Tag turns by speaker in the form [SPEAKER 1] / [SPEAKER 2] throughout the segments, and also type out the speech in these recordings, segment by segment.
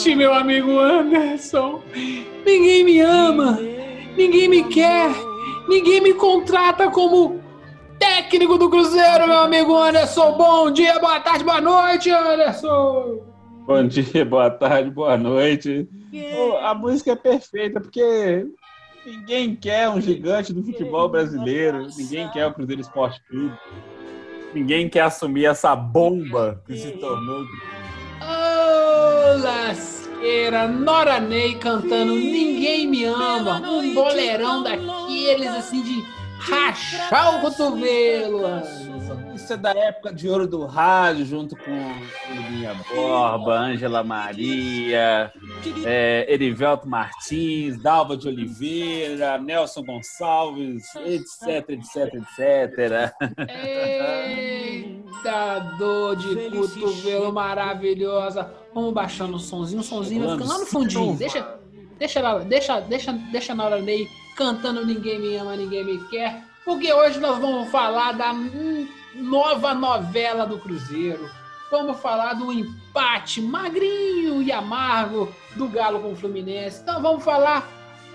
[SPEAKER 1] Triste, meu amigo Anderson. Ninguém me ama, ninguém me quer, ninguém me contrata como técnico do Cruzeiro, meu amigo Anderson. Bom dia, boa tarde, boa noite, Anderson.
[SPEAKER 2] Bom dia, boa tarde, boa noite. Ô, A música é perfeita porque ninguém quer um gigante do futebol brasileiro, ninguém quer o Cruzeiro Esporte Clube, ninguém quer assumir essa bomba que se tornou.
[SPEAKER 1] Lasqueira, Nora Ney cantando Ninguém Me Ama, um boleirão daqueles assim de rachar o cotovelo.
[SPEAKER 2] Isso é da época de ouro do rádio, junto com Lulinha Borba, Ângela Maria, é, Erivelto Martins, Dalva de Oliveira, Nelson Gonçalves, etc, etc, etc.
[SPEAKER 1] Eita dor de cotovelo maravilhosa. Vamos baixando o sonzinho, o sonzinho vai ficando lá no fundinho. Deixa, deixa, lá- deixa, deixa, deixa na hora Ney cantando Ninguém Me Ama, Ninguém Me Quer. Porque hoje nós vamos falar da nova novela do Cruzeiro. Vamos falar do empate magrinho e amargo do Galo com o Fluminense. Então vamos falar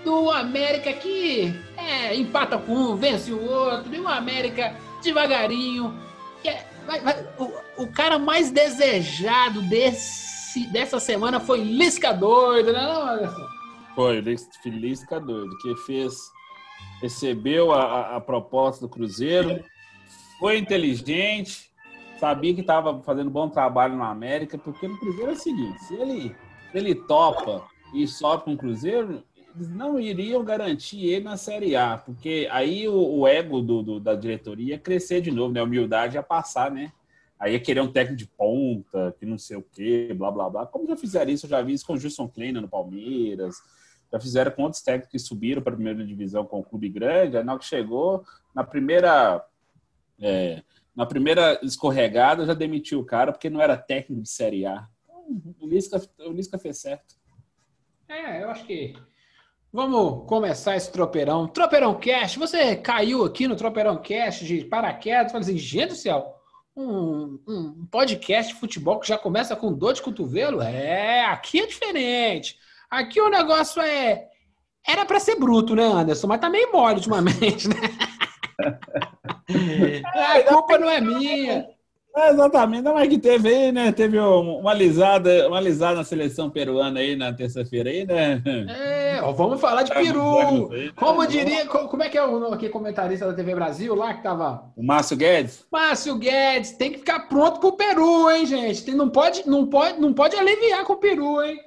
[SPEAKER 1] do América que é, empata com um, vence o outro, e o América devagarinho. é- vai- vai- o, o cara mais desejado desse, dessa semana foi Lisca doido, né, não?
[SPEAKER 2] Foi, o Filisca doido, que fez, recebeu a, a- a proposta do Cruzeiro, foi inteligente, sabia que estava fazendo bom trabalho no América, porque no Cruzeiro é o seguinte, se ele, se ele topa e sobe com o Cruzeiro, eles não iriam garantir ele na Série A, porque aí o, o ego do, do- da diretoria ia crescer de novo, né? A humildade ia passar, né? Aí ia querer um técnico de ponta, que não sei o quê, blá, blá, blá. Como já fizeram isso, eu já vi isso com o Gilson Kleina no Palmeiras, já fizeram com outros técnicos que subiram para a primeira divisão com o clube grande, aí na que chegou, na primeira, é, na primeira escorregada, já demitiu o cara, porque não era técnico de Série A. Então, o Lisca, o Lisca fez certo.
[SPEAKER 1] É, eu acho que. Vamos começar esse tropeirão. Tropeirão Cast, você caiu aqui no Tropeirão Cast de paraquedas, fala assim, gente do céu, um, um podcast de futebol que já começa com dor de cotovelo? É, aqui é diferente. Aqui o negócio é. Era pra ser bruto, né, Anderson? Mas tá meio mole ultimamente, né? a culpa não é minha.
[SPEAKER 2] É, exatamente, não é que teve aí, né? Teve um- uma lisada, uma lisada na seleção peruana aí na terça-feira aí, né?
[SPEAKER 1] É, ó, vamos falar de
[SPEAKER 2] Tá,
[SPEAKER 1] peru.
[SPEAKER 2] né?
[SPEAKER 1] Como diria, co- como é que é o aqui, comentarista da TV Brasil lá que tava
[SPEAKER 2] O Márcio Guedes.
[SPEAKER 1] Márcio Guedes tem que ficar pronto pro Peru, hein, gente? Não, pode, não, pode, não pode aliviar com o Peru, hein?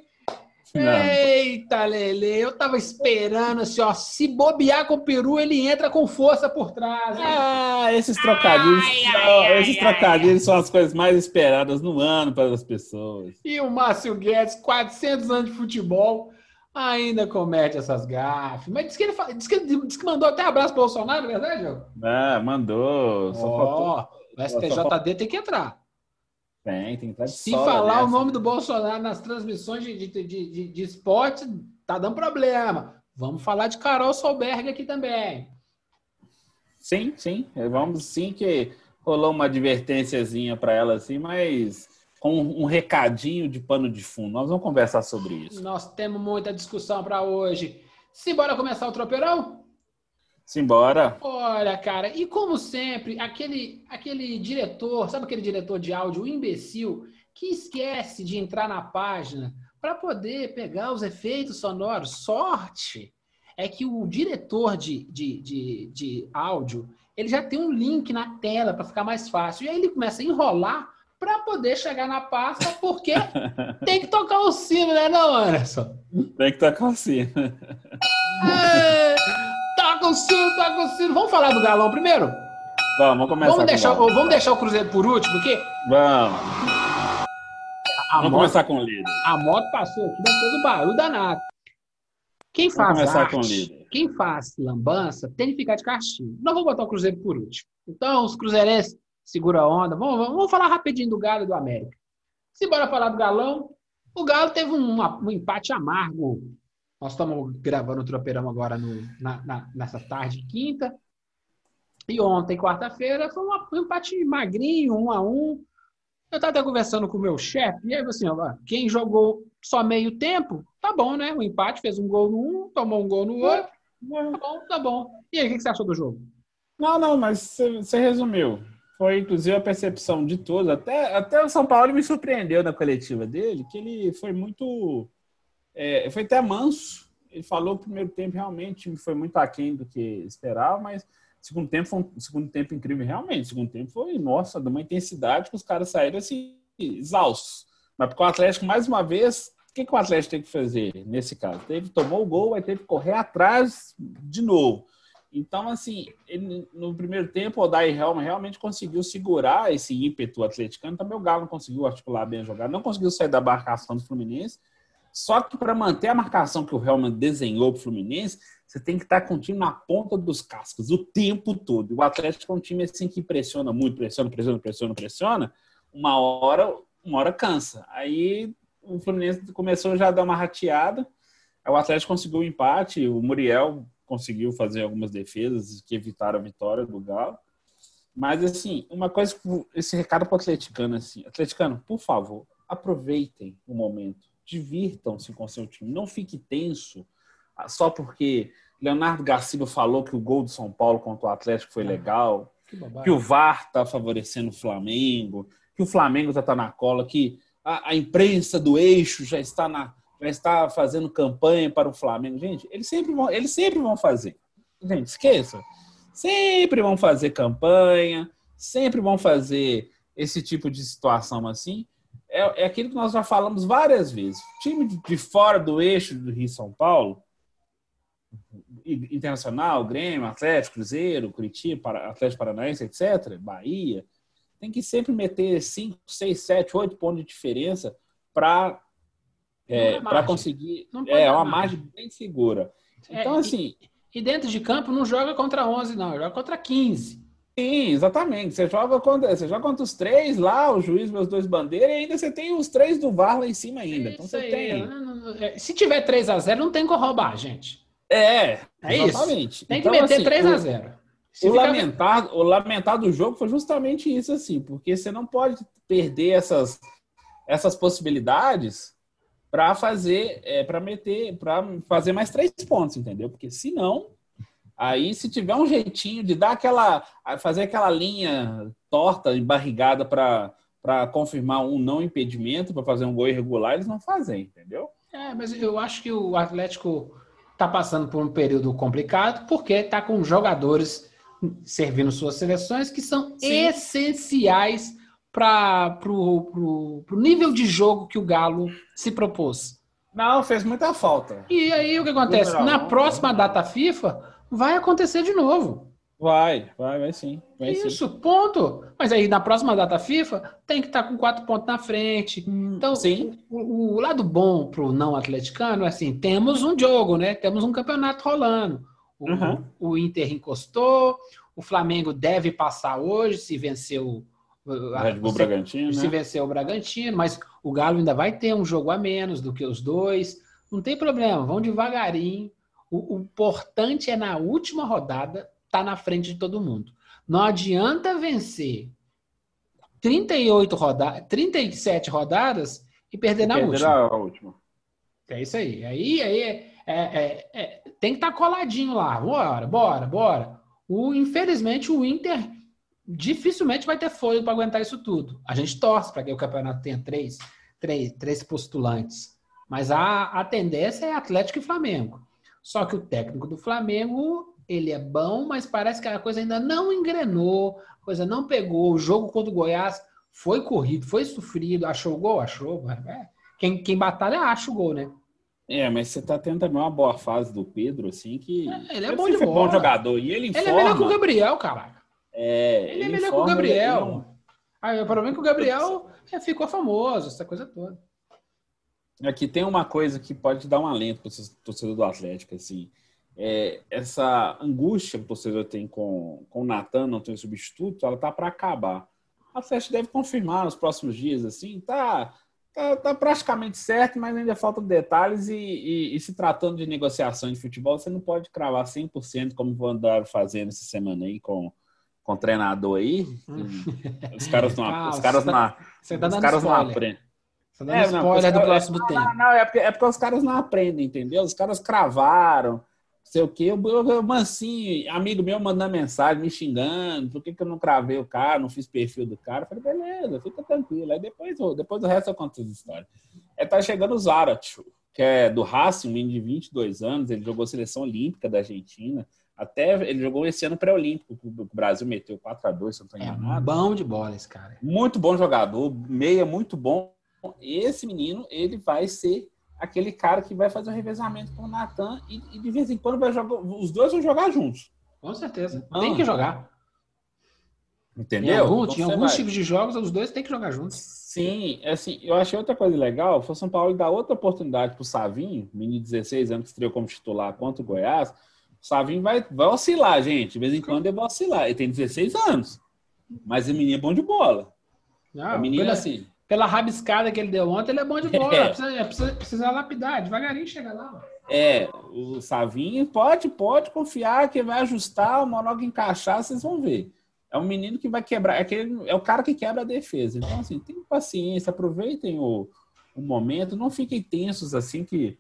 [SPEAKER 2] Não.
[SPEAKER 1] Eita, Lele, eu tava esperando assim, ó. Se bobear com o Peru, ele entra com força por trás. hein?
[SPEAKER 2] Ah, esses trocadilhos, são- esses trocadilhos são as coisas mais esperadas no ano para as pessoas.
[SPEAKER 1] E o Márcio Guedes, 400 anos de futebol, ainda comete essas gafes. Mas diz que ele diz que, diz que mandou até abraço pro Bolsonaro, não é verdade, Diogo?
[SPEAKER 2] Ah, mandou. Só faltou.
[SPEAKER 1] Ó, o STJD tem que entrar.
[SPEAKER 2] Tem, tem
[SPEAKER 1] Se falar o
[SPEAKER 2] nessa.
[SPEAKER 1] nome do Bolsonaro nas transmissões de, de, de, de, de esporte, tá dando problema. Vamos falar de Carol Solberg aqui também.
[SPEAKER 2] Sim, sim. Vamos sim que rolou uma advertênciazinha para ela assim, mas com um recadinho de pano de fundo. Nós vamos conversar sobre isso.
[SPEAKER 1] Nós temos muita discussão para hoje. Simbora começar o tropeirão?
[SPEAKER 2] Simbora.
[SPEAKER 1] Olha, cara, e como sempre, aquele, aquele diretor, sabe aquele diretor de áudio, o imbecil, que esquece de entrar na página para poder pegar os efeitos sonoros. Sorte! é que o diretor de, de, de, de áudio ele já tem um link na tela para ficar mais fácil. E aí ele começa a enrolar para poder chegar na pasta, porque tem que tocar o sino, né, não, Anderson?
[SPEAKER 2] Tem que tocar o sino.
[SPEAKER 1] É, toca o sino, toca o sino. Vamos falar do galão primeiro?
[SPEAKER 2] Vamos, vamos começar.
[SPEAKER 1] Vamos deixar, vamos deixar o Cruzeiro por último, porque.
[SPEAKER 2] Vamos.
[SPEAKER 1] A
[SPEAKER 2] vamos
[SPEAKER 1] moto,
[SPEAKER 2] começar com o líder.
[SPEAKER 1] A moto passou aqui, mas fez um barulho danado. Quem faz
[SPEAKER 2] começar
[SPEAKER 1] arte,
[SPEAKER 2] com o líder.
[SPEAKER 1] quem faz lambança, tem que ficar de castigo. Nós vamos botar o Cruzeiro por último. Então, os cruzeirenses segura a onda. Vamos, vamos, vamos falar rapidinho do Galo e do América. Se bora falar do Galão, o Galo teve um, um empate amargo. Nós estamos gravando o Tropeirão agora no, na, na, nessa tarde quinta. E ontem, quarta-feira, foi um empate magrinho, um a um. Eu estava até conversando com o meu chefe, e aí assim, ó, quem jogou só meio tempo, tá bom, né? O empate fez um gol no um, tomou um gol no outro. Tá bom, tá bom. E aí, o que você achou do jogo?
[SPEAKER 2] Não, não, mas você, você resumiu. Foi, inclusive, a percepção de todos. Até, até o São Paulo me surpreendeu na coletiva dele, que ele foi muito. É, foi até manso. Ele falou que o primeiro tempo realmente foi muito aquém do que esperava, mas segundo tempo foi um segundo tempo incrível, realmente. segundo tempo foi, nossa, de uma intensidade que os caras saíram assim, exaustos. Mas porque o Atlético, mais uma vez, o que, que o Atlético tem que fazer nesse caso? Teve, tomou o gol, vai ter que correr atrás de novo. Então, assim, ele, no primeiro tempo, o Odair Helma realmente conseguiu segurar esse ímpeto atleticano. Também o Galo não conseguiu articular bem a jogada, não conseguiu sair da marcação do Fluminense. Só que para manter a marcação que o Helman desenhou para o Fluminense, você tem que estar com o time na ponta dos cascos o tempo todo. O Atlético é um time assim que pressiona muito, pressiona, pressiona, pressiona, pressiona. Uma hora, uma hora cansa. Aí o Fluminense começou já a dar uma rateada. O Atlético conseguiu o empate, o Muriel conseguiu fazer algumas defesas que evitaram a vitória do Galo. Mas, assim, uma coisa, esse recado para o atleticano, assim, atleticano, por favor, aproveitem o momento, divirtam-se com seu time, não fique tenso ah, só porque Leonardo Garcia falou que o gol do São Paulo contra o Atlético foi legal,
[SPEAKER 1] Que
[SPEAKER 2] que o VAR está favorecendo o Flamengo, que o Flamengo já está na cola, que a, a imprensa do eixo já está na, já está fazendo campanha para o Flamengo. Gente, eles sempre vão, eles sempre vão fazer. Gente, esqueça. Sempre vão fazer campanha, sempre vão fazer esse tipo de situação assim. É, é aquilo que nós já falamos várias vezes. Time de, de fora do eixo do Rio São Paulo, Internacional, Grêmio, Atlético, Cruzeiro, Curitiba, Atlético Paranaense, etc., Bahia, tem que sempre meter 5, 6, 7, 8 pontos de diferença para
[SPEAKER 1] é margem.
[SPEAKER 2] conseguir. É uma
[SPEAKER 1] margem.
[SPEAKER 2] margem bem segura.
[SPEAKER 1] É,
[SPEAKER 2] Então,
[SPEAKER 1] e-
[SPEAKER 2] assim,
[SPEAKER 1] E dentro de campo não joga contra 11, não, joga contra 15.
[SPEAKER 2] Sim, exatamente. Você joga contra, você joga contra os três lá, o juiz, meus dois bandeiras, e ainda você tem os três do VAR lá em cima ainda. Então
[SPEAKER 1] Isso
[SPEAKER 2] você
[SPEAKER 1] aí,
[SPEAKER 2] tem.
[SPEAKER 1] não- é, Se tiver 3 a 0 não tem como roubar, gente.
[SPEAKER 2] É,
[SPEAKER 1] É isso.
[SPEAKER 2] exatamente.
[SPEAKER 1] Tem
[SPEAKER 2] Então,
[SPEAKER 1] que meter
[SPEAKER 2] assim,
[SPEAKER 1] 3
[SPEAKER 2] o-
[SPEAKER 1] a 0 Se
[SPEAKER 2] O lamentado, o lamentado do jogo foi justamente isso, assim, porque você não pode perder essas, essas possibilidades para fazer, é, para meter, para fazer mais três pontos, entendeu? Porque senão, aí se tiver um jeitinho de dar aquela, fazer aquela linha torta e barrigada para para confirmar um não impedimento, para fazer um gol irregular, eles não fazem, entendeu?
[SPEAKER 1] É, mas eu acho que o Atlético está passando por um período complicado porque está com jogadores servindo suas seleções que são
[SPEAKER 2] Sim.
[SPEAKER 1] essenciais para o nível de jogo que o Galo se propôs.
[SPEAKER 2] Não, fez muita falta.
[SPEAKER 1] E aí o que acontece? Na próxima data FIFA vai acontecer de novo.
[SPEAKER 2] Vai, vai, vai sim. Vai sim.
[SPEAKER 1] Isso, ponto. Mas aí na próxima data FIFA tem que estar com quatro pontos na frente. Então,
[SPEAKER 2] Sim.
[SPEAKER 1] o, o lado bom pro não atleticano é assim, temos um jogo, né? Temos um campeonato rolando. O,
[SPEAKER 2] Uhum.
[SPEAKER 1] o Inter encostou, o Flamengo deve passar hoje se vencer o, a-
[SPEAKER 2] Red Bull
[SPEAKER 1] se-
[SPEAKER 2] Bragantino,
[SPEAKER 1] se
[SPEAKER 2] né?
[SPEAKER 1] vencer o Bragantino, mas o Galo ainda vai ter um jogo a menos do que os dois. Não tem problema, vão devagarinho. O, o importante é na última rodada estar na frente de todo mundo. Não adianta vencer 38 rodadas, 37 rodadas e perder na
[SPEAKER 2] Perderam
[SPEAKER 1] última.
[SPEAKER 2] a última.
[SPEAKER 1] É isso aí. Aí, aí é, é- é- é- tem que estar coladinho lá. Bora, bora, bora. O, infelizmente, o Inter dificilmente vai ter fôlego para aguentar isso tudo. A gente torce para que o campeonato tenha três, três, três postulantes. Mas a, a tendência é Atlético e Flamengo. Só que o técnico do Flamengo, ele é bom, mas parece que a coisa ainda não engrenou, a coisa não pegou. O jogo contra o Goiás foi corrido, foi sofrido. Achou o gol? Achou. mas, é, Quem, quem batalha acha o gol, né?
[SPEAKER 2] É, mas você tá tendo também uma boa fase do Pedro, assim, que.
[SPEAKER 1] É, ele é
[SPEAKER 2] Ele
[SPEAKER 1] bom de bola.
[SPEAKER 2] bom jogador. E ele
[SPEAKER 1] Ele
[SPEAKER 2] informa.
[SPEAKER 1] é melhor que o Gabriel, caraca.
[SPEAKER 2] É,
[SPEAKER 1] Ele é melhor que o Gabriel.
[SPEAKER 2] ele- ele
[SPEAKER 1] Aí o problema é que o Gabriel é, ficou famoso, essa coisa toda.
[SPEAKER 2] Aqui tem uma coisa que pode dar um alento para o torcedor do Atlético, assim. É, essa angústia que o torcedor tem com, com o Natan não ter substituto, ela tá para acabar. O Atlético deve confirmar nos próximos dias, assim, tá, tá, tá praticamente certo, mas ainda faltam detalhes e, e- e se tratando de negociação de futebol, você não pode cravar 100% como vão andar fazendo essa semana aí com, com o treinador aí. Os caras não,
[SPEAKER 1] Ah,
[SPEAKER 2] os caras não,
[SPEAKER 1] Você tá
[SPEAKER 2] os caras não
[SPEAKER 1] spoiler. Você dando
[SPEAKER 2] É, não,
[SPEAKER 1] spoiler do próximo tempo.
[SPEAKER 2] Não, não, é porque, é porque os caras não aprendem, entendeu? Os caras cravaram, não sei o quê. O, o, o Mancinho, amigo meu, mandando mensagem, me xingando, por que, que eu não cravei o cara, não fiz perfil do cara? Eu falei, beleza, fica tranquilo. Aí depois, eu- depois do resto eu conto as histórias. É, tá chegando o Zarat, que é do Racing, um menino de 22 anos, ele jogou seleção olímpica da Argentina. Até ele jogou esse ano pré-olímpico, que o Brasil meteu 4x2, se eu não estou
[SPEAKER 1] É
[SPEAKER 2] enganado.
[SPEAKER 1] bom de bola esse cara.
[SPEAKER 2] Muito bom jogador, meia muito bom. Esse menino, ele vai ser aquele cara que vai fazer o revezamento com o Natan e, e de vez em quando vai jogar. Os dois vão jogar juntos.
[SPEAKER 1] Com certeza.
[SPEAKER 2] Ah.
[SPEAKER 1] Tem que jogar. Em,
[SPEAKER 2] Entendeu?
[SPEAKER 1] algum-
[SPEAKER 2] Então
[SPEAKER 1] em alguns
[SPEAKER 2] vai.
[SPEAKER 1] tipos de jogos, os dois têm que jogar juntos.
[SPEAKER 2] Sim, assim, eu achei outra coisa legal. Foi o São Paulo dar outra oportunidade pro Savinho, menino de 16 anos que estreou como titular contra o Goiás. O Savinho vai, vai oscilar, gente. De vez em quando ele vai oscilar. Ele tem 16 anos. Mas o menino é bom de bola.
[SPEAKER 1] Ah,
[SPEAKER 2] o menino,
[SPEAKER 1] pela,
[SPEAKER 2] assim.
[SPEAKER 1] Pela rabiscada que ele deu ontem, ele é bom de bola.
[SPEAKER 2] É.
[SPEAKER 1] Precisa, precisa, precisa lapidar. Devagarinho chega lá. ó.
[SPEAKER 2] É, o Savinho pode, pode confiar que vai ajustar, o monólogo encaixar, vocês vão ver. É um menino que vai quebrar, é, aquele, é o cara que quebra a defesa. Então, assim, tenham paciência, aproveitem o, o momento, não fiquem tensos assim que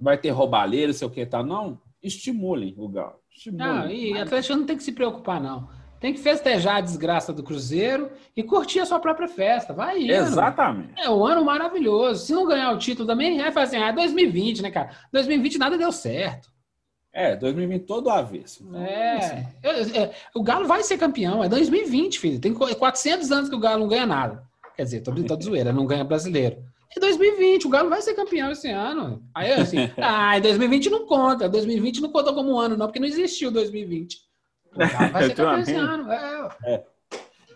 [SPEAKER 2] vai ter roubalheiro, sei o que tá. Não, estimulem o Galo. Estimulem.
[SPEAKER 1] Não, e
[SPEAKER 2] Mas-
[SPEAKER 1] Atlético não tem que se preocupar, não. Tem que festejar a desgraça do Cruzeiro e curtir a sua própria festa. Vai indo.
[SPEAKER 2] Exatamente.
[SPEAKER 1] É um ano maravilhoso. Se não ganhar o título também, vai fazer assim, ah, 2020, né, cara? 2020 nada deu certo.
[SPEAKER 2] É, 2020 todo avesso. Então, assim,
[SPEAKER 1] É. Eu- eu- o Galo vai ser campeão. É 2020, filho. Tem qu- 400 anos que o Galo não ganha nada. Quer dizer, tô brincando de zoeira, não ganha brasileiro. É 2020, o Galo vai ser campeão esse ano. Aí eu assim, ah, em 2020 não conta. 2020 não conta como um ano, não, porque não existiu 2020. Vai ser campeão esse ano. É.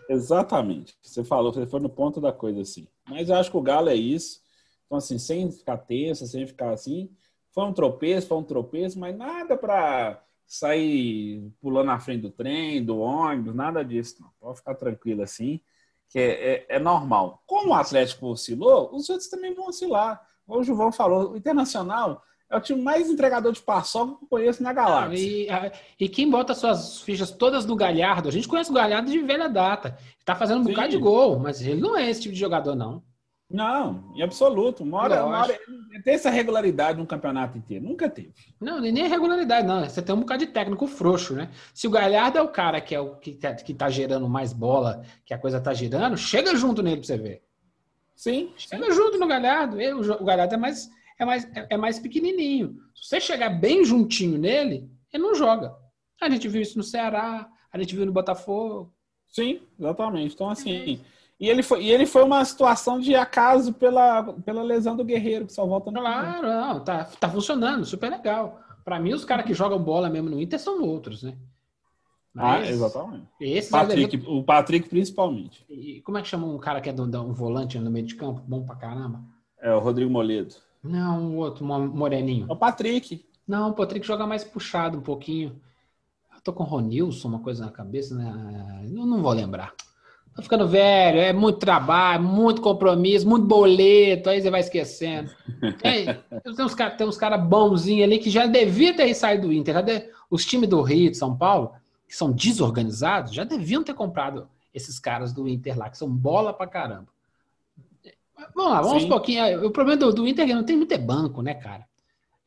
[SPEAKER 2] Exatamente. Você falou, você foi no ponto da coisa assim. Mas eu acho que o Galo é isso. Então, assim, sem ficar tenso, sem ficar assim. Foi um tropeço, foi um tropeço, mas nada para sair pulando na frente do trem, do ônibus, nada disso. Não. Pode ficar tranquilo assim, que é, é- é normal. Como o Atlético oscilou, os outros também vão oscilar. Como o Gilvão falou, o Internacional é o time mais entregador de paçoca que eu conheço na galáxia.
[SPEAKER 1] E, a- e quem bota suas fichas todas no Galhardo, a gente conhece o Galhardo de velha data. Ele tá fazendo um
[SPEAKER 2] Sim.
[SPEAKER 1] bocado de gol, mas ele não é esse tipo de jogador, não.
[SPEAKER 2] Não, em absoluto. Uma hora, uma tem essa regularidade no campeonato inteiro. Nunca teve.
[SPEAKER 1] Não, nem é regularidade, não. Você tem um bocado de técnico frouxo, né? Se o Galhardo é o cara que é o que tá, que tá gerando mais bola, que a coisa tá girando, chega junto nele pra você ver.
[SPEAKER 2] Sim.
[SPEAKER 1] Chega junto no Galhardo. Ele, jo- o Galhardo é mais, é, mais, é, é mais pequenininho. Se você chegar bem juntinho nele, ele não joga. A gente viu isso no Ceará, a gente viu no Botafogo.
[SPEAKER 2] Sim, exatamente. Então, assim. E ele foi, e ele foi uma situação de acaso pela, pela lesão do Guerreiro, que só volta no.
[SPEAKER 1] Claro, não, tá, tá funcionando, super legal. Pra mim, os caras que jogam bola mesmo no Inter são outros, né?
[SPEAKER 2] Ah,
[SPEAKER 1] Mas
[SPEAKER 2] exatamente.
[SPEAKER 1] Esse
[SPEAKER 2] Patrick, o Patrick, principalmente.
[SPEAKER 1] E como é que chama um cara que é do, do- um volante no meio de campo? Bom pra caramba.
[SPEAKER 2] É o Rodrigo Moledo.
[SPEAKER 1] Não, um outro, moreninho.
[SPEAKER 2] É o Patrick.
[SPEAKER 1] Não, o Patrick joga mais puxado um pouquinho. Eu tô com o Ronilson, uma coisa na cabeça, né? Não, não vou lembrar. Tô ficando velho, é muito trabalho, muito compromisso, muito boleto, aí você vai esquecendo. Tem, tem uns caras cara bonzinhos ali que já devia ter saído do Inter. de- os times do Rio, de São Paulo, que são desorganizados, já deviam ter comprado esses caras do Inter lá, que são bola pra caramba. Vamos lá, vamos
[SPEAKER 2] Sim.
[SPEAKER 1] um pouquinho. O problema do, do Inter é que não tem muito é banco, né, cara?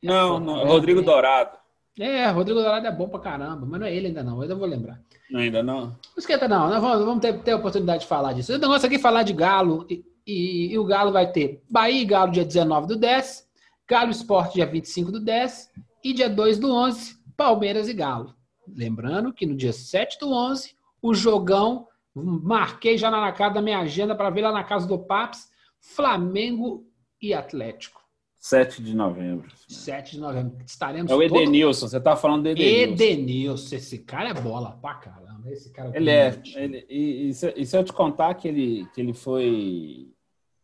[SPEAKER 2] Não, não.
[SPEAKER 1] É,
[SPEAKER 2] Rodrigo
[SPEAKER 1] é.
[SPEAKER 2] Dourado.
[SPEAKER 1] É, Rodrigo Dourado é bom pra caramba, mas não é ele ainda não, eu ainda vou lembrar.
[SPEAKER 2] Ainda não.
[SPEAKER 1] Não esquenta não, nós vamos, vamos ter, ter a oportunidade de falar disso. O negócio aqui é falar de Galo, e, e- e o Galo vai ter Bahia e Galo dia 19 do 10, Galo Esporte, dia 25 do 10. E dia 2 do 11, Palmeiras e Galo. Lembrando que no dia 7 do 11, o jogão, marquei já na casa da minha agenda para ver lá na casa do Paps, Flamengo e Atlético.
[SPEAKER 2] 7 de novembro.
[SPEAKER 1] 7 de novembro. Estaremos
[SPEAKER 2] É o Edenilson, você tá falando do Edenilson.
[SPEAKER 1] Edenilson, esse cara é bola pra caramba. Esse cara
[SPEAKER 2] Ele é. Ele, e, e, se, e se eu te contar que ele, que ele foi.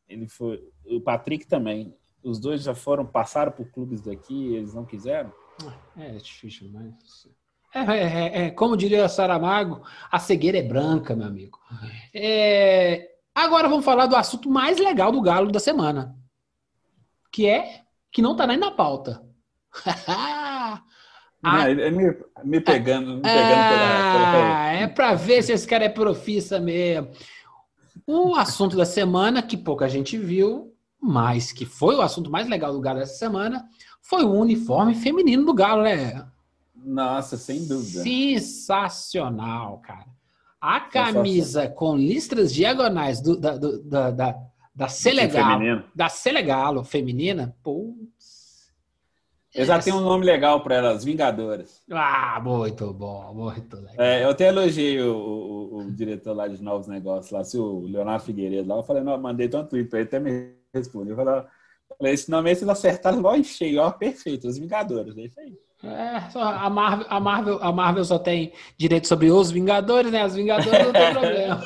[SPEAKER 2] Ele foi. O Patrick também. Os dois já foram, passaram por clubes daqui, eles não quiseram.
[SPEAKER 1] É, é difícil, mas. É, é, é, é, como diria Saramago, a cegueira é branca, meu amigo. É, agora vamos falar do assunto mais legal do Galo da semana. Que é que não tá nem na pauta.
[SPEAKER 2] Ah, é me, me, pegando, me pegando
[SPEAKER 1] ah, pela, pela... É para ver se esse cara é profissa mesmo. O assunto da semana, que pouca gente viu, mas que foi o assunto mais legal do Galo essa semana, foi o uniforme feminino do Galo, né?
[SPEAKER 2] Nossa, sem dúvida.
[SPEAKER 1] Sensacional, cara. A camisa com listras diagonais do, da, do, da, da, da Selegalo, da Selegalo feminina, putz.
[SPEAKER 2] Eu já tenho um nome legal para elas, Vingadoras.
[SPEAKER 1] Ah, muito bom, muito legal.
[SPEAKER 2] É, eu até elogiei o, o, o, diretor lá de novos negócios, lá, o Leonardo Figueiredo, lá. Eu falei, não, mandei tanto tweet para ele, até me respondeu. Eu falei, esse nome aí vocês acertaram igual em cheio, ó, perfeito, os Vingadores, é isso aí.
[SPEAKER 1] É, a Marvel, a, Marvel, a Marvel só tem direito sobre os Vingadores, né? Os Vingadores não tem problema.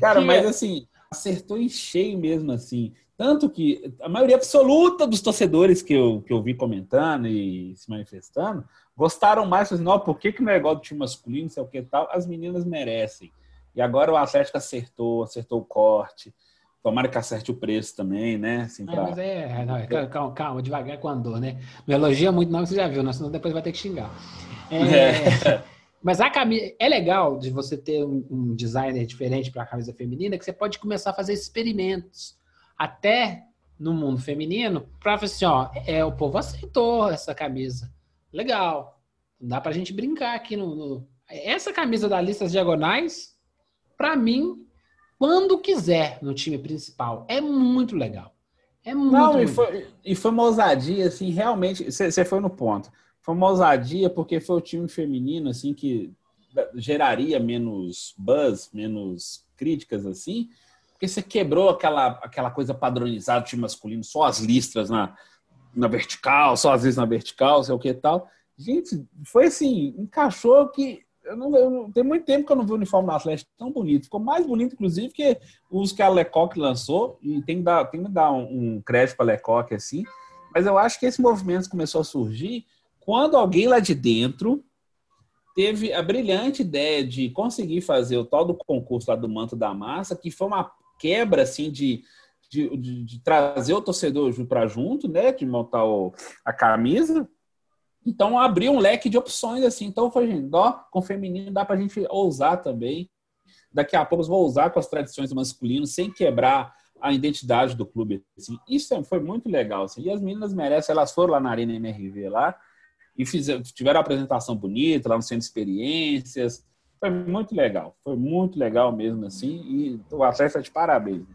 [SPEAKER 2] Cara, que... mas assim, acertou em cheio mesmo, assim. Tanto que a maioria absoluta dos torcedores que eu, que eu vi comentando e se manifestando gostaram mais, assim, não, por que, que não é igual do time masculino, sei o que tal, as meninas merecem. E agora o Atlético acertou, acertou o corte. Tomara que acerte o preço também, né? Assim,
[SPEAKER 1] pra... é, mas é, não, é, calma, calma, devagar com a dor, né? Não elogia muito, não, que você já viu, né? senão depois vai ter que xingar. É, é. Mas a camisa é legal de você ter um, um designer diferente para a camisa feminina, que você pode começar a fazer experimentos até no mundo feminino, para assim, ó, é, o povo aceitou essa camisa. Legal. Dá para a gente brincar aqui no, no, Essa camisa da listas diagonais, para mim, quando quiser no time principal. É muito legal. É muito, Não,
[SPEAKER 2] muito... E, foi, e foi uma ousadia, assim, realmente. Você foi no ponto. Foi uma ousadia porque foi o time feminino, assim, que geraria menos buzz, menos críticas, assim, porque você quebrou aquela, aquela coisa padronizada do time masculino, só as listras na, na vertical, só as vezes na vertical, sei o que tal. Gente, foi assim, encaixou que eu não, eu não, tem muito tempo que eu não vi o uniforme da Atlético tão bonito. Ficou mais bonito, inclusive, que os que a Lecoq lançou. E tem que dar, tem que dar um, um crédito para a Lecoq, assim. Mas eu acho que esse movimento começou a surgir quando alguém lá de dentro teve a brilhante ideia de conseguir fazer o tal do concurso lá do manto da massa, que foi uma quebra, assim, de, de, de, de trazer o torcedor para junto, né? De montar o, a camisa então abriu um leque de opções assim. Então foi, gente, ó, com feminino dá para a gente ousar também. Daqui a pouco vou usar com as tradições masculinas sem quebrar a identidade do clube. Assim. Isso é, foi muito legal. Assim. E as meninas merecem, elas foram lá na Arena MRV lá e fizeram, tiveram apresentação bonita lá no Centro de Experiências. Foi muito legal. Foi muito legal mesmo assim. E o atleta de parabéns.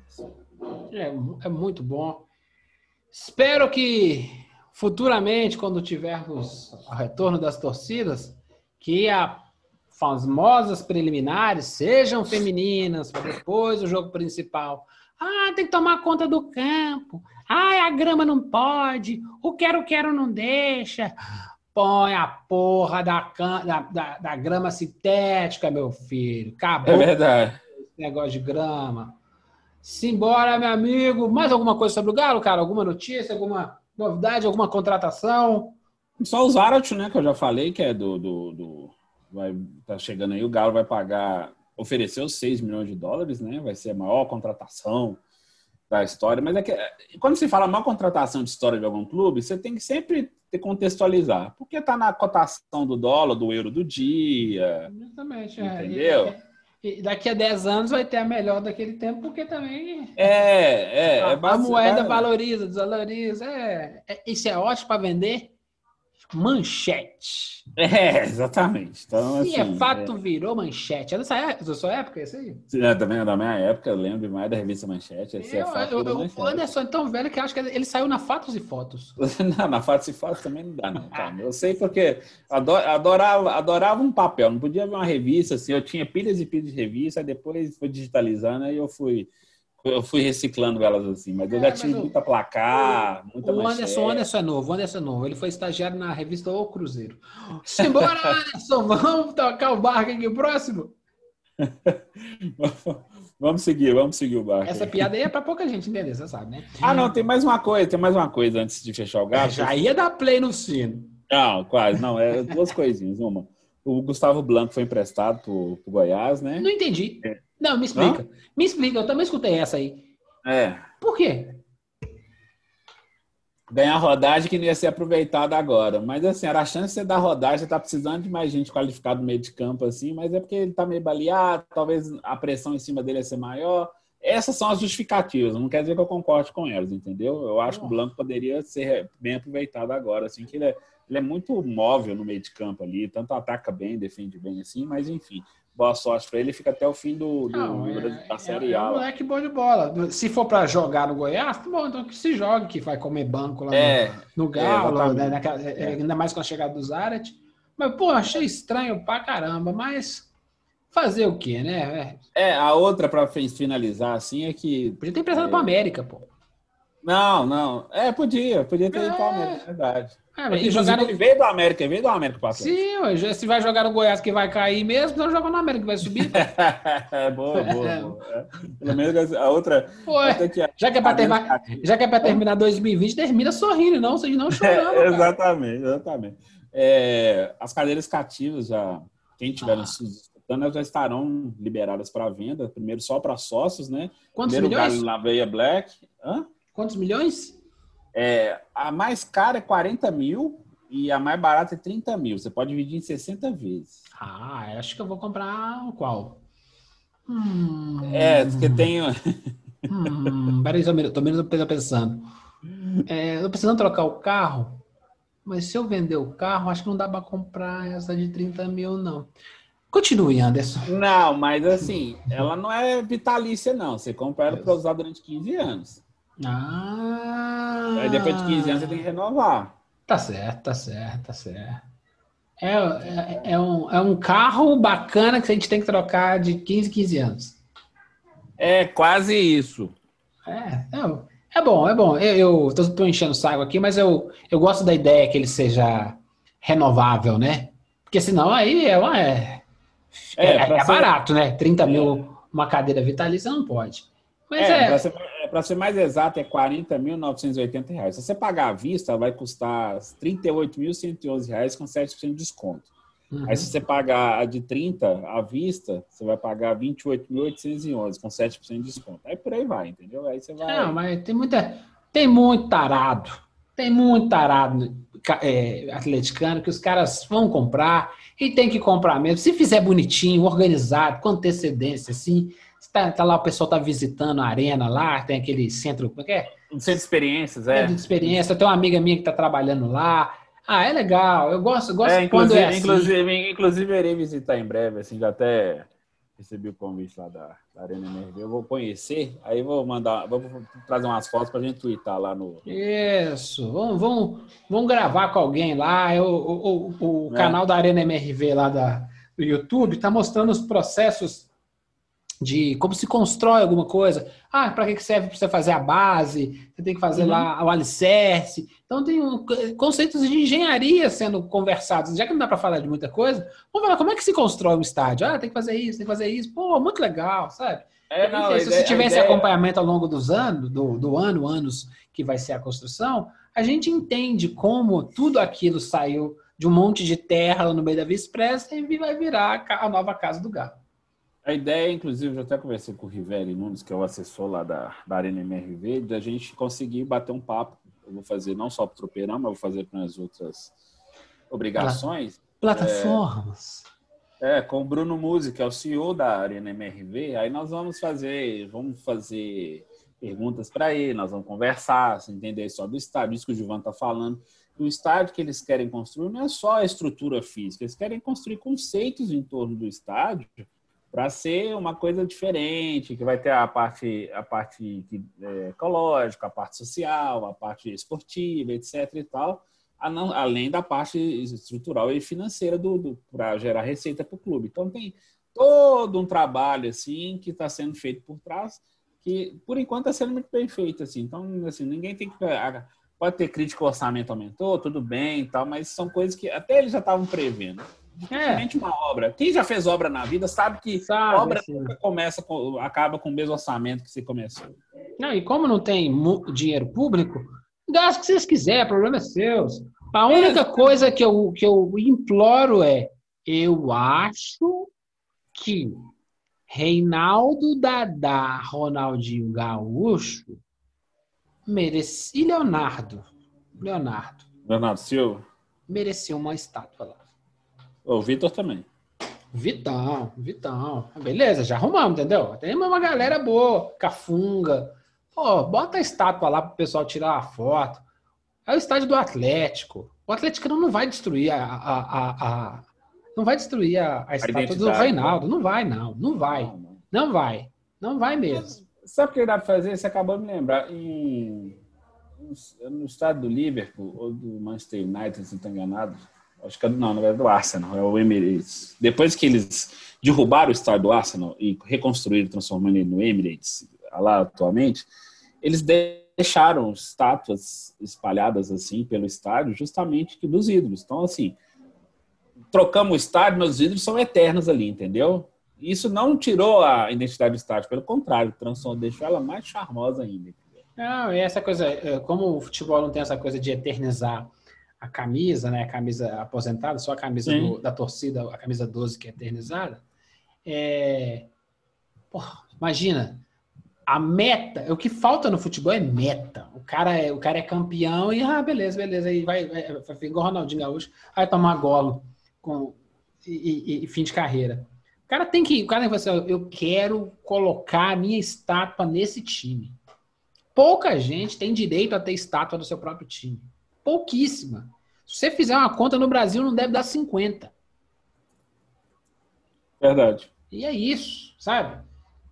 [SPEAKER 1] É, é muito bom. Espero que futuramente, quando tivermos o retorno das torcidas, que as famosas preliminares sejam femininas, para depois o jogo principal. Ah, tem que tomar conta do campo. Ah, a grama não pode. O quero-quero não deixa. Põe a porra da, da, da, da, grama sintética, meu filho. Acabou.
[SPEAKER 2] É verdade.
[SPEAKER 1] Esse negócio de grama. Simbora, meu amigo. Mais alguma coisa sobre o Galo, cara? Alguma notícia? Alguma Novidade, alguma contratação?
[SPEAKER 2] Só o Zarat, né? Que eu já falei, que é do. do, do vai, tá chegando aí, o Galo vai pagar, ofereceu 6 milhões de dólares, né? Vai ser a maior contratação da história. Mas é que quando se fala maior contratação de história de algum clube, você tem que sempre contextualizar. Porque tá na cotação do dólar, do euro do dia.
[SPEAKER 1] Exatamente.
[SPEAKER 2] É. Entendeu?
[SPEAKER 1] É. E daqui a 10 anos vai ter a melhor daquele tempo, porque também.
[SPEAKER 2] É, é.
[SPEAKER 1] A, é a moeda valoriza, desvaloriza. É, é, isso é ótimo para vender. Manchete.
[SPEAKER 2] É, exatamente. Então,
[SPEAKER 1] Se
[SPEAKER 2] assim,
[SPEAKER 1] é fato, virou manchete. É dessa época, da sua época, esse aí?
[SPEAKER 2] É, também é da minha época, eu lembro mais da revista Manchete. Esse é
[SPEAKER 1] Eu,
[SPEAKER 2] fato,
[SPEAKER 1] eu, eu,
[SPEAKER 2] manchete.
[SPEAKER 1] o Anderson é tão velho que eu acho que ele saiu na Fatos e Fotos.
[SPEAKER 2] Não, na Fatos e Fotos também não dá, não, cara. Eu sei porque ado- adorava, adorava um papel, não podia ver uma revista, assim, eu tinha pilhas e pilhas de revista, depois foi digitalizando, aí eu fui, eu fui reciclando elas assim, mas eu
[SPEAKER 1] É,
[SPEAKER 2] já tive
[SPEAKER 1] o-
[SPEAKER 2] muita placar, muita
[SPEAKER 1] O Anderson, o Anderson é novo, o Anderson é novo. Ele foi estagiário na revista O Cruzeiro. Simbora, Anderson, vamos tocar o barco aqui próximo.
[SPEAKER 2] vamos seguir, vamos seguir o barco.
[SPEAKER 1] Essa piada aí é pra pouca gente entender, você sabe, né?
[SPEAKER 2] Ah, não, tem mais uma coisa, tem mais uma coisa antes de fechar o gato.
[SPEAKER 1] Já ia dar play no sino.
[SPEAKER 2] Não, quase, não, é duas coisinhas. Uma, o Gustavo Blanco foi emprestado pro, pro Goiás, né?
[SPEAKER 1] Não entendi. Não, me explica. Me explica, eu também escutei essa aí.
[SPEAKER 2] É,
[SPEAKER 1] Por quê?
[SPEAKER 2] ganhar rodagem que não ia ser aproveitada agora. Mas assim, era a chance de você dar rodagem, você tá precisando de mais gente qualificada no meio de campo, assim, mas é porque ele tá meio baleado, talvez a pressão em cima dele ia ser maior. Essas são as justificativas, não quer dizer que eu concorde com elas, entendeu? Eu acho que o Blanco poderia ser bem aproveitado agora, assim, que ele é, ele é muito móvel no meio de campo ali, tanto ataca bem, defende bem, assim, mas enfim, boa sorte para ele, fica até o fim do, do,
[SPEAKER 1] Não, é,
[SPEAKER 2] da
[SPEAKER 1] é,
[SPEAKER 2] Série
[SPEAKER 1] é
[SPEAKER 2] A.
[SPEAKER 1] um
[SPEAKER 2] lá.
[SPEAKER 1] moleque bom de bola. Se for pra jogar no Goiás, tá bom, então que se jogue, que vai comer banco lá no-
[SPEAKER 2] É,
[SPEAKER 1] no Galo,
[SPEAKER 2] exatamente.
[SPEAKER 1] né, naquela- é, ainda mais com a chegada do Zarat. Mas, pô, achei estranho pra caramba, mas fazer o quê, né?
[SPEAKER 2] é, a outra para finalizar, assim, é que
[SPEAKER 1] Podia ter emprestado
[SPEAKER 2] É.
[SPEAKER 1] pra América, pô.
[SPEAKER 2] Não, não. É, podia. Podia ter ido
[SPEAKER 1] É.
[SPEAKER 2] para o América, é verdade.
[SPEAKER 1] É,
[SPEAKER 2] É,
[SPEAKER 1] mas
[SPEAKER 2] Inclusive,
[SPEAKER 1] jogar no...
[SPEAKER 2] ele veio do América, ele veio do América para
[SPEAKER 1] Sim, ué, já- se vai jogar no Goiás que vai cair mesmo, então joga no América que vai subir.
[SPEAKER 2] é boa, boa, boa. É. Pelo menos a outra. Outra que é-
[SPEAKER 1] já que é pra terminar, já que é pra terminar 2020, termina sorrindo, não, vocês não chorando.
[SPEAKER 2] É,
[SPEAKER 1] cara.
[SPEAKER 2] exatamente, exatamente. É, as cadeiras cativas já, quem tiver
[SPEAKER 1] Ah.
[SPEAKER 2] nos escutando, elas já estarão liberadas para venda. Primeiro só para sócios, né?
[SPEAKER 1] Quantos
[SPEAKER 2] Primeiro
[SPEAKER 1] milhões?
[SPEAKER 2] Na veia Black. Hã?
[SPEAKER 1] Quantos milhões?
[SPEAKER 2] É, a mais cara é 40 mil e a mais barata é 30 mil. Você pode dividir em 60 vezes.
[SPEAKER 1] Ah, acho que eu vou comprar qual? Hum,
[SPEAKER 2] É, porque tem.
[SPEAKER 1] Hum, peraí, só um minuto, tô menos pensando. É, eu tô precisando trocar o carro, mas se eu vender o carro, acho que não dá pra comprar essa de 30 mil, não. Continue, Anderson.
[SPEAKER 2] Não, mas assim, ela não é vitalícia, não. Você compra ela para usar durante 15 anos.
[SPEAKER 1] Ah,
[SPEAKER 2] Aí depois de 15 anos você tem que renovar.
[SPEAKER 1] Tá certo, tá certo, tá certo. É, é, é um, é um carro bacana que a gente tem que trocar de 15, 15 anos.
[SPEAKER 2] É quase isso.
[SPEAKER 1] É, é, é bom, é bom. Eu, eu tô, enchendo o saco aqui, mas eu, eu gosto da ideia que ele seja renovável, né? Porque senão aí é, é, é,
[SPEAKER 2] É,
[SPEAKER 1] é barato, né? 30 mil uma cadeira vitalícia não pode. Mas
[SPEAKER 2] É,
[SPEAKER 1] é,
[SPEAKER 2] para ser, mais exato, é 40.980 reais. Se você pagar à vista, vai custar 38.111 reais com 7% de desconto.
[SPEAKER 1] Uhum.
[SPEAKER 2] Aí, se você pagar a de 30 à vista, você vai pagar R$ 28.811 com 7% de desconto. Aí por aí vai, entendeu? Aí você vai.
[SPEAKER 1] Não, mas tem muita. Tem muito tarado. Tem muito tarado é, atleticano que os caras vão comprar e tem que comprar mesmo. Se fizer bonitinho, organizado, com antecedência, assim. Tá, tá lá, o pessoal tá visitando a arena lá, tem aquele centro, como é que é?
[SPEAKER 2] Um centro de experiências, é.
[SPEAKER 1] Centro de experiência. Tem uma amiga minha que tá trabalhando lá. Ah, é legal. Eu gosto, gosto
[SPEAKER 2] É,
[SPEAKER 1] quando
[SPEAKER 2] inclusive,
[SPEAKER 1] é assim.
[SPEAKER 2] inclusive, inclusive, eu irei visitar em breve, assim, já até recebi o convite lá da, da Arena MRV. Eu vou conhecer, aí vou mandar, vou trazer umas fotos pra gente twittar lá no.
[SPEAKER 1] Isso, vamos, vamos, vamos gravar com alguém lá. Eu- o o, o
[SPEAKER 2] É.
[SPEAKER 1] canal da Arena MRV lá da, do YouTube está mostrando os processos de como se constrói alguma coisa. Ah, para que serve para você fazer a base? Você tem que fazer
[SPEAKER 2] Uhum.
[SPEAKER 1] lá o alicerce. Então tem um, conceitos de engenharia sendo conversados. Já que não dá para falar de muita coisa, vamos falar como é que se constrói um estádio. Ah, tem que fazer isso, tem que fazer isso. Pô, muito legal, sabe?
[SPEAKER 2] É,
[SPEAKER 1] não se
[SPEAKER 2] ideia-
[SPEAKER 1] você tiver
[SPEAKER 2] a
[SPEAKER 1] esse
[SPEAKER 2] ideia-
[SPEAKER 1] acompanhamento ao longo dos anos, do, do ano, anos que vai ser a construção, a gente entende como tudo aquilo saiu de um monte de terra lá no meio da Via Expressa e vai virar a nova casa do Galo.
[SPEAKER 2] A ideia, inclusive, eu até conversei com o Rivelli Nunes, que é o assessor lá da, da Arena MRV, da gente conseguir bater um papo. Eu vou fazer não só para o Tropeirão, mas vou fazer para as outras obrigações.
[SPEAKER 1] Plataformas.
[SPEAKER 2] É, com o Bruno Musi, que é o CEO da Arena MRV. Aí nós vamos fazer, vamos fazer perguntas para ele, nós vamos conversar, entender só do estádio, isso que o Gilvan está falando. o estádio que eles querem construir não é só a estrutura física, eles querem construir conceitos em torno do estádio para ser uma coisa diferente, que vai ter a parte, a parte é, ecológica, a parte social, a parte esportiva, etc. e tal, além da parte estrutural e financeira do, do para gerar receita para o clube. Então tem todo um trabalho assim que está sendo feito por trás, que por enquanto está sendo muito bem feito assim. Então assim ninguém tem que pode ter crítica o orçamento aumentou, tudo bem e tal, mas são coisas que até eles já estavam prevendo. Dificilmente é. uma obra. Quem já fez obra na vida sabe que sabe, obra nunca começa com, acaba com o mesmo orçamento que você começou.
[SPEAKER 1] Não, e como não tem dinheiro público, gasta o que vocês quiserem, problema é seu. A única é. coisa que eu, que eu imploro é: eu acho que Reinaldo Dadá, Ronaldinho Gaúcho, merece. E Leonardo? Leonardo.
[SPEAKER 2] Leonardo Silva?
[SPEAKER 1] Mereceu uma estátua lá.
[SPEAKER 2] O Vitor também.
[SPEAKER 1] Vitão, Vitão. Beleza, já arrumamos, entendeu? Tem uma galera boa, Cafunga. Pô, bota a estátua lá pro pessoal tirar a foto. É o estádio do Atlético. O Atlético não vai destruir a, a, a, a não vai destruir a, a estátua do Reinaldo. Né? Não vai, não. Não vai. Não, vai. Não vai mesmo.
[SPEAKER 2] Sabe o que dá para fazer? Você acabou de me lembrar. Em, no estado do Liverpool ou do Manchester United, se não estou enganado, Acho que é, não, não é do Arsenal, é o Emirates. Depois que eles derrubaram o estádio do Arsenal e reconstruíram, transformando ele no Emirates, lá atualmente, eles deixaram estátuas espalhadas assim pelo estádio, justamente que dos ídolos. Então, assim, trocamos o estádio, meus ídolos são eternos ali, entendeu? Isso não tirou a identidade do estádio, pelo contrário, transformou, deixou ela mais charmosa ainda.
[SPEAKER 1] Não, e essa coisa, é, como o futebol não tem essa coisa de eternizar a camisa, né, a camisa aposentada, só a camisa do, da torcida, a camisa 12 que é eternizada, é... Porra, imagina, a meta, o que falta no futebol é meta. O cara é, o cara é campeão e, ah, beleza, beleza, aí vai, vai, vai igual o Ronaldinho Gaúcho, vai tomar golo com, e, e, e, fim de carreira. O cara tem que, o cara tem que falar assim, eu quero colocar a minha estátua nesse time. Pouca gente tem direito a ter estátua do seu próprio time pouquíssima. Se você fizer uma conta no Brasil, não deve dar 50.
[SPEAKER 2] Verdade.
[SPEAKER 1] E é isso, sabe?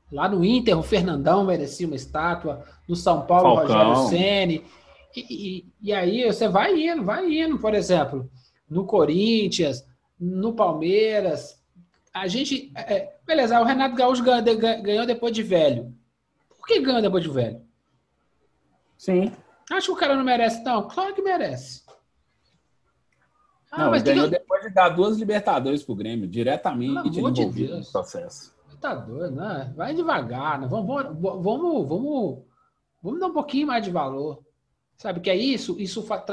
[SPEAKER 1] Lá no Inter, o Fernandão merecia uma estátua. No São Paulo, o Rogério Ceni. E, e, e, aí você vai indo, vai indo, por exemplo, no Corinthians, no Palmeiras. A gente. É, beleza, o Renato Gaúcho ganhou depois de velho. Por que ganhou depois de velho?
[SPEAKER 2] Sim.
[SPEAKER 1] Acho que o cara não merece, não. Claro que merece.
[SPEAKER 2] Ah, não, mas ganhou que... depois de dar duas Libertadores pro Grêmio, diretamente Pelo envolvido de Deus. no processo.
[SPEAKER 1] Tá doido, né? Vai devagar, né? Vamos, vamos, vamos, vamos, dar um pouquinho mais de valor. Sabe que é isso? Isso, fa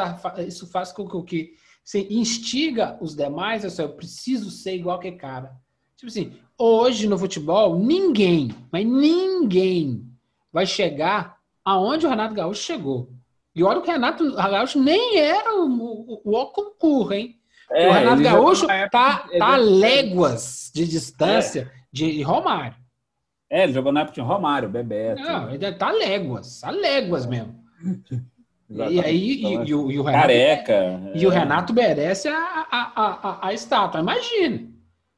[SPEAKER 1] isso faz com que você instiga os demais, assim, eu preciso ser igual que cara. Tipo assim, hoje no futebol, ninguém, mas ninguém vai chegar aonde o Renato Gaúcho chegou. E olha que o Renato Gaúcho nem era o, o, o concurso, hein? É, o Renato Gaúcho tá, tá léguas de distância é. de Romário.
[SPEAKER 2] É, ele jogou na época de Romário, Bebeto.
[SPEAKER 1] Não, ele tá léguas, tá léguas mesmo. e aí, então, e, e, o, e, o, Renato.
[SPEAKER 2] Careca.
[SPEAKER 1] E é. o Renato merece a, a, a, a estátua, imagina.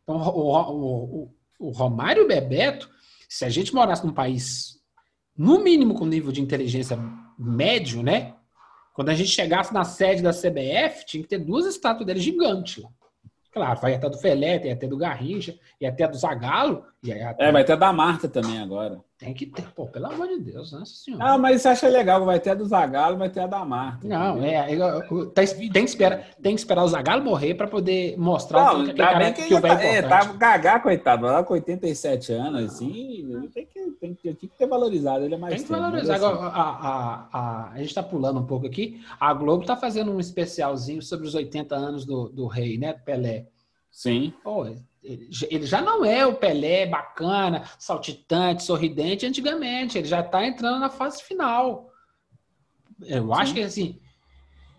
[SPEAKER 1] Então, o, o, o, Romário e o Bebeto, se a gente morasse num país, no mínimo com nível de inteligência médio, né? Quando a gente chegasse na sede da CBF, tinha que ter duas estátuas dele gigantes lá. Claro, vai até do Felé, tem até do Garrincha, e até do Zagalo. E
[SPEAKER 2] até... É, vai ter da Marta também agora.
[SPEAKER 1] Tem que ter, pô, pelo amor de Deus, nossa senhora.
[SPEAKER 2] Ah, mas você acha legal, vai ter a do Zagalo, vai ter a da Marta.
[SPEAKER 1] Não, é, tá, tem, que esperar, tem que esperar o Zagalo morrer para poder mostrar
[SPEAKER 2] não, o que, que, cara, que, que o velho tá, é, tá gagá, coitado, lá com 87 anos, assim, tem que, tem, que, tem que ter valorizado, ele é mais
[SPEAKER 1] Tem que valorizar. Assim. Agora, a, a, a, a gente tá pulando um pouco aqui, a Globo tá fazendo um especialzinho sobre os 80 anos do, do rei, né, Pelé.
[SPEAKER 2] Sim.
[SPEAKER 1] Pô, ele já não é o Pelé bacana, saltitante, sorridente antigamente. Ele já está entrando na fase final. Eu acho que assim.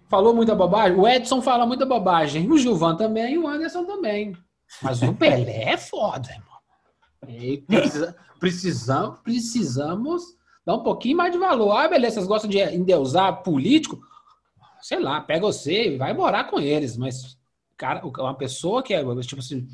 [SPEAKER 1] Falou muita bobagem. O Edson fala muita bobagem. O Gilvan também e o Anderson também. Mas o Pelé é foda, irmão. Precisa, precisamos, precisamos dar um pouquinho mais de valor. Ah, beleza, vocês gostam de endeusar político? sei lá, pega você e vai morar com eles, mas cara, uma pessoa que é tipo assim,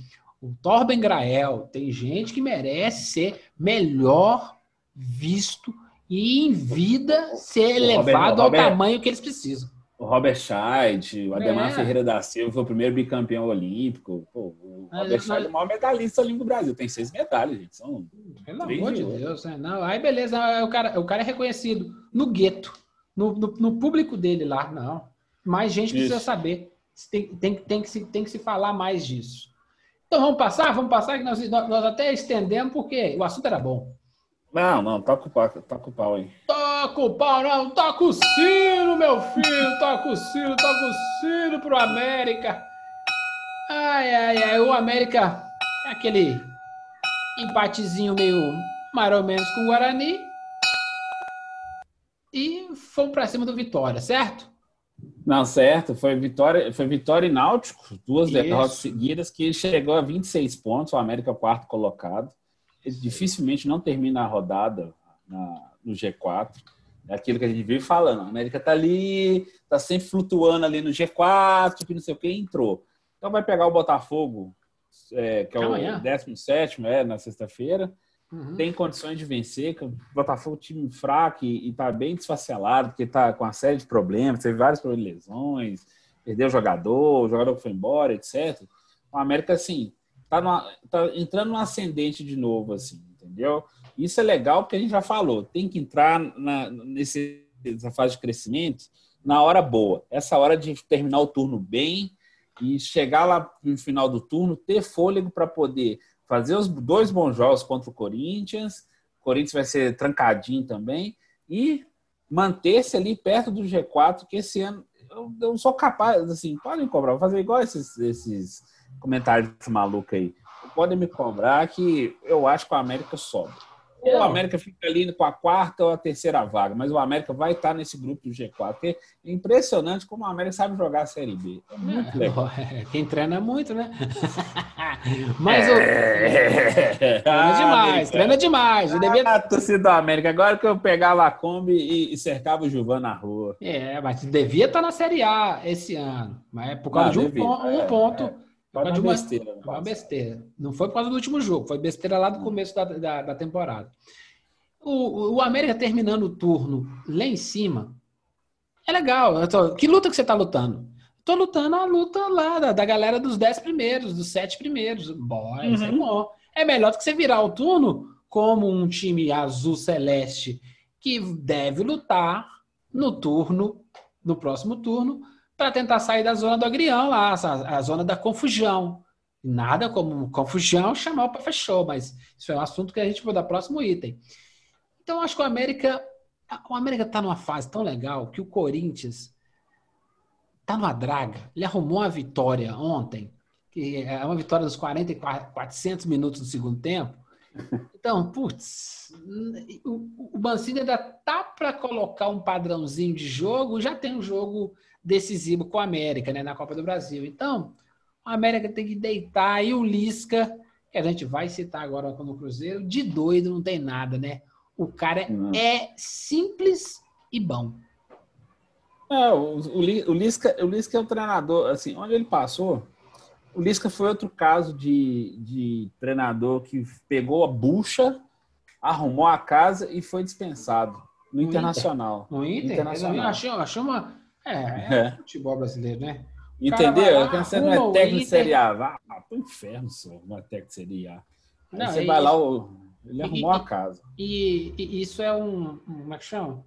[SPEAKER 1] o Torben Grael, tem gente que merece ser melhor visto e em vida ser elevado ao tamanho que eles precisam.
[SPEAKER 2] O Robert Scheid, o Ademar é. Ferreira da Silva foi o primeiro bicampeão olímpico. Pô, o Robert mas, Scheid é o maior medalhista ali do Brasil. Tem seis medalhas, gente. São
[SPEAKER 1] Pelo amor de Deus. Né? Não, aí beleza, o cara, o cara é reconhecido no gueto, no, no, no público dele lá. Não. Mais gente precisa Isso. saber. Tem, tem, tem, que se, tem que se falar mais disso. Então vamos passar? Vamos passar, que nós, nós até estendemos, porque o assunto era bom.
[SPEAKER 2] Não, não, toca o pau, toca o pau aí.
[SPEAKER 1] Toca o pau, não, toca o sino, meu filho, toca o sino, toca o sino pro América. Ai, ai, ai, o América é aquele empatezinho meio mais ou menos com o Guarani. E fomos pra cima do Vitória, certo?
[SPEAKER 2] Não, certo, foi Vitória, foi Vitória e Náutico, duas Isso. derrotas seguidas, que chegou a 26 pontos, o América quarto colocado dificilmente não termina a rodada na, no G4. É aquilo que a gente vive falando. A América tá ali, tá sempre flutuando ali no G4, que não sei o que, entrou. Então vai pegar o Botafogo, é, que é Amanhã. o 17 é, na sexta-feira. Uhum. Tem condições de vencer. O Botafogo é um time fraco e, está bem desfacelado, porque está com uma série de problemas, teve vários problemas de lesões, perdeu o jogador, o jogador foi embora, etc. O América, assim, tá, numa, tá entrando no ascendente de novo, assim, entendeu? Isso é legal porque a gente já falou, tem que entrar na, nesse, nessa fase de crescimento na hora boa. Essa hora de terminar o turno bem e chegar lá no final do turno, ter fôlego para poder fazer os dois bons jogos contra o Corinthians. O Corinthians vai ser trancadinho também. E manter-se ali perto do G4, que esse ano eu, eu sou capaz, assim, podem cobrar, vou fazer igual esses, esses comentários malucos aí. Podem me cobrar que eu acho que o América sobe. Ou o América fica ali com a quarta ou a terceira vaga, mas o América vai estar nesse grupo do G4. Porque é impressionante como o América sabe jogar a Série B. É muito é, legal.
[SPEAKER 1] Quem treina muito, né? mas é... o... treina demais, treina demais. Eu devia...
[SPEAKER 2] Ah, torcida do América, agora que eu pegava a Kombi e, e cercava o Gilvan na rua.
[SPEAKER 1] É, mas devia estar na Série A esse ano. Mas é por causa Não, de um, ponto. Um ponto é, é. Foi uma besteira. Foi uma besteira. Não foi por causa do último jogo, foi besteira lá do começo da, da, da temporada. O, o América terminando o turno lá em cima é legal. Tô, que luta que você está lutando? Tô lutando a luta lá da, da galera dos dez primeiros, dos sete primeiros. Bora, isso é uhum. bom. É melhor do que você virar o turno como um time azul celeste que deve lutar no turno, no próximo turno, para tentar sair da zona do agrião lá, a, zona da confusão. Nada como confusão chamar para fechou, mas isso é um assunto que a gente vai dar próximo item. Então, acho que o América, o América está numa fase tão legal que o Corinthians está numa draga. Ele arrumou uma vitória ontem, que é uma vitória dos 40 e 400 minutos do segundo tempo. Então, putz, o, o Mancini ainda tá para colocar um padrãozinho de jogo, já tem um jogo decisivo com a América, né, na Copa do Brasil. Então, a América tem que deitar e o Lisca, que a gente vai citar agora no Cruzeiro, de doido não tem nada, né? O cara não. é simples e bom.
[SPEAKER 2] É, o, o, o, Lisca, o Lisca é o treinador, assim, onde ele passou, o Lisca foi outro caso de, de treinador que pegou a bucha, arrumou a casa e foi dispensado no, no Internacional.
[SPEAKER 1] Inter. No Inter? Internacional. Achei, achei uma é, é, é. futebol brasileiro, né?
[SPEAKER 2] Entendeu? Lá, você não é técnico de Série A. Vá pro inferno, senhor, não é técnico de Série A. Aí não, você e, vai lá, ele arrumou e, a casa.
[SPEAKER 1] E, e, isso é um, como é que chama?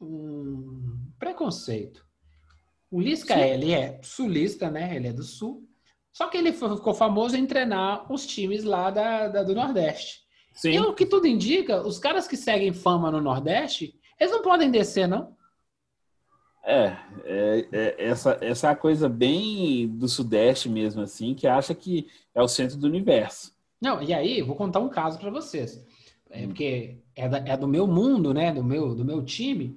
[SPEAKER 1] Um preconceito. O Lisca, Sim. ele é sulista, né? Ele é do Sul. Só que ele ficou famoso em treinar os times lá da, da do Nordeste. Sim. E o que tudo indica, os caras que seguem fama no Nordeste, eles não podem descer, não.
[SPEAKER 2] É, é, é, essa, essa é a coisa bem do Sudeste mesmo, assim, que acha que é o centro do universo.
[SPEAKER 1] Não, e aí, vou contar um caso para vocês. É hum. porque é, da, é, do meu mundo, né? Do meu, do meu time.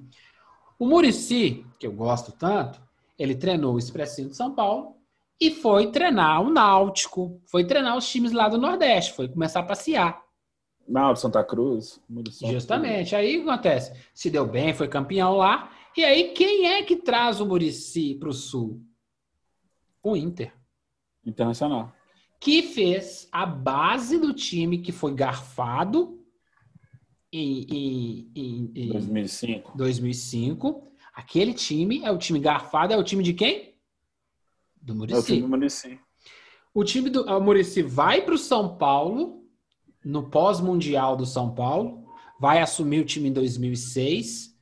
[SPEAKER 1] O Murici, que eu gosto tanto, ele treinou o Expressinho de São Paulo e foi treinar o Náutico, foi treinar os times lá do Nordeste, foi começar a passear.
[SPEAKER 2] Náutico, Santa Cruz.
[SPEAKER 1] Muricy, Justamente. Aí o que acontece? Se deu bem, foi campeão lá E aí, quem é que traz o Murici para o Sul? O Inter.
[SPEAKER 2] Internacional.
[SPEAKER 1] Que fez a base do time que foi garfado em, em, em, em
[SPEAKER 2] 2005.
[SPEAKER 1] 2005. Aquele time é o time garfado, é o time de quem? Do
[SPEAKER 2] É o
[SPEAKER 1] Murici.
[SPEAKER 2] time do Murici.
[SPEAKER 1] O time do Murici vai para o São Paulo, no pós-mundial do São Paulo, vai assumir o time em 2006,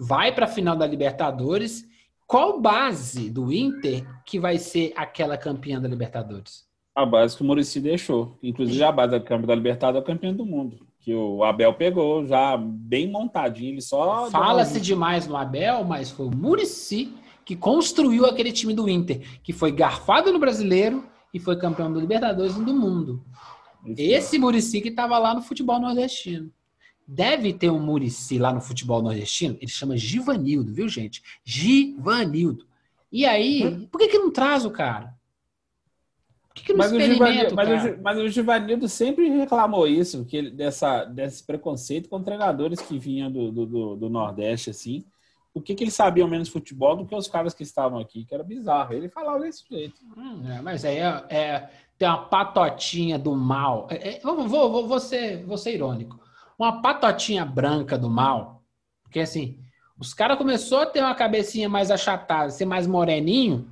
[SPEAKER 1] vai para a final da Libertadores. Qual base do Inter que vai ser aquela campeã da Libertadores?
[SPEAKER 2] A base que o Murici deixou. Inclusive a base da Câmara da Libertadores é o campeão do mundo. Que o Abel pegou já bem montadinho. Ele só.
[SPEAKER 1] Fala-se demais no Abel, mas foi o Murici que construiu aquele time do Inter, que foi garfado no brasileiro e foi campeão do Libertadores e do mundo. Esse Murici que estava lá no futebol nordestino. Deve ter um Murici lá no futebol nordestino. Ele chama Givanildo, viu, gente? Givanildo. E aí, por que, que não traz o cara? Por que, que não
[SPEAKER 2] Mas o,
[SPEAKER 1] experimenta
[SPEAKER 2] Givanildo,
[SPEAKER 1] o
[SPEAKER 2] mas, o, mas o Givanildo sempre reclamou isso, que ele, dessa, desse preconceito com treinadores que vinham do, do, do- do Nordeste, assim. Por que, que eles sabiam menos futebol do que os caras que estavam aqui, que era bizarro. Ele falava desse jeito.
[SPEAKER 1] Hum, é, mas aí é, é- tem uma patotinha do mal. É, é, vou, vou, vou, vou ser, vou ser irônico. Uma patotinha branca do mal. Porque assim, os caras começaram a ter uma cabecinha mais achatada, ser mais moreninho.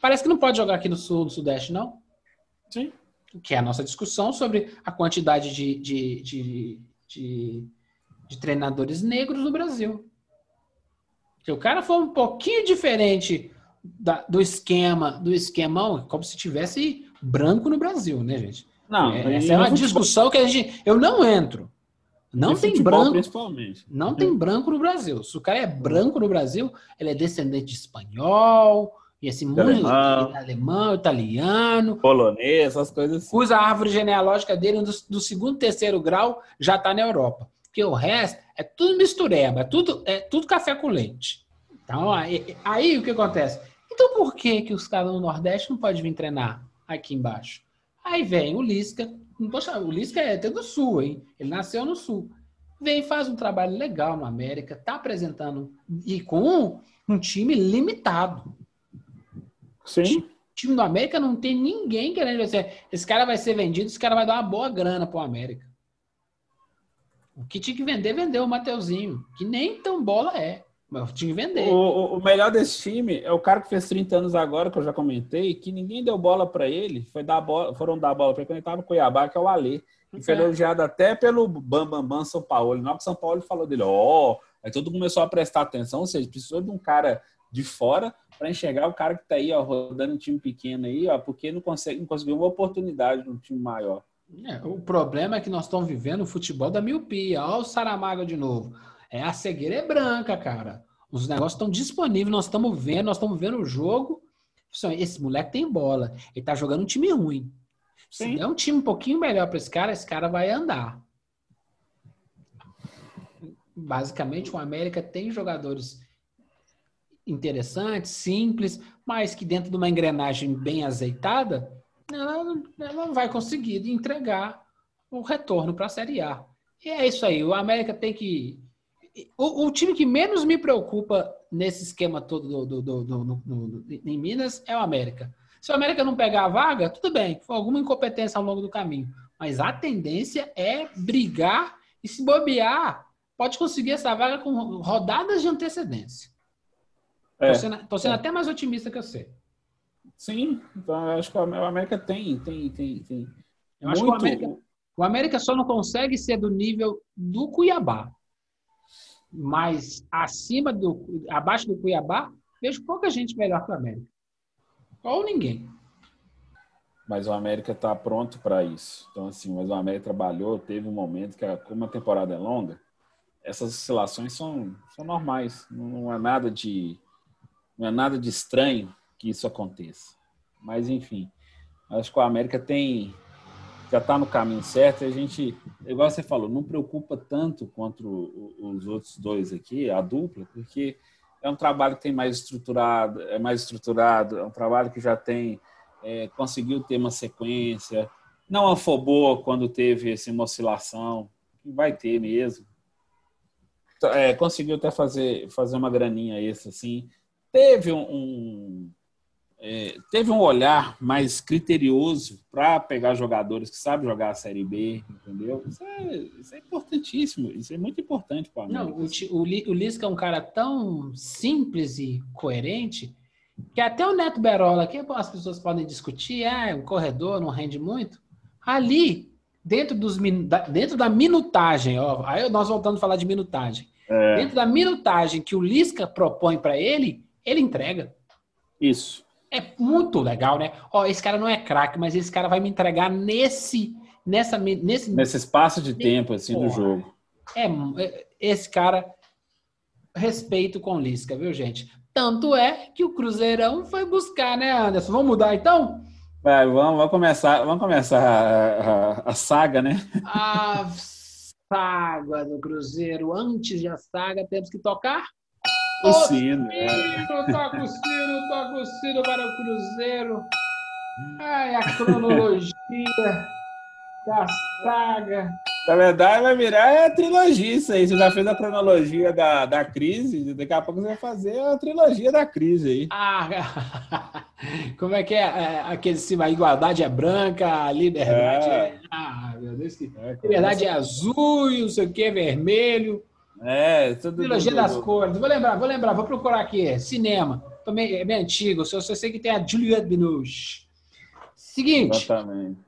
[SPEAKER 1] Parece que não pode jogar aqui no sul, no sudeste, não.
[SPEAKER 2] Sim.
[SPEAKER 1] Que é a nossa discussão sobre a quantidade de, de, de, de, de treinadores negros no Brasil. Se o cara for um pouquinho diferente da- do esquema, do esquemão, como se tivesse branco no Brasil, né, gente?
[SPEAKER 2] Não,
[SPEAKER 1] É, essa é uma
[SPEAKER 2] futebol-
[SPEAKER 1] discussão que a gente. Eu não entro. Não tem
[SPEAKER 2] futebol,
[SPEAKER 1] branco.
[SPEAKER 2] Principalmente.
[SPEAKER 1] Não tem branco no Brasil. Se o cara é branco no Brasil, ele é descendente de espanhol, e assim, muito
[SPEAKER 2] Alemão.
[SPEAKER 1] alemão, italiano.
[SPEAKER 2] Polonês, essas coisas assim.
[SPEAKER 1] Usa a árvore genealógica dele do, do segundo, terceiro grau, já está na Europa. Porque o resto é tudo mistureba, é tudo, é tudo café com leite. Então, aí, aí o que acontece? Então por que, que os caras no Nordeste não podem vir treinar aqui embaixo? Aí vem o Lisca. Poxa, o Lisca é até do Sul, hein? Ele nasceu no Sul. Vem faz um trabalho legal no América, tá apresentando. E com um, um time limitado.
[SPEAKER 2] Sim.
[SPEAKER 1] O time do América não tem ninguém querendo dizer, esse cara vai ser vendido, esse cara vai dar uma boa grana pro América. O que tinha que vender, vendeu o Mateuzinho, que nem tão bola é. Mas tinha que vender.
[SPEAKER 2] O, o- melhor desse time é o cara que fez 30 anos agora, que eu já comentei, que ninguém deu bola pra ele. Foi dar bola, foram dar bola pra ele quando ele tava no Cuiabá, que é o Alê. Que foi
[SPEAKER 1] É.
[SPEAKER 2] elogiado até pelo Bam Bam Bam São Paulo. Na hora que São Paulo falou dele, ó. aí todo mundo começou a prestar atenção, ou seja, precisou de um cara de fora para enxergar o cara que tá aí, ó, rodando um time pequeno aí, ó, porque não consegue, não conseguiu uma oportunidade num time maior.
[SPEAKER 1] É, o problema é que nós estamos vivendo o futebol da miopia. Olha o Saramago de novo. É, a cegueira é branca, cara. Os negócios estão disponíveis, nós estamos vendo, nós estamos vendo o jogo. Esse moleque tem bola. Ele tá jogando um time ruim. Se
[SPEAKER 2] Sim.
[SPEAKER 1] der um time um pouquinho melhor para esse cara, esse cara vai andar. Basicamente, o América tem jogadores interessantes, simples, mas que dentro de uma engrenagem bem azeitada, ela, não- ela não vai conseguir entregar o retorno para a Série A. E é isso aí. O América tem que. O, o time que menos me preocupa nesse esquema todo do, do- do- em Minas é o América. Se o América não pegar a vaga, tudo bem, foi alguma incompetência ao longo do caminho. Mas a tendência é brigar e se bobear, pode conseguir essa vaga com rodadas de antecedência.
[SPEAKER 2] É,
[SPEAKER 1] Tô sendo, tô sendo até mais otimista que você.
[SPEAKER 2] sim, então eu acho que o América tem, tem, tem, tem.
[SPEAKER 1] Eu acho que o América, o América só não consegue ser do nível do Cuiabá. Mas acima do. abaixo do Cuiabá, vejo pouca gente melhor que o América. Ou ninguém.
[SPEAKER 2] Mas o América está pronto para isso. Então, assim, mas o América trabalhou, teve um momento que, como a temporada é longa, essas oscilações são, são normais. Não é nada de não é nada de estranho que isso aconteça. Mas, enfim, acho que o América tem já está no caminho certo. E a gente, igual você falou, não preocupa tanto quanto os outros dois aqui, a dupla, porque é um trabalho que tem mais estruturado, é mais estruturado, é um trabalho que já tem é, conseguiu ter uma sequência, não afobou quando teve assim, uma oscilação, vai ter mesmo. é, conseguiu até fazer, fazer uma graninha extra, assim. Teve um, um é, teve um olhar mais criterioso para pegar jogadores que sabem jogar a Série B, entendeu? Isso é, isso é importantíssimo, isso é muito importante para
[SPEAKER 1] Não, o, o, o Lisca é um cara tão simples e coerente que até o Neto Berola, que as pessoas podem discutir, ah, um corredor não rende muito. Ali, dentro, dos, dentro da minutagem, ó, aí nós voltando a falar de minutagem. É. Dentro da minutagem que o Lisca propõe para ele, ele entrega.
[SPEAKER 2] Isso.
[SPEAKER 1] É muito legal, né? Ó, esse cara não é craque, mas esse cara vai me entregar nesse nessa nesse
[SPEAKER 2] nesse espaço de tempo assim porra, do jogo.
[SPEAKER 1] É, é, esse cara respeito com Lisca, viu, gente? Tanto é que o Cruzeirão foi buscar, né, Anderson? Vamos mudar então?
[SPEAKER 2] Vai, vamos, vamos começar, vamos começar a, a, a saga, né?
[SPEAKER 1] A saga do Cruzeiro. Antes da saga, temos que tocar
[SPEAKER 2] o, o sino.
[SPEAKER 1] é. Toca o sino, toca o sino para o Cruzeiro. Ai, a cronologia da saga.
[SPEAKER 2] Na verdade, vai virar a trilogia isso aí. Você já fez a cronologia da, da crise, daqui a pouco você vai fazer a trilogia da crise aí.
[SPEAKER 1] Ah, como é que é? é aquele cima, a igualdade é branca, a liberdade é. é ah, meu Deus, que... É, liberdade é azul e não sei o que, vermelho.
[SPEAKER 2] É, tudo.
[SPEAKER 1] Trilogia das cores. Vou lembrar, vou lembrar, vou procurar aqui. Cinema. Também é bem antigo. Eu sei que tem a Juliette Binoche. Seguinte.
[SPEAKER 2] Exatamente.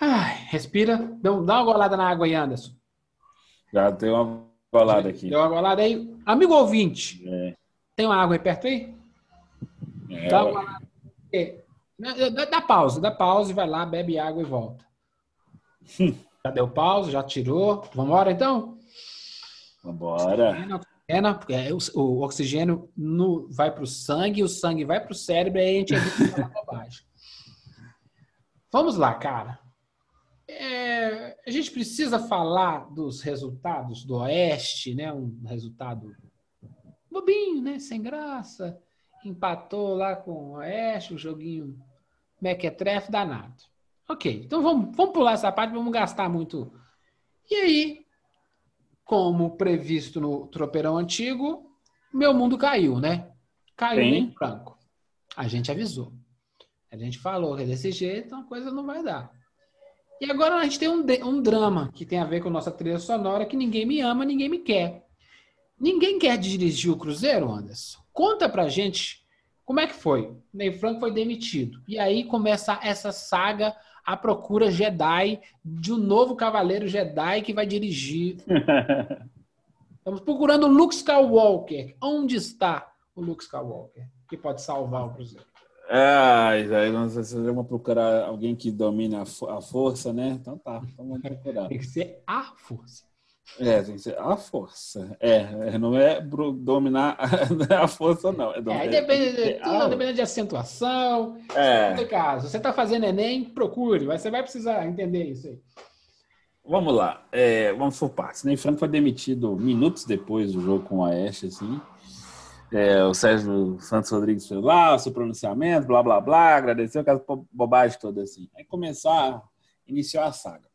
[SPEAKER 1] Ai, respira. Dá uma golada na água aí, Anderson.
[SPEAKER 2] Já tem uma golada aqui.
[SPEAKER 1] Deu uma golada aí. Amigo ouvinte, é. tem uma água aí perto aí? É, dá, uma... dá, dá pausa, dá pausa e vai lá, bebe água e volta. já deu pausa, já tirou. Vamos embora então?
[SPEAKER 2] Vambora.
[SPEAKER 1] Oxigênio, é, o, o oxigênio no, vai para o sangue, o sangue vai para o cérebro e aí a gente evita bobagem. Vamos lá, cara. É, a gente precisa falar dos resultados do Oeste, né? Um resultado bobinho, né? Sem graça. Empatou lá com o Oeste, um joguinho mequetrefe danado. Ok, então vamos, vamos pular essa parte, vamos gastar muito. E aí, como previsto no tropeirão antigo, meu mundo caiu, né? Caiu Sim. em branco. A gente avisou. A gente falou que desse jeito a coisa não vai dar. E agora a gente tem um, um drama que tem a ver com nossa trilha sonora, que ninguém me ama, ninguém me quer. Ninguém quer dirigir o Cruzeiro, Anderson? Conta pra gente como é que foi. Ney Franco foi demitido. E aí começa essa saga à procura Jedi de um novo cavaleiro Jedi que vai dirigir. Estamos procurando o Luke Skywalker. Onde está o Luke Skywalker que pode salvar o Cruzeiro?
[SPEAKER 2] É, aí nós vamos procurar alguém que domine a, a força, né? Então tá, então vamos procurar.
[SPEAKER 1] Tem que ser a força.
[SPEAKER 2] É, ser a força. É, não é dominar a força, não. É,
[SPEAKER 1] dominar, é depende, é, tudo depende de acentuação. É. caso, você está fazendo Enem, procure, você vai precisar entender isso aí.
[SPEAKER 2] Vamos lá, é, vamos por partes. Ney Franco foi demitido minutos depois do jogo com o Aeste, assim. É, o Sérgio Santos Rodrigues foi lá, o seu pronunciamento, blá, blá, blá, agradeceu aquela bobagem toda assim. Aí começou a, iniciou a saga.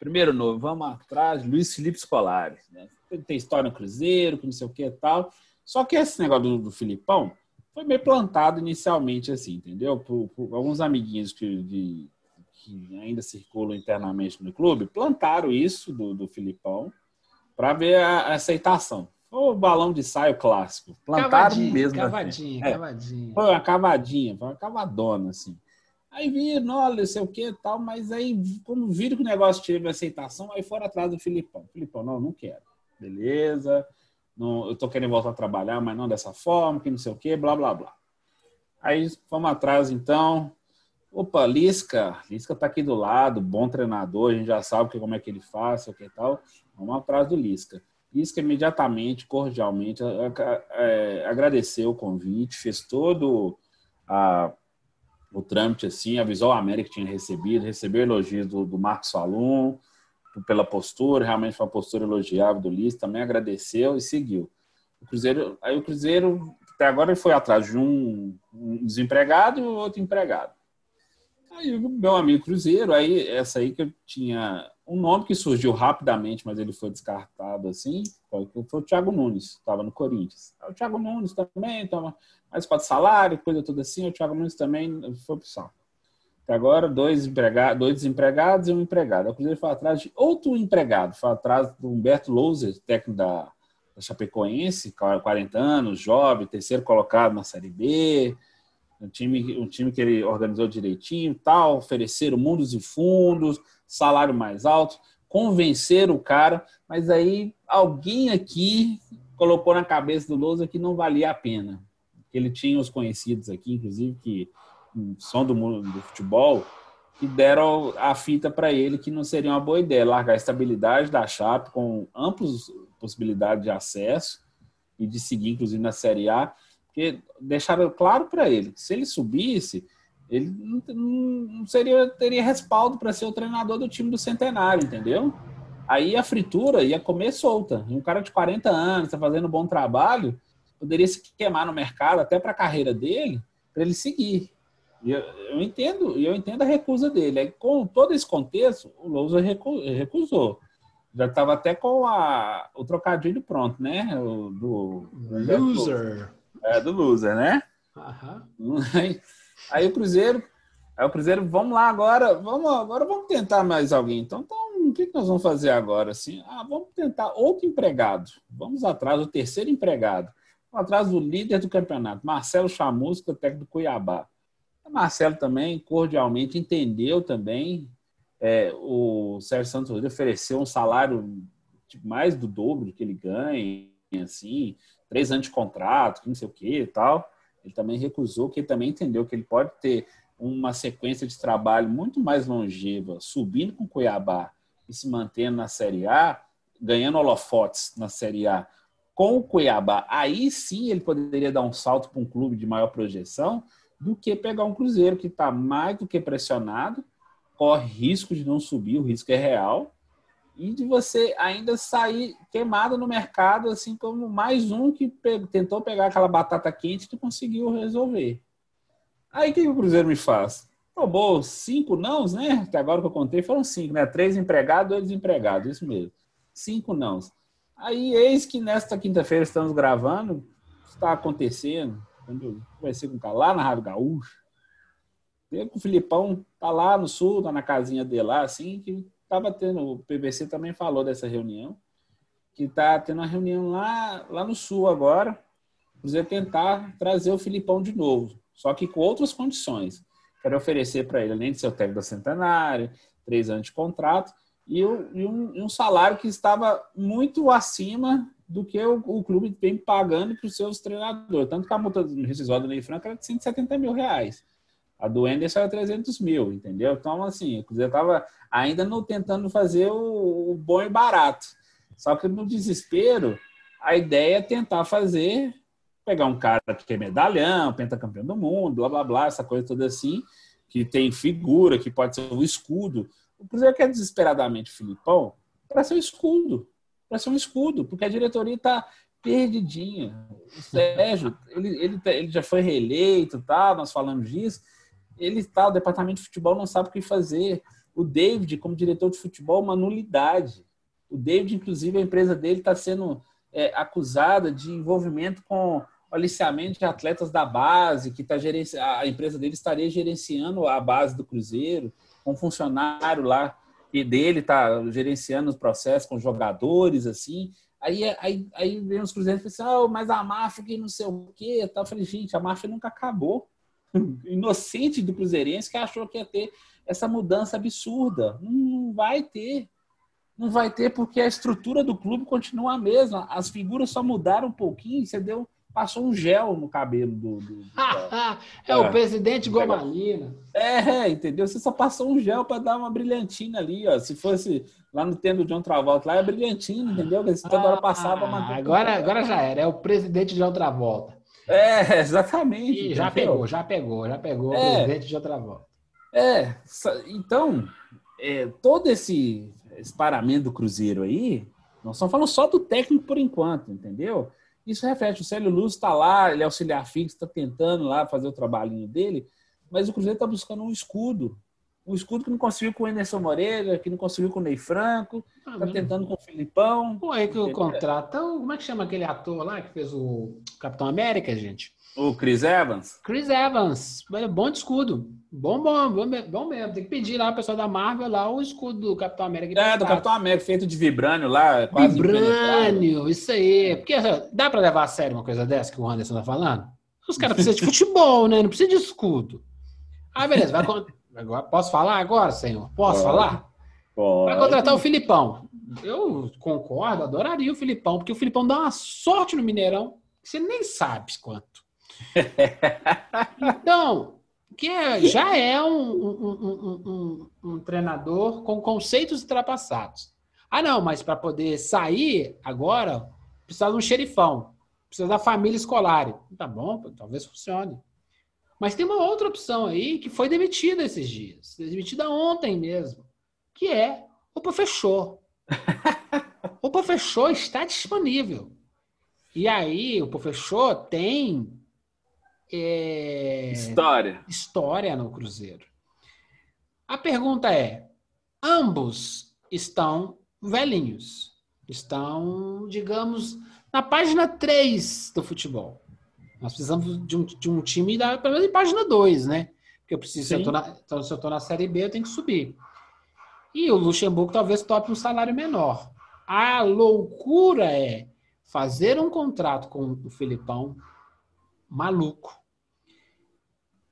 [SPEAKER 2] Primeiro novo, vamos atrás, Luiz Felipe Scolari. Né? Tem história no Cruzeiro, que não sei o que e tal. Só que esse negócio do, do Filipão foi meio plantado inicialmente assim, entendeu? Por, por alguns amiguinhos que, de, que ainda circulam internamente no clube, plantaram isso do, do Filipão para ver a, a aceitação. O balão de saio clássico. Plantaram cavadinha, mesmo.
[SPEAKER 1] Cavadinha, assim. cavadinha.
[SPEAKER 2] Foi uma cavadinha, foi uma cavadona, assim. Aí viram, olha, sei o que tal, mas aí, quando viram que o negócio teve aceitação, aí foram atrás do Filipão. Filipão, não, não quero. Beleza, não, eu tô querendo voltar a trabalhar, mas não dessa forma, que não sei o que, blá, blá, blá. Aí fomos atrás, então. Opa, Lisca, Lisca tá aqui do lado, bom treinador, a gente já sabe como é que ele faz, o que tal. Vamos atrás do Lisca. Isca imediatamente, cordialmente, é, agradeceu o convite, fez todo a, o trâmite assim, avisou a América que tinha recebido, recebeu elogios do, do Marcos Falum pela postura, realmente foi uma postura elogiável do Liz, também agradeceu e seguiu. O Cruzeiro, aí o Cruzeiro até agora ele foi atrás de um, um desempregado e outro empregado. Aí o meu amigo Cruzeiro, aí essa aí que eu tinha um nome que surgiu rapidamente, mas ele foi descartado assim, foi, foi o Thiago Nunes, estava no Corinthians. O Thiago Nunes também, tava mais quatro salário, coisa tudo assim, o Thiago Nunes também foi opção. Até agora, dois, empregados, dois desempregados e um empregado. O Cruzeiro foi atrás de outro empregado, foi atrás do Humberto Louser, técnico da, da Chapecoense, 40 anos, jovem, terceiro colocado na Série B, um time, um time que ele organizou direitinho, tal, ofereceram mundos e fundos, salário mais alto, convenceram o cara, mas aí alguém aqui colocou na cabeça do Lousa que não valia a pena. Ele tinha os conhecidos aqui, inclusive, que são do mundo do futebol, que deram a fita para ele que não seria uma boa ideia largar a estabilidade da Chape com amplas possibilidades de acesso e de seguir, inclusive, na Série A porque deixaram claro para ele que se ele subisse, ele não, não seria, teria respaldo para ser o treinador do time do Centenário, entendeu? Aí a fritura ia comer solta. E um cara de 40 anos, está fazendo um bom trabalho, poderia se queimar no mercado até para a carreira dele, para ele seguir. E eu, eu, entendo, eu entendo a recusa dele. Aí, com todo esse contexto, o Lousa recusou. Já estava até com a, o trocadilho pronto, né? O, do,
[SPEAKER 1] Loser.
[SPEAKER 2] É, do loser, né?
[SPEAKER 1] Uhum.
[SPEAKER 2] Aí, aí, o Cruzeiro, aí o Cruzeiro, vamos lá agora, vamos agora vamos tentar mais alguém. Então, então o que, que nós vamos fazer agora? Assim, ah, vamos tentar outro empregado. Vamos atrás do terceiro empregado. Vamos atrás do líder do campeonato, Marcelo Chamusca, técnico do Cuiabá. O Marcelo também, cordialmente, entendeu também. É, o Sérgio Santos ofereceu um salário de mais do dobro do que ele ganha, assim, três anos de contrato, não sei o que e tal. Ele também recusou, que ele também entendeu que ele pode ter uma sequência de trabalho muito mais longeva, subindo com o Cuiabá e se mantendo na Série A, ganhando holofotes na Série A com o Cuiabá. Aí sim ele poderia dar um salto para um clube de maior projeção do que pegar um Cruzeiro que está mais do que pressionado, corre risco de não subir, o risco é real, e de você ainda sair queimado no mercado, assim como mais um que pe tentou pegar aquela batata quente e conseguiu resolver. Aí o que o Cruzeiro me faz? Tomou cinco nãos, né? Até agora que eu contei foram cinco, né? Três empregados, dois desempregados, isso mesmo. Cinco nãos. Aí, eis que nesta quinta-feira estamos gravando, está acontecendo, quando eu conversei com o cara lá na Rádio Gaúcha, o Filipão tá lá no sul, tá na casinha dele lá, assim, que estava tendo, o PVC também falou dessa reunião, que está tendo uma reunião lá, lá no Sul agora, para tentar trazer o Filipão de novo, só que com outras condições. Quero oferecer para ele, além de ser o técnico da Centenário, três anos de contrato, e, e, um, e um, salário que estava muito acima do que o, o clube vem pagando para os seus treinadores. Tanto que a multa rescisória do Ney Franco era de 170 mil reais. A do Anderson era 300 mil, entendeu? Então, assim, o Cruzeiro estava ainda no, tentando fazer o, o, bom e barato. Só que no desespero, a ideia é tentar fazer, pegar um cara que é medalhão, pentacampeão do mundo, blá, blá, blá, essa coisa toda assim, que tem figura, que pode ser um escudo. O Cruzeiro quer desesperadamente o Filipão para ser um escudo, para ser um escudo, porque a diretoria está perdidinha. O Sérgio, ele, ele, tá, ele já foi reeleito, tá? nós falamos disso, ele está, o departamento de futebol não sabe o que fazer. O David, como diretor de futebol, uma nulidade. O David, inclusive, a empresa dele está sendo é, acusada de envolvimento com aliciamento de atletas da base, que tá gerenci... a empresa dele estaria gerenciando a base do Cruzeiro, um funcionário lá e dele está gerenciando os processos com jogadores, assim. Aí, aí, aí vem os cruzeiros e assim, oh, mas a máfia que não sei o quê. Eu falei, gente, a máfia nunca acabou. Inocente do Cruzeirense que achou que ia ter essa mudança absurda. Não vai ter. Não vai ter porque a estrutura do clube continua a mesma. As figuras só mudaram um pouquinho. Você deu, passou um gel no cabelo do. do, do
[SPEAKER 1] é, é, o presidente Gomalina.
[SPEAKER 2] É, entendeu? Você só passou um gel para dar uma brilhantina ali, ó. Se fosse lá no tempo do John Travolta, lá é brilhantina, entendeu? Você toda hora passava.
[SPEAKER 1] Ah, agora, agora já era. É o presidente John Travolta.
[SPEAKER 2] É, exatamente.
[SPEAKER 1] E já pegou, já pegou, já pegou é, o presidente de outra volta.
[SPEAKER 2] É, então, é, todo esse, esse paramento do Cruzeiro aí, nós estamos falando só do técnico por enquanto, entendeu? Isso reflete, o Célio Luz está lá, ele é auxiliar fixo, está tentando lá fazer o trabalhinho dele, mas o Cruzeiro está buscando um escudo, Um escudo que não conseguiu com o Anderson Moreira, que não conseguiu com o Ney Franco,
[SPEAKER 1] Ah,
[SPEAKER 2] tá
[SPEAKER 1] mas-
[SPEAKER 2] tentando com o Filipão.
[SPEAKER 1] Pô, aí que o contrato. Como é que chama aquele ator lá que fez o Capitão América, gente?
[SPEAKER 2] O Chris Evans.
[SPEAKER 1] Chris Evans. Bom de escudo. Bom, bom, bom, bom mesmo. Tem que pedir lá o pessoal da Marvel lá o escudo do Capitão América.
[SPEAKER 2] É, do. Capitão América, feito de vibrânio lá, quase
[SPEAKER 1] Vibrânio, isso aí. Porque dá pra levar a sério uma coisa dessa que o Anderson tá falando? Os caras precisam de futebol, né? Não precisa de escudo. Ah, beleza. Vai agora, posso falar agora, senhor? Posso
[SPEAKER 2] Pode.
[SPEAKER 1] falar? Vai contratar o Filipão. Eu concordo, adoraria o Filipão, porque o Filipão dá uma sorte no Mineirão que você nem sabe quanto. Então, que é- já é um, um- um- um- um treinador com conceitos ultrapassados. Ah, não, mas para poder sair agora, precisa de um xerifão, precisa da família escolar. Tá bom, talvez funcione. Mas tem uma outra opção aí que foi demitida esses dias, demitida ontem mesmo, que é o professor. o professor está disponível. E aí, o professor tem é,
[SPEAKER 2] História.
[SPEAKER 1] história no Cruzeiro. A pergunta é: ambos estão velhinhos, estão, digamos, na página 3 do futebol. Nós precisamos de um, de um time, da, pelo menos em página 2, né? Porque eu preciso, se eu, tô na, então, se eu tô na Série B, eu tenho que subir. E o Luxemburgo talvez tope um salário menor. A loucura é fazer um contrato com o Filipão maluco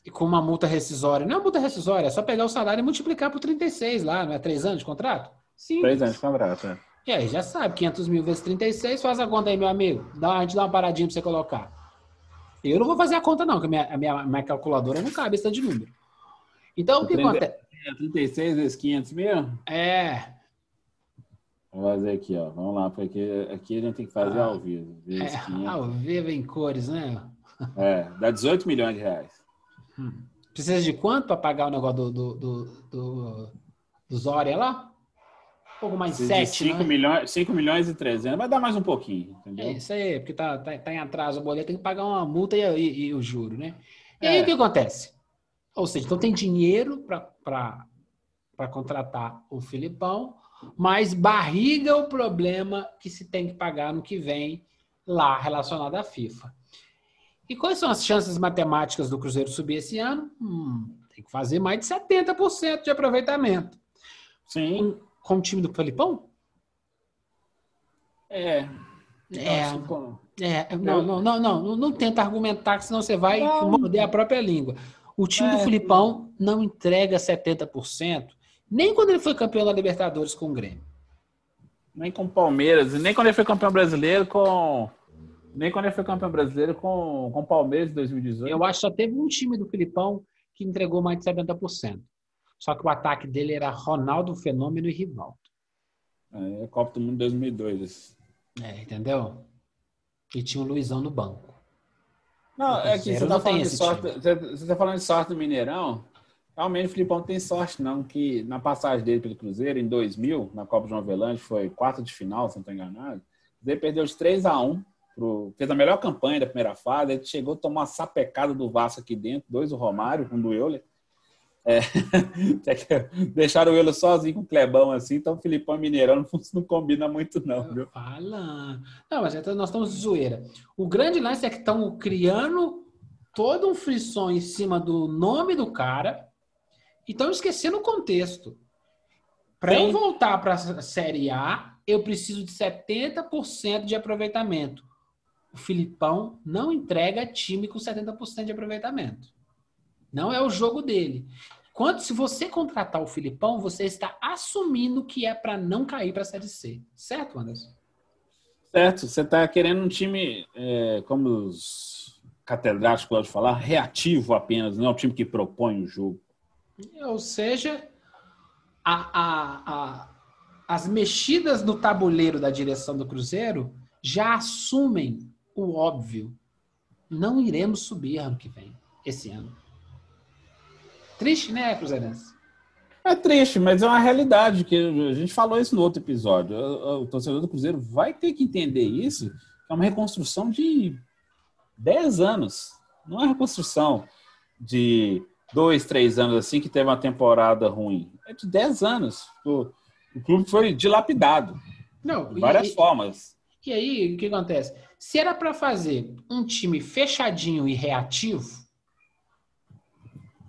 [SPEAKER 1] e com uma multa rescisória. Não é uma multa rescisória, é só pegar o salário e multiplicar por 36 lá, não é três anos de contrato? Sim.
[SPEAKER 2] Três anos de contrato. é.
[SPEAKER 1] E aí, já sabe, 500 mil vezes 36, faz a conta aí, meu amigo. Dá, a gente dá uma paradinha pra você colocar. Eu não vou fazer a conta, não, porque a minha, a minha, minha calculadora não cabe esse tanto de número. Então, o que
[SPEAKER 2] 30
[SPEAKER 1] acontece?
[SPEAKER 2] É 36 vezes 500 mil?
[SPEAKER 1] É,
[SPEAKER 2] Vou fazer aqui, ó. Vamos lá, porque aqui a gente tem que fazer
[SPEAKER 1] Ah,
[SPEAKER 2] ao vivo. Vezes
[SPEAKER 1] é
[SPEAKER 2] 500.
[SPEAKER 1] ao vivo em cores, né?
[SPEAKER 2] É, dá 18 milhões de reais.
[SPEAKER 1] Precisa de quanto para pagar o negócio do, do, do, do, do Zória lá? Pouco mais
[SPEAKER 2] de
[SPEAKER 1] 7,
[SPEAKER 2] 5
[SPEAKER 1] né?
[SPEAKER 2] milhões, 5 milhões e 300. Vai dar mais um pouquinho,
[SPEAKER 1] É
[SPEAKER 2] entendeu?
[SPEAKER 1] isso aí, porque tá, tá, tá em atraso o boleto, tem que pagar uma multa e, e- e o juro, né? E aí
[SPEAKER 2] É.
[SPEAKER 1] o que acontece? Ou seja, então tem dinheiro para contratar o Filipão, mas barriga é o problema que se tem que pagar no que vem lá relacionado à FIFA. E quais são as chances matemáticas do Cruzeiro subir esse ano? Hum, tem que fazer mais de 70% de aproveitamento.
[SPEAKER 2] Sim.
[SPEAKER 1] Com o time do Filipão?
[SPEAKER 2] É.
[SPEAKER 1] É,
[SPEAKER 2] Assim,
[SPEAKER 1] É, não, não, não, não, não, tenta argumentar, senão você vai morder a própria língua. O time do
[SPEAKER 2] É.
[SPEAKER 1] Filipão não entrega 70%, nem quando ele foi campeão da Libertadores com o Grêmio.
[SPEAKER 2] Nem com o Palmeiras, nem quando ele foi campeão brasileiro com. Nem quando ele foi campeão brasileiro com com o Palmeiras em 2018.
[SPEAKER 1] Eu acho que só teve um time do Filipão que entregou mais de 70%. Só que o ataque dele era Ronaldo, Fenômeno e Rivaldo.
[SPEAKER 2] É, Copa do Mundo 2002.
[SPEAKER 1] É, entendeu? E tinha o Luizão no banco.
[SPEAKER 2] Não, é que você tá, falando de sorte, você, você tá falando de sorte do Mineirão. Realmente o Filipão não tem sorte, não. Que na passagem dele pelo Cruzeiro, em 2000, na Copa João Avelange, foi quarto de final, se não estou enganado. Ele perdeu de 3 a 1 pro, fez a melhor campanha da primeira fase. Ele chegou a tomar uma sapecada do Vasco aqui dentro, dois do Romário, um do Euler. É, deixaram o Euler sozinho com o Clebão assim, então o Filipão e Mineirão não, não combina muito, não, viu?
[SPEAKER 1] Fala. Não, mas então nós estamos de zoeira. O grande lance é que estão criando todo um frisson em cima do nome do cara e estão esquecendo o contexto. Para eu voltar para a Série A, eu preciso de 70% de aproveitamento. O Filipão não entrega time com 70% de aproveitamento. Não é o jogo dele. Quando, se você contratar o Filipão, você está assumindo que é para não cair para a Série C. Certo, Anderson?
[SPEAKER 2] Certo, você está querendo um time, é, como os catedráticos gostam de falar, reativo apenas, não é um time que propõe o jogo.
[SPEAKER 1] Ou seja, a- a- a- as mexidas no tabuleiro da direção do Cruzeiro já assumem o óbvio. Não iremos subir ano que vem, esse ano. Triste, né, Cruzeirense?
[SPEAKER 2] É triste, mas é uma realidade, que a gente falou isso no outro episódio. O, o torcedor do Cruzeiro vai ter que entender isso, que é uma reconstrução de 10 anos. Não é reconstrução de dois, três anos assim que teve uma temporada ruim. É de dez anos. O, o clube foi dilapidado.
[SPEAKER 1] Não,
[SPEAKER 2] de várias
[SPEAKER 1] e,
[SPEAKER 2] formas.
[SPEAKER 1] E aí, o que acontece? Se era para fazer um time fechadinho e reativo,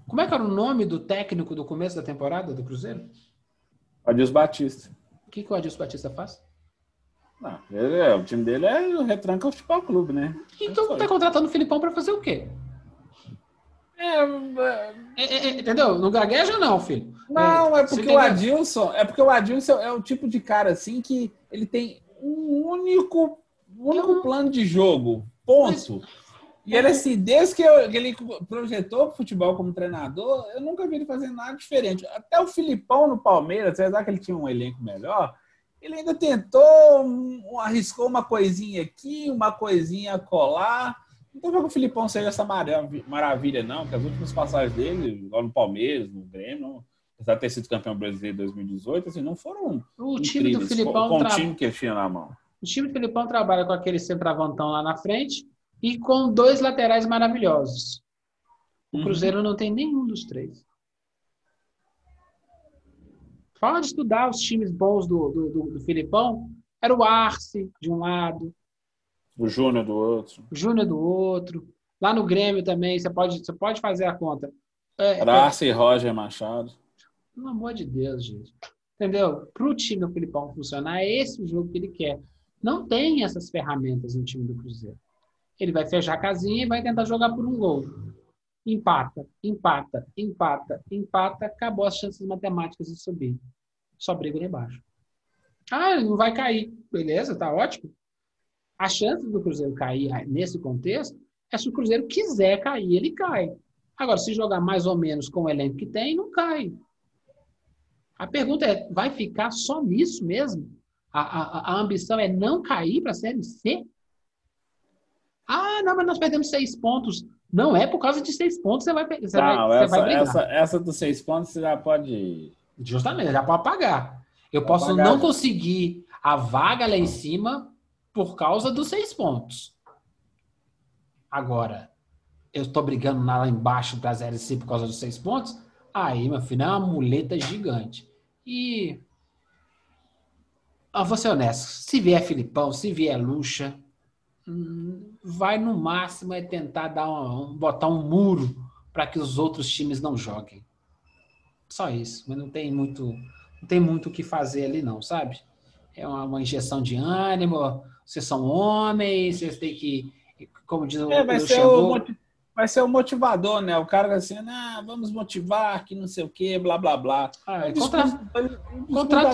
[SPEAKER 1] como é que era o nome do técnico do começo da temporada do Cruzeiro?
[SPEAKER 2] Adilson Batista.
[SPEAKER 1] O que, que o Adilson Batista faz?
[SPEAKER 2] Não, ele é, o time dele é o Retranca Futebol Clube, né?
[SPEAKER 1] Então tá contratando o Filipão para fazer o quê?
[SPEAKER 2] É, é,
[SPEAKER 1] É, é, é, entendeu? Não gagueja não, filho.
[SPEAKER 2] Não, é porque o Adilson, é porque o Adilson é o tipo de cara assim que ele tem um único, um único plano de jogo, ponto. E ele assim, desde que, eu- que ele projetou o futebol como treinador, eu nunca vi ele fazer nada diferente. Até o Filipão no Palmeiras, apesar que ele tinha um elenco melhor, ele ainda tentou, um- arriscou uma coisinha aqui, uma coisinha colar. Não que o Filipão seja essa marav- maravilha, não, porque as últimas passagens dele, igual no Palmeiras, no Grêmio, não, apesar de ter sido campeão brasileiro em 2018, assim, não foram
[SPEAKER 1] O time do Filipão
[SPEAKER 2] com, com o time que ele tinha na mão.
[SPEAKER 1] O time do Filipão trabalha com aquele centravantão lá na frente e com dois laterais maravilhosos. O
[SPEAKER 2] Uhum.
[SPEAKER 1] Cruzeiro não tem nenhum dos três. Pode estudar os times bons do, do, do, do Filipão. Era o Arce, de um lado,
[SPEAKER 2] O Júnior do outro.
[SPEAKER 1] o Júnior do outro. Lá no Grêmio também, você pode, você pode fazer a conta. É,
[SPEAKER 2] Era Arce e Roger Machado.
[SPEAKER 1] Pelo amor de Deus, gente. Entendeu? Para o time do Filipão funcionar, é esse o jogo que ele quer. Não tem essas ferramentas no time do Cruzeiro. Ele vai fechar a casinha e vai tentar jogar por um gol. Empata, empata, empata, empata, acabou as chances matemáticas de subir. Só briga lá embaixo. Ah, não vai cair. Beleza, tá ótimo. A chance do Cruzeiro cair nesse contexto é se o Cruzeiro quiser cair, ele cai. Agora, se jogar mais ou menos com o elenco que tem, não cai. A pergunta é: vai ficar só nisso mesmo? A, a, a ambição é não cair para a Série C? Ah, não, mas nós perdemos seis pontos. Não é por causa de seis pontos você vai, você vai,
[SPEAKER 2] Não,
[SPEAKER 1] você
[SPEAKER 2] essa,
[SPEAKER 1] vai
[SPEAKER 2] essa, essa dos seis pontos você já pode.
[SPEAKER 1] Justamente, já pode pagar. Eu
[SPEAKER 2] Pode
[SPEAKER 1] posso
[SPEAKER 2] pagar,
[SPEAKER 1] não
[SPEAKER 2] já.
[SPEAKER 1] conseguir a vaga lá em cima por causa dos seis pontos. Agora, eu estou brigando lá embaixo para a Série C por causa dos seis pontos. Aí, meu filho, é uma muleta gigante. E. Ah, vou ser honesto. Se vier Filipão, se vier Lucha, hum, vai no máximo é tentar dar um, botar um muro para que os outros times não joguem. Só isso. Mas não tem muito, não tem muito o que fazer ali, não, sabe? É uma, uma injeção de ânimo. Vocês são homens, vocês têm que, como diz o
[SPEAKER 2] É, vai, ser o, vai ser o motivador, né? O cara assim, ah, vamos motivar, que não sei o quê, blá blá blá.
[SPEAKER 1] Ah,
[SPEAKER 2] Um
[SPEAKER 1] contra-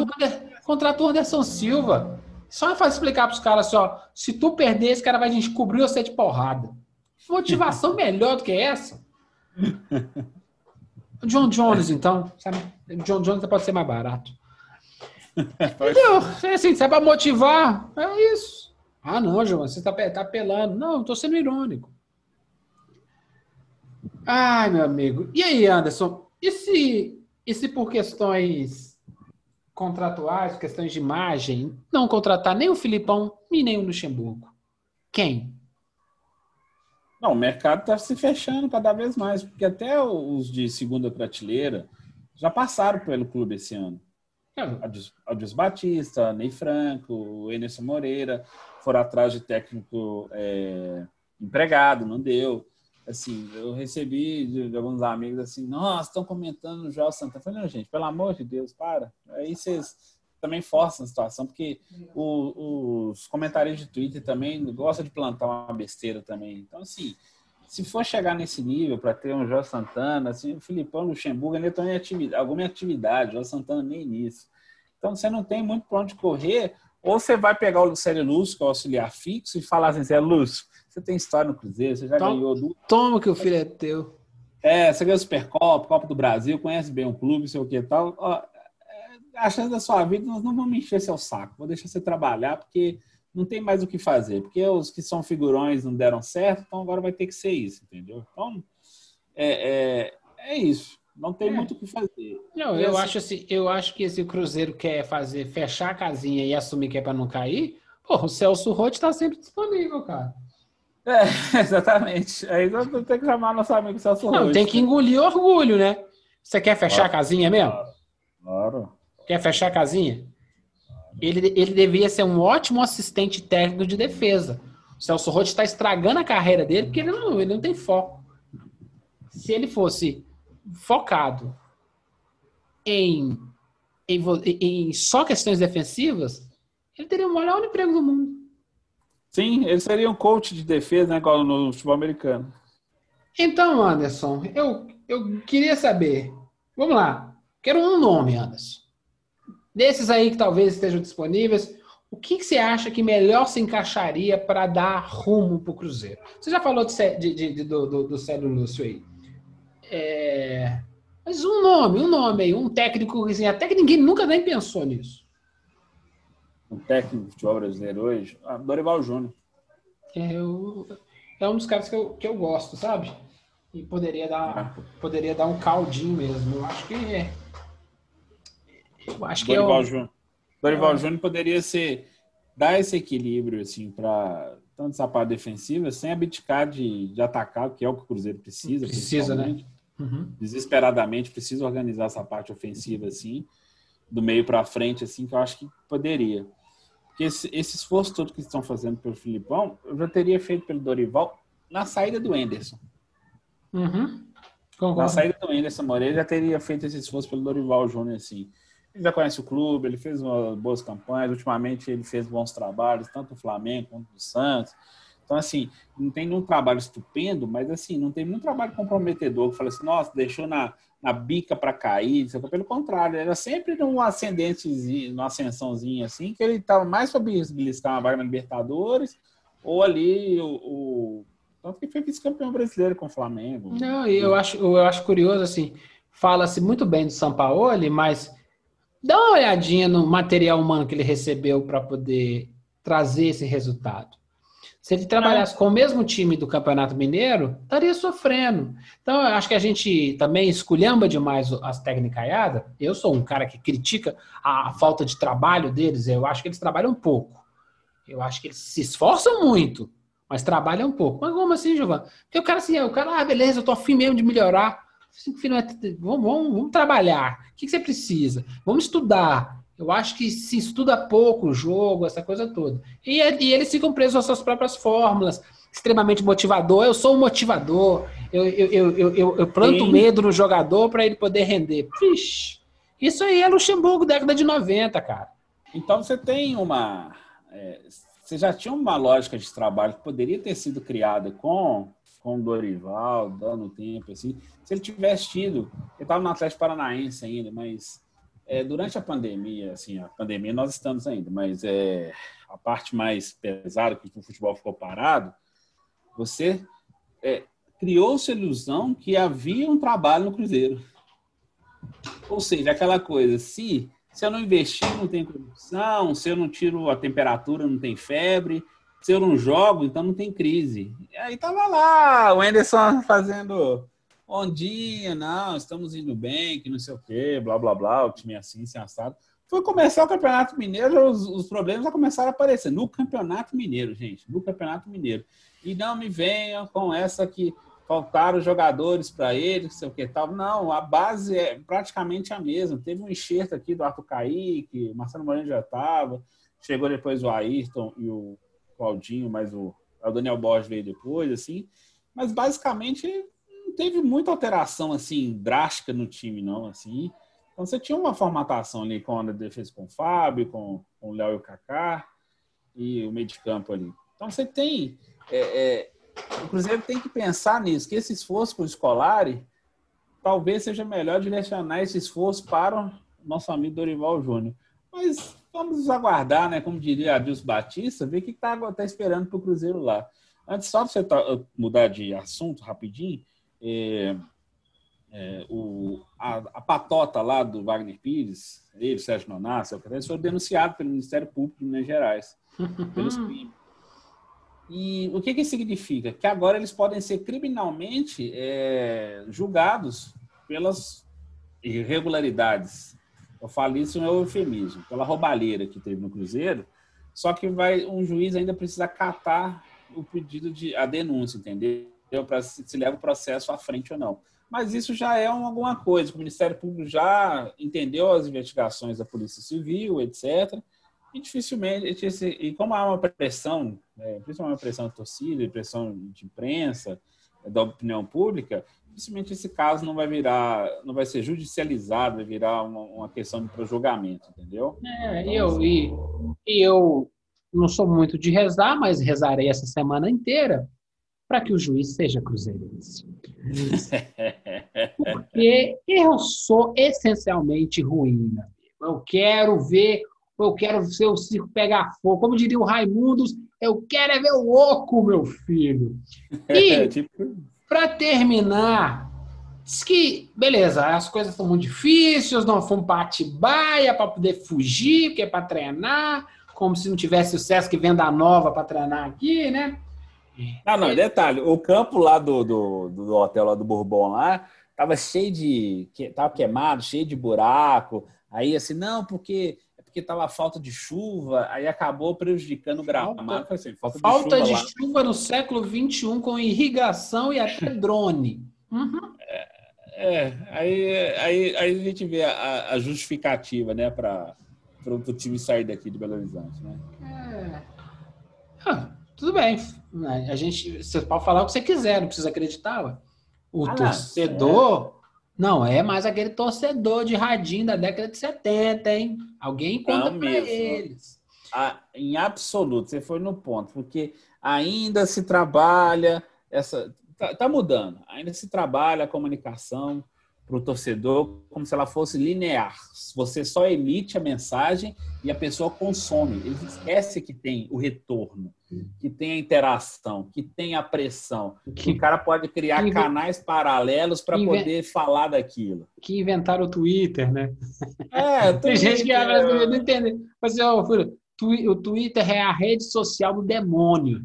[SPEAKER 1] contrata o Anderson Silva. Só faz explicar para os caras assim, ó, se tu perder, esse cara vai descobrir você de porrada. Motivação melhor do que essa? John Jones, então. Sabe? John Jones pode ser mais barato. Entendeu? É assim, se é para motivar, é isso. Ah, não, João, você está tá apelando. Não, estou sendo irônico. Ai, meu amigo. E aí, Anderson? E se, e se por questões contratuais, questões de imagem, não contratar nem o Filipão e nem o Luxemburgo? Quem?
[SPEAKER 2] Não, o mercado está se fechando cada vez mais, porque até os de segunda prateleira já passaram pelo clube esse ano. Adilson Batista, Ney Franco, Enerson Moreira, foram atrás de técnico é, empregado, não deu. Assim, eu recebi de, de alguns amigos assim, nossa, estão comentando o João Santana. Falei, não, gente, pelo amor de Deus, para. Aí vocês também forçam a situação, porque o- os comentários de Twitter também gostam de plantar uma besteira também. Então, assim, se for chegar nesse nível para ter um João Santana, assim, o Filipão Luxemburgo ainda estão em atividade, alguma atividade, o Santana nem nisso. Então você não tem muito para onde correr, ou você vai pegar o Lucélio Lúcio, que é o auxiliar fixo, e falar assim, Zé Lúcio, você tem história no Cruzeiro, você já
[SPEAKER 1] Então-
[SPEAKER 2] ganhou duas.
[SPEAKER 1] Toma que o filho é teu.
[SPEAKER 2] É, você ganhou Supercopa, Copa do Brasil, conhece bem o clube, sei o que e tal. Ó, é, a chance da sua vida, nós não vamos encher seu saco. Vou deixar você trabalhar, porque não tem mais o que fazer. Porque os que são figurões não deram certo, então agora vai ter que ser isso, entendeu? Então, é, é, é isso. Não tem
[SPEAKER 1] É.
[SPEAKER 2] muito o que fazer.
[SPEAKER 1] Não, eu
[SPEAKER 2] assim-
[SPEAKER 1] acho assim, eu acho que se o Cruzeiro quer fazer, fechar a casinha e assumir que é para não cair, pô, o Celso Roth está sempre disponível, cara.
[SPEAKER 2] É, exatamente. Aí nós temos que chamar nosso amigo Celso
[SPEAKER 1] Não,
[SPEAKER 2] Rocha.
[SPEAKER 1] tem que engolir orgulho, né? Você quer fechar a casinha mesmo?
[SPEAKER 2] Claro.
[SPEAKER 1] Quer fechar a casinha? Ele, ele deveria ser um ótimo assistente técnico de defesa. O Celso Roth está estragando a carreira dele porque ele não, ele não tem foco. Se ele fosse focado em, em, em só questões defensivas, ele teria o melhor emprego do mundo.
[SPEAKER 2] Sim, ele seria um coach de defesa, né? Igual no futebol americano.
[SPEAKER 1] Então, Anderson, eu, eu queria saber. Vamos lá. Quero um nome, Anderson. Desses aí que talvez estejam disponíveis, o que, que você acha que melhor se encaixaria para dar rumo para o Cruzeiro? Você já falou de, de- de- de- do, do, do Célio Lúcio aí. É, mas um nome, um nome aí, um técnico, assim, até que ninguém nunca nem pensou nisso.
[SPEAKER 2] Um técnico de futebol brasileiro hoje, ah, Dorival Júnior.
[SPEAKER 1] É, eu- é um dos caras que eu, que eu gosto, sabe? E poderia dar, poderia dar um caldinho mesmo. Eu acho que é. Eu acho que é
[SPEAKER 2] Dorival
[SPEAKER 1] o,
[SPEAKER 2] Júnior. Dorival
[SPEAKER 1] É.
[SPEAKER 2] Júnior poderia ser dar esse equilíbrio assim para tanto essa parte defensiva sem abdicar de, de atacar, que é o que o Cruzeiro precisa.
[SPEAKER 1] Precisa, né? Uhum.
[SPEAKER 2] Desesperadamente precisa organizar essa parte ofensiva assim, do meio para frente assim, que eu acho que poderia. Porque esse, esse esforço todo que estão fazendo pelo Filipão, eu já teria feito pelo Dorival na saída do Enderson.
[SPEAKER 1] Uhum.
[SPEAKER 2] Na saída do Anderson Moreira, já teria feito esse esforço pelo Dorival Júnior, assim. Ele já conhece o clube, ele fez uma- boas campanhas, ultimamente ele fez bons trabalhos, tanto no Flamengo quanto no Santos. Então, assim, não tem nenhum trabalho estupendo, mas, assim, não tem nenhum trabalho comprometedor que fala assim, nossa, deixou na, na bica para cair, pelo contrário, era sempre num ascendentezinho, numa ascensãozinha, assim, que ele estava mais para beliscar uma vaga na Libertadores, ou ali o, o tanto que foi vice-campeão brasileiro com o Flamengo.
[SPEAKER 1] Não, e eu acho, eu acho curioso, assim, fala-se muito bem do Sampaoli, mas dá uma olhadinha no material humano que ele recebeu para poder trazer esse resultado. Se ele trabalhasse com o mesmo time do Campeonato Mineiro, estaria sofrendo. Então, eu acho que a gente também esculhamba demais as técnicas. Eu sou um cara que critica a falta de trabalho deles. Eu acho que eles trabalham pouco. Eu acho que eles se esforçam muito, mas trabalham pouco. Mas como assim, Giovanni? Porque o cara assim, o cara, ah, beleza, eu tô afim mesmo de melhorar. Vamos, vamos, vamos trabalhar. O que você precisa? Vamos estudar. Eu acho que se estuda pouco o jogo, essa coisa toda. E, e eles ficam presos às suas próprias fórmulas, extremamente motivador. Eu sou um motivador. Eu, eu, eu, eu, eu, eu planto
[SPEAKER 2] Sim.
[SPEAKER 1] medo no jogador para ele poder render. Vixe, isso aí é Luxemburgo, década de 90, cara.
[SPEAKER 2] Então você tem uma. é, você já tinha uma lógica de trabalho que poderia ter sido criada com, com o Dorival, dando tempo, assim. Se ele tivesse tido. Ele estava no Atlético Paranaense ainda, mas é, durante a pandemia, assim, a pandemia nós estamos ainda, mas é, a parte mais pesada, que o futebol ficou parado, você é, criou-se a ilusão que havia um trabalho no Cruzeiro. Ou seja, aquela coisa, se, se eu não investir, não tem corrupção, se eu não tiro a temperatura, não tem febre, se eu não jogo, então não tem crise. E aí tava lá, o Anderson fazendo dia, não, estamos indo bem, que não sei o quê, blá, blá, blá, o time é assim, sem assado. Foi começar o Campeonato Mineiro, os, os problemas já começaram a aparecer. No Campeonato Mineiro, gente, no Campeonato Mineiro. E não me venham com essa que faltaram jogadores para ele, não sei o que tal. Não, a base é praticamente a mesma. Teve um enxerto aqui do Arthur Kaique, Marcelo Moreno já estava, chegou depois o Ayrton e o Claudinho, mas o, o Daniel Borges veio depois, assim. Mas basicamente teve muita alteração assim drástica no time, não, assim. Então você tinha uma formatação ali com a defesa com o Fábio, com, com o Léo e o Kaká e o meio de campo ali. Então você tem é, é, o Cruzeiro tem que pensar nisso, que esse esforço para o Scolari talvez seja melhor direcionar esse esforço para o nosso amigo Dorival Júnior. Mas vamos aguardar, né? Como diria Adilson Batista, ver o que está tá esperando para o Cruzeiro lá. Antes, só para você tá, mudar de assunto rapidinho, é, é, o, a, a, patota lá do Wagner Pires, ele, Sérgio Nonato, eles foram denunciados pelo Ministério Público de Minas Gerais pelos crimes. E o que, que significa? Que agora eles podem ser criminalmente é, julgados pelas irregularidades. Eu falo isso é eufemismo, pela roubalheira que teve no Cruzeiro. Só que vai um juiz ainda precisa catar o pedido de a denúncia, entendeu? Se, leva o processo à frente ou não. Mas isso já é alguma coisa. O Ministério Público já entendeu as investigações da Polícia Civil, etc. E dificilmente, e como há uma pressão, né, principalmente uma pressão de torcida, pressão de imprensa, da opinião pública, dificilmente esse caso não vai virar, não vai ser judicializado, vai virar uma, uma questão de julgamento, entendeu?
[SPEAKER 1] É, então, eu, e, e eu não sou muito de rezar, mas rezarei essa semana inteira para que o juiz seja cruzeirense. Porque eu sou essencialmente ruim. Eu quero ver, eu quero ver o circo pegar fogo. Como diria o Raimundos, eu quero é ver o oco, meu filho. E, tipo para terminar, diz que, beleza, as coisas estão muito difíceis, não fomos para Atibaia para poder fugir, porque é para treinar, como se não tivesse o Sesc Venda Nova para treinar aqui, né?
[SPEAKER 2] Ah, não, detalhe, o campo lá do, do, do hotel lá do Bourbon lá tava cheio de. tava queimado, cheio de buraco. Aí assim, não, porque é porque tava falta de chuva, aí acabou prejudicando o gramado.
[SPEAKER 1] Assim, falta, falta de, chuva, de chuva, no século XXI com irrigação e até drone. Uhum.
[SPEAKER 2] É, é, aí, aí, aí a gente vê a, a justificativa, né, para o time sair daqui de Belo Horizonte, né? É.
[SPEAKER 1] Ah, tudo bem. A gente, você pode falar o que você quiser, não precisa acreditar. O ah, torcedor não, não é mais aquele torcedor de radinho da década de 70, hein? Alguém conta para eles.
[SPEAKER 2] Ah, em absoluto, você foi no ponto, porque ainda se trabalha essa tá, tá mudando, ainda se trabalha a comunicação para o torcedor como se ela fosse linear. Você só emite a mensagem e a pessoa consome. Ele esquece que tem o retorno, que tem a interação, que tem a pressão. Que, o cara pode criar que, canais paralelos para poder falar daquilo.
[SPEAKER 1] Que inventaram o Twitter, né?
[SPEAKER 2] É,
[SPEAKER 1] tem gente que não entende. Mas, ó, o Twitter é a rede social do demônio.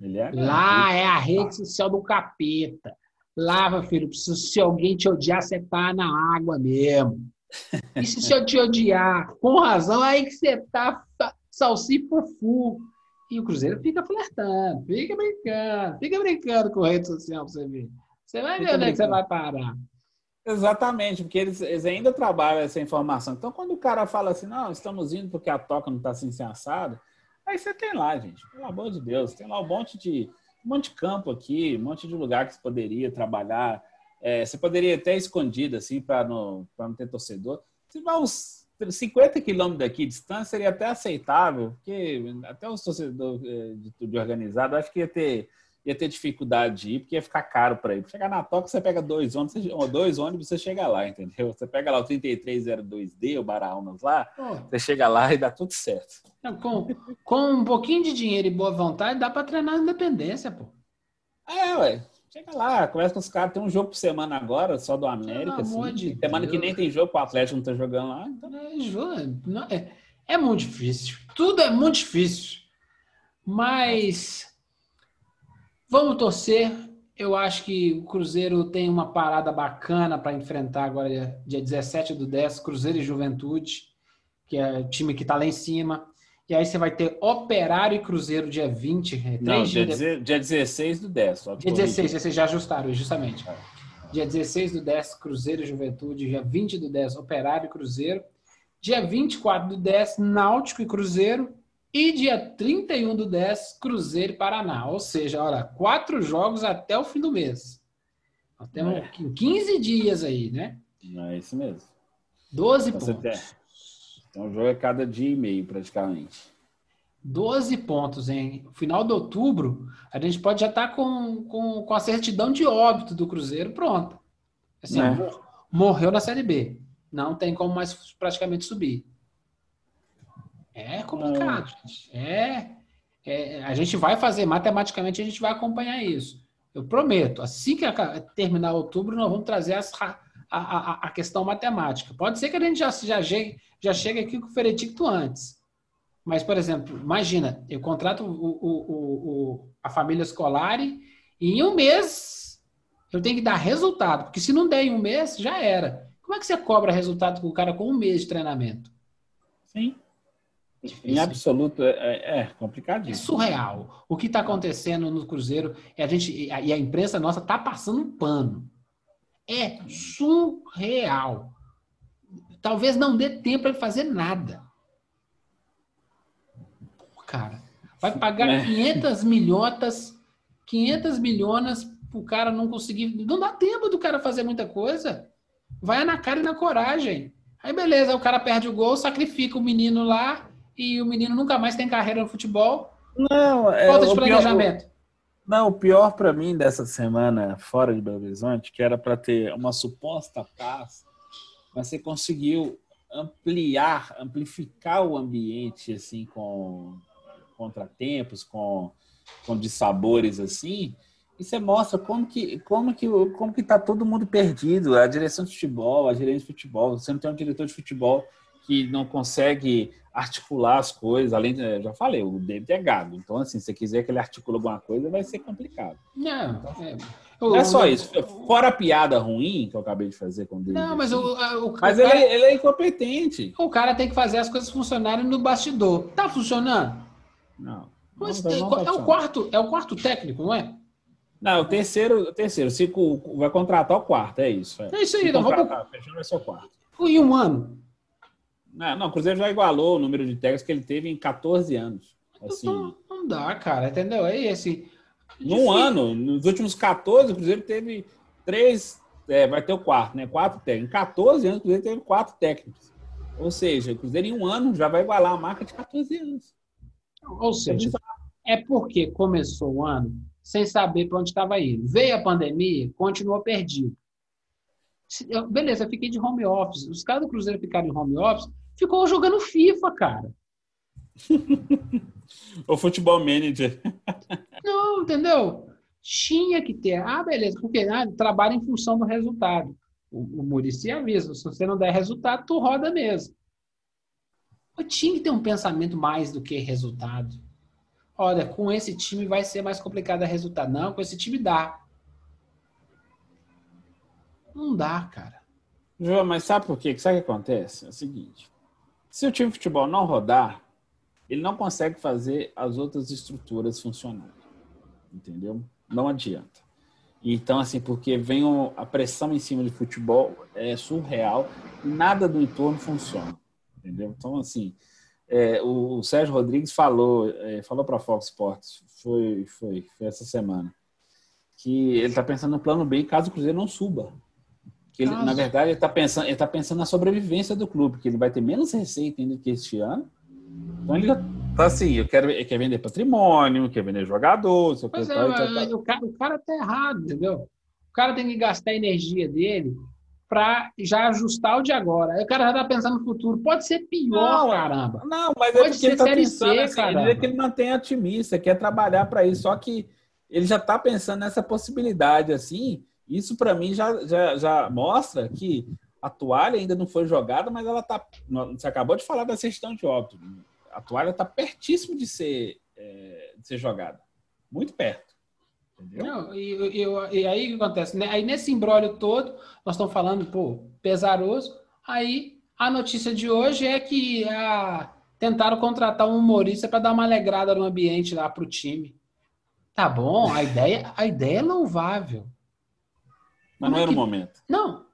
[SPEAKER 1] É Lá é a rede social do capeta. Lava, filho, se alguém te odiar, você tá na água mesmo. E se eu te odiar, com razão, aí que você tá salsifufu. E o Cruzeiro fica flertando, fica brincando, fica brincando com rede social pra você ver. Você vai ver onde é que você vai parar.
[SPEAKER 2] Exatamente, porque eles, eles, ainda trabalham essa informação. Então, quando o cara fala assim, não, estamos indo porque a toca não está assim, sem assado, aí você tem lá, gente, pelo amor de Deus, tem lá um monte de um monte de campo aqui, um monte de lugar que você poderia trabalhar. É, você poderia até escondido, assim, para não, não ter torcedor. Se vai uns 50 quilômetros daqui de distância, seria até aceitável, porque até os torcedores é, de, de organizado, acho que ia ter ia ter dificuldade de ir, porque ia ficar caro para ir. chegar na toca, você pega dois ônibus, você, dois ônibus, você chega lá, entendeu? Você pega lá o 3302D, o Baraunas lá, oh. você chega lá e dá tudo certo.
[SPEAKER 1] com, com um pouquinho de dinheiro e boa vontade, dá para treinar na independência, pô.
[SPEAKER 2] É, ué. Chega lá, conversa com os caras. Tem um jogo por semana agora, só do América. Assim, de semana Deus. que nem tem jogo, o Atlético não tá jogando lá. Então...
[SPEAKER 1] É, é, é muito difícil. Tudo é muito difícil. Mas Vamos torcer. Eu acho que o Cruzeiro tem uma parada bacana para enfrentar agora, dia 17 do 10, Cruzeiro e Juventude, que é o time que está lá em cima. E aí você vai ter Operário e Cruzeiro dia 20.
[SPEAKER 2] É, Não, dia, de... dia 16 do 10.
[SPEAKER 1] Dia 16, vocês já ajustaram, justamente. É. Dia 16 do 10, Cruzeiro e Juventude. Dia 20 do 10, Operário e Cruzeiro. Dia 24 do 10, Náutico e Cruzeiro. E dia 31 do 10, Cruzeiro e Paraná. Ou seja, olha, quatro jogos até o fim do mês. Nós temos é. 15 dias aí, né?
[SPEAKER 2] É isso mesmo.
[SPEAKER 1] 12 então, pontos. Tem,
[SPEAKER 2] então, um jogo a cada dia e meio, praticamente.
[SPEAKER 1] 12 pontos? No final de outubro, a gente pode já estar tá com, com, com a certidão de óbito do Cruzeiro pronta. Assim, é. morreu na Série B. Não tem como mais praticamente subir. É complicado, gente. É, é, a gente vai fazer, matematicamente, a gente vai acompanhar isso. Eu prometo. Assim que terminar outubro, nós vamos trazer as, a, a, a, questão matemática. Pode ser que a gente já, já, chegue, já chegue aqui com o veredicto antes. Mas, por exemplo, imagina, eu contrato o, o, o, a família escolar e em um mês eu tenho que dar resultado. Porque se não der em um mês, já era. Como é que você cobra resultado com o cara com um mês de treinamento?
[SPEAKER 2] Sim. Em absoluto, é, é
[SPEAKER 1] É
[SPEAKER 2] complicadíssimo.
[SPEAKER 1] surreal. O que está acontecendo no Cruzeiro é a gente e a, imprensa nossa tá passando um pano. É surreal. Talvez não dê tempo para ele fazer nada. Cara, vai pagar
[SPEAKER 2] É.
[SPEAKER 1] 500 milhotas, 500 milhonas pro cara não conseguir. Não dá tempo do cara fazer muita coisa. Vai na cara e na coragem. Aí beleza, o cara perde o gol, sacrifica o menino lá e o menino nunca mais tem carreira no futebol.
[SPEAKER 2] Não, é,
[SPEAKER 1] Falta de
[SPEAKER 2] o pior-
[SPEAKER 1] planejamento.
[SPEAKER 2] Não, o pior para mim dessa semana fora de Belo Horizonte, que era para ter uma suposta paz, mas você conseguiu ampliar, amplificar o ambiente assim com contratempos, com com dissabores assim, e você mostra como que como que como que tá todo mundo perdido, a direção de futebol, a gerente de futebol, você não tem um diretor de futebol que não consegue articular as coisas, além de, eu já falei, o David é gado, então assim, se você quiser que ele articule alguma coisa, vai ser complicado.
[SPEAKER 1] Não, é,
[SPEAKER 2] Não é só
[SPEAKER 1] o-
[SPEAKER 2] isso, fora a piada ruim que eu acabei de fazer com o David.
[SPEAKER 1] Não, mas o, a- o,
[SPEAKER 2] Mas
[SPEAKER 1] o
[SPEAKER 2] ele,
[SPEAKER 1] cara,
[SPEAKER 2] ele é incompetente.
[SPEAKER 1] o cara tem que fazer as coisas funcionarem no bastidor. Tá funcionando?
[SPEAKER 2] Não.
[SPEAKER 1] Mas
[SPEAKER 2] Não,
[SPEAKER 1] é,
[SPEAKER 2] não
[SPEAKER 1] é
[SPEAKER 2] tá
[SPEAKER 1] o quarto, é o quarto técnico, não é?
[SPEAKER 2] Não, o terceiro, o terceiro, se vai contratar o quarto, é isso. É,
[SPEAKER 1] É isso aí,
[SPEAKER 2] Se
[SPEAKER 1] então vamos
[SPEAKER 2] fechando vai ser o quarto.
[SPEAKER 1] em um ano.
[SPEAKER 2] Não, não, o Cruzeiro já igualou o número de técnicos que ele teve em 14 anos. Assim,
[SPEAKER 1] Então, não dá, cara, entendeu? É esse.
[SPEAKER 2] num ano, nos últimos 14, o Cruzeiro teve três, é, vai ter o quarto, né? Quatro técnicos. Em 14 anos, o Cruzeiro teve quatro técnicos. Ou seja, o Cruzeiro em um ano já vai igualar a marca de 14 anos.
[SPEAKER 1] Ou seja, é porque começou o ano sem saber para onde estava indo. Veio a pandemia, continuou perdido. Beleza, eu fiquei de home office. Os caras do Cruzeiro ficaram em home office, ficou jogando FIFA, cara.
[SPEAKER 2] O futebol manager.
[SPEAKER 1] Não, entendeu? Tinha que ter. Ah, beleza, porque ah, trabalha em função do resultado. O, o Muricy avisa: se você não der resultado, tu roda mesmo. Tinha que ter um pensamento mais do que resultado. Olha, com esse time vai ser mais complicado dar resultado. Não, com esse time dá. Não dá, cara.
[SPEAKER 2] João, mas sabe por quê? Sabe o que acontece? É o seguinte: se o time de futebol não rodar, ele não consegue fazer as outras estruturas funcionarem. Entendeu? Não adianta. Então, assim, porque vem a pressão em cima de futebol é surreal, nada do entorno funciona. Entendeu? Então, assim, é, o, o Sérgio Rodrigues falou, é, falou para a Fox Sports, foi, foi, foi essa semana, que ele está pensando no plano B caso o Cruzeiro não suba. Que ele, na verdade, ele está pensando, ele tá pensando na sobrevivência do clube, que ele vai ter menos receita ainda que este ano. Então ele tá assim, eu quero, ele quer vender patrimônio, quer vender jogador,
[SPEAKER 1] é,
[SPEAKER 2] tal, tal, tal.
[SPEAKER 1] o, cara, o cara tá errado, entendeu? O cara tem que gastar a energia dele para já ajustar o de agora. Aí o cara já tá pensando no futuro. Pode ser pior,
[SPEAKER 2] Não,
[SPEAKER 1] caramba.
[SPEAKER 2] Não, mas
[SPEAKER 1] Pode
[SPEAKER 2] é porque ele tá pensando
[SPEAKER 1] C,
[SPEAKER 2] assim, ele é que ele mantém otimista, quer trabalhar para isso, só que ele já tá pensando nessa possibilidade assim. Isso para mim já, já, já mostra que a toalha ainda não foi jogada, mas ela tá. Você acabou de falar da questão de óbito. A toalha está pertíssimo de ser, é, de ser jogada. Muito perto. Entendeu?
[SPEAKER 1] Não, e, e- e aí o que acontece? né? Aí nesse embrólio todo, nós estamos falando, pô, pesaroso. Aí a notícia de hoje é que ah, tentaram contratar um humorista para dar uma alegrada no ambiente lá pro time. Tá bom, a ideia, a ideia é louvável.
[SPEAKER 2] Mas não
[SPEAKER 1] Como é
[SPEAKER 2] era o
[SPEAKER 1] que-
[SPEAKER 2] momento.
[SPEAKER 1] Não,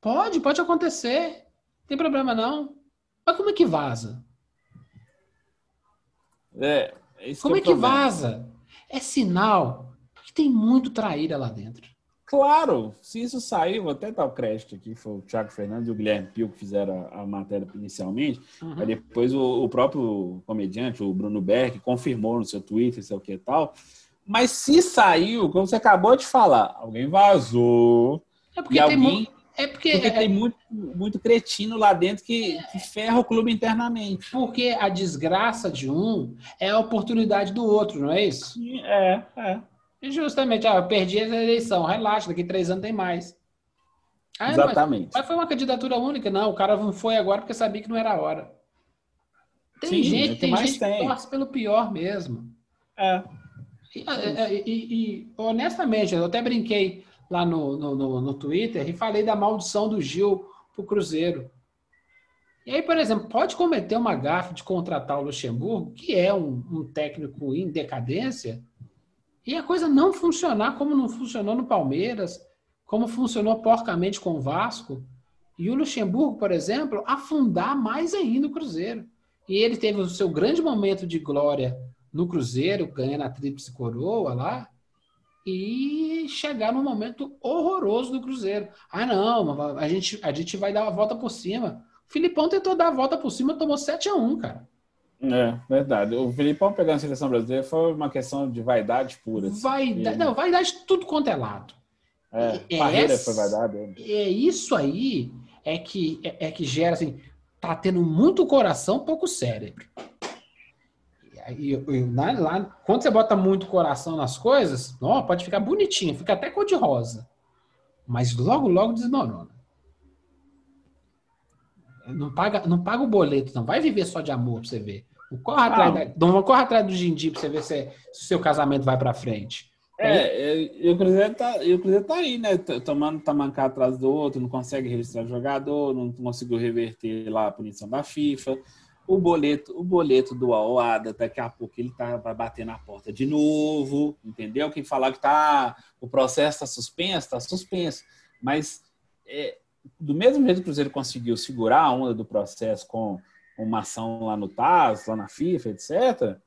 [SPEAKER 1] pode, pode acontecer. Não tem problema não. Mas como é que vaza?
[SPEAKER 2] É, esse
[SPEAKER 1] Como
[SPEAKER 2] é
[SPEAKER 1] é
[SPEAKER 2] o
[SPEAKER 1] que
[SPEAKER 2] problema.
[SPEAKER 1] vaza? É sinal tem muito traíra lá dentro.
[SPEAKER 2] Claro, se isso sair, vou até dar o crédito aqui, foi o Thiago Fernandes e o Guilherme Pio que fizeram a, a matéria inicialmente.
[SPEAKER 1] Uhum.
[SPEAKER 2] Aí depois o, o próprio comediante, o Bruno Berg, confirmou no seu Twitter, sei o que e tal. Mas se saiu, como você acabou de falar, alguém vazou.
[SPEAKER 1] É porque
[SPEAKER 2] E alguém.
[SPEAKER 1] É porque,
[SPEAKER 2] Porque
[SPEAKER 1] é-
[SPEAKER 2] tem muito, muito cretino lá dentro que, que ferra o clube internamente.
[SPEAKER 1] porque a desgraça de um é a oportunidade do outro, não é isso?
[SPEAKER 2] É, é.
[SPEAKER 1] E justamente, ah, eu perdi essa eleição, relaxa, daqui três anos tem mais. Ah, mas,
[SPEAKER 2] Exatamente.
[SPEAKER 1] mas foi uma candidatura única, não. O cara não foi agora porque sabia que não era a hora. Tem
[SPEAKER 2] Sim, é
[SPEAKER 1] gente,
[SPEAKER 2] que
[SPEAKER 1] tem gente
[SPEAKER 2] tem.
[SPEAKER 1] que torce pelo pior mesmo.
[SPEAKER 2] É.
[SPEAKER 1] E, e- e- e, honestamente, eu até brinquei lá no, no, no, no Twitter e falei da maldição do Gil pro Cruzeiro. E aí, por exemplo, pode cometer uma gafe de contratar o Luxemburgo, que é um, um técnico em decadência, e a coisa não funcionar como não funcionou no Palmeiras, como funcionou porcamente com o Vasco. E o Luxemburgo, por exemplo, afundar mais ainda o Cruzeiro. E ele teve o seu grande momento de glória no Cruzeiro, ganhando a tríplice coroa lá, e chegar num momento horroroso do Cruzeiro. Ah, não, a gente, a gente vai dar a volta por cima. O Filipão tentou dar a volta por cima, tomou 7 a 1 cara.
[SPEAKER 2] É, verdade. O Filipão pegando a seleção brasileira foi uma questão de vaidade pura.
[SPEAKER 1] Assim. Vaidade, não, vaidade tudo quanto é lado.
[SPEAKER 2] É, é carreira foi vaidade.
[SPEAKER 1] É isso aí é que, é, é que gera assim, tá tendo muito coração, pouco cérebro. E, e, lá, lá, quando você bota muito coração nas coisas, ó, pode ficar bonitinho, fica até cor de rosa. Mas logo, logo desmorona. Não paga, não paga o boleto, não. Vai viver só de amor pra você ver. Corre atrás, da, não corre atrás do Gindi pra você ver se, se o seu casamento vai pra frente.
[SPEAKER 2] É, e o Cruzeiro tá, o Cruzeiro tá aí, né? Tomando tamancar atrás do outro, não consegue registrar jogador, não conseguiu reverter lá a punição da FIFA. O boleto, o boleto do Aoada, daqui a pouco ele tá, vai bater na porta de novo, entendeu? Quem falar que tá, o processo está suspenso, está suspenso. Mas é, do mesmo jeito que o Cruzeiro conseguiu segurar a onda do processo com uma ação lá no TAS, lá na FIFA, etc.,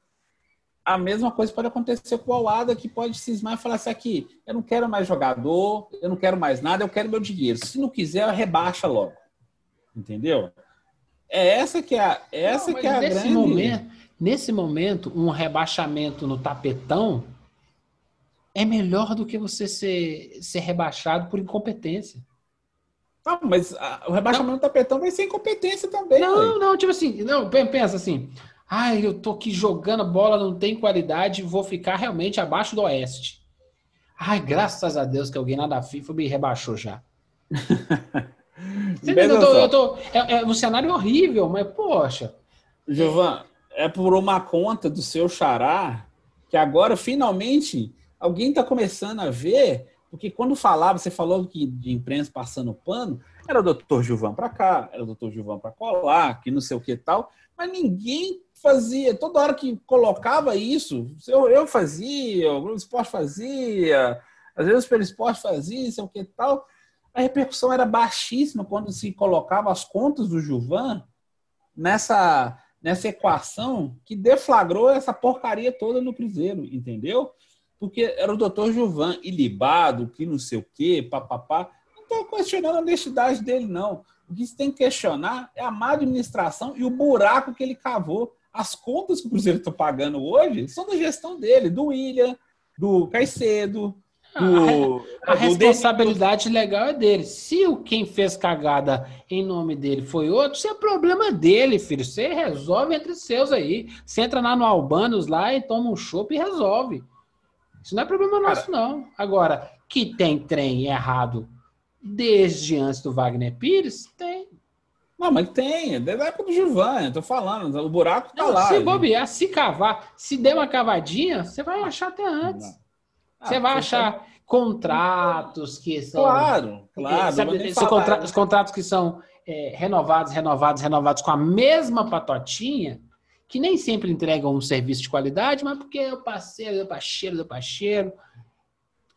[SPEAKER 2] a mesma coisa pode acontecer com o Alada, que pode cismar e falar assim: aqui, eu não quero mais jogador, eu não quero mais nada, eu quero meu dinheiro. Se não quiser, rebaixa logo. Entendeu? É essa que é a, é essa não, que é a
[SPEAKER 1] nesse
[SPEAKER 2] grande...
[SPEAKER 1] Momento, nesse momento, um rebaixamento no tapetão é melhor do que você ser, ser rebaixado por incompetência.
[SPEAKER 2] Não, mas a, o rebaixamento não. do tapetão vai ser incompetência também.
[SPEAKER 1] Não, não, tipo assim, não, pensa assim. Ai, eu tô aqui jogando bola, não tem qualidade, vou ficar realmente abaixo do Oeste. Ai, graças a Deus que alguém lá da FIFA me rebaixou já. Você eu tô, eu tô, é, é, um cenário horrível, mas poxa.
[SPEAKER 2] Giovan, é por uma conta do seu xará que agora finalmente alguém está começando a ver, porque quando falava, você falou que de imprensa passando pano, era o doutor Gilvan para cá, era o doutor Gilvan para colar, que não sei o que tal, mas ninguém fazia, toda hora que colocava isso, eu, eu fazia, o Globo Esporte fazia, às vezes pelo esporte fazia, sei o que tal. A repercussão era baixíssima quando se colocava as contas do Juvan nessa, nessa equação que deflagrou essa porcaria toda no Cruzeiro, entendeu? Porque era o doutor Juvan ilibado, que não sei o quê, papapá. Não estou questionando a honestidade dele, não. O que se tem que questionar é a má administração e o buraco que ele cavou as contas que o Cruzeiro está pagando hoje são da gestão dele, do William, do Caicedo, do,
[SPEAKER 1] a, a do responsabilidade legal é dele. Se o quem fez cagada em nome dele foi outro, isso é problema dele, filho. Você resolve entre seus aí. Você entra lá no Albanos lá e toma um chopp e resolve. Isso não é problema nosso, Cara, não. Agora, que tem trem errado desde antes do Wagner Pires, tem.
[SPEAKER 2] Não, mas tem, é da época do Gilvan, eu tô falando, o buraco tá não, lá.
[SPEAKER 1] Se bobear, se cavar, se der uma cavadinha, você vai achar até antes. Você ah, vai achar tá... contratos que são.
[SPEAKER 2] Claro, claro.
[SPEAKER 1] Sabe, contra... Os contratos que são é, renovados, renovados, renovados com a mesma patotinha, que nem sempre entregam um serviço de qualidade, mas porque é o parceiro, é o parceiro, é o parceiro.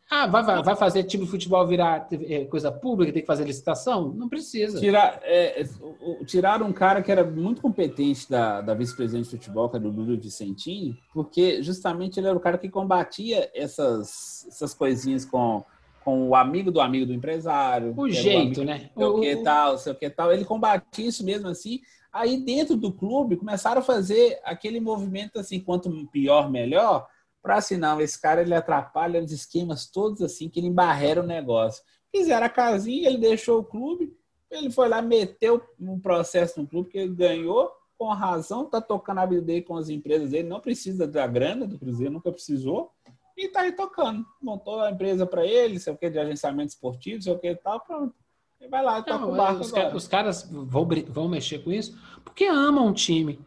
[SPEAKER 1] Ah, vai, vai, fazer time de futebol virar é, coisa pública, tem que fazer licitação? Não precisa.
[SPEAKER 2] Tirar, é, tirar um cara que era muito competente da, da vice-presidente de futebol, que era o Lúcio Vicentinho, porque justamente ele era o cara que combatia essas, essas coisinhas com, com o amigo do amigo do empresário.
[SPEAKER 1] O jeito, o né?
[SPEAKER 2] Sei o que tal, sei o que tal. Ele combatia isso mesmo assim. Aí dentro do clube começaram a fazer aquele movimento assim, quanto pior, melhor para assim, não, esse cara ele atrapalha os esquemas todos assim, que ele embarrera o negócio. Fizeram a casinha, ele deixou o clube, ele foi lá, meteu um processo no clube que ele ganhou, com razão, tá tocando a vida dele com as empresas dele, não precisa da grana do Cruzeiro, nunca precisou, e tá aí tocando. Montou a empresa para ele, sei o que, de agenciamento esportivo, sei o que e tal, pronto. Vai lá, toca o barco
[SPEAKER 1] os, os caras vão, vão mexer com isso porque amam o time.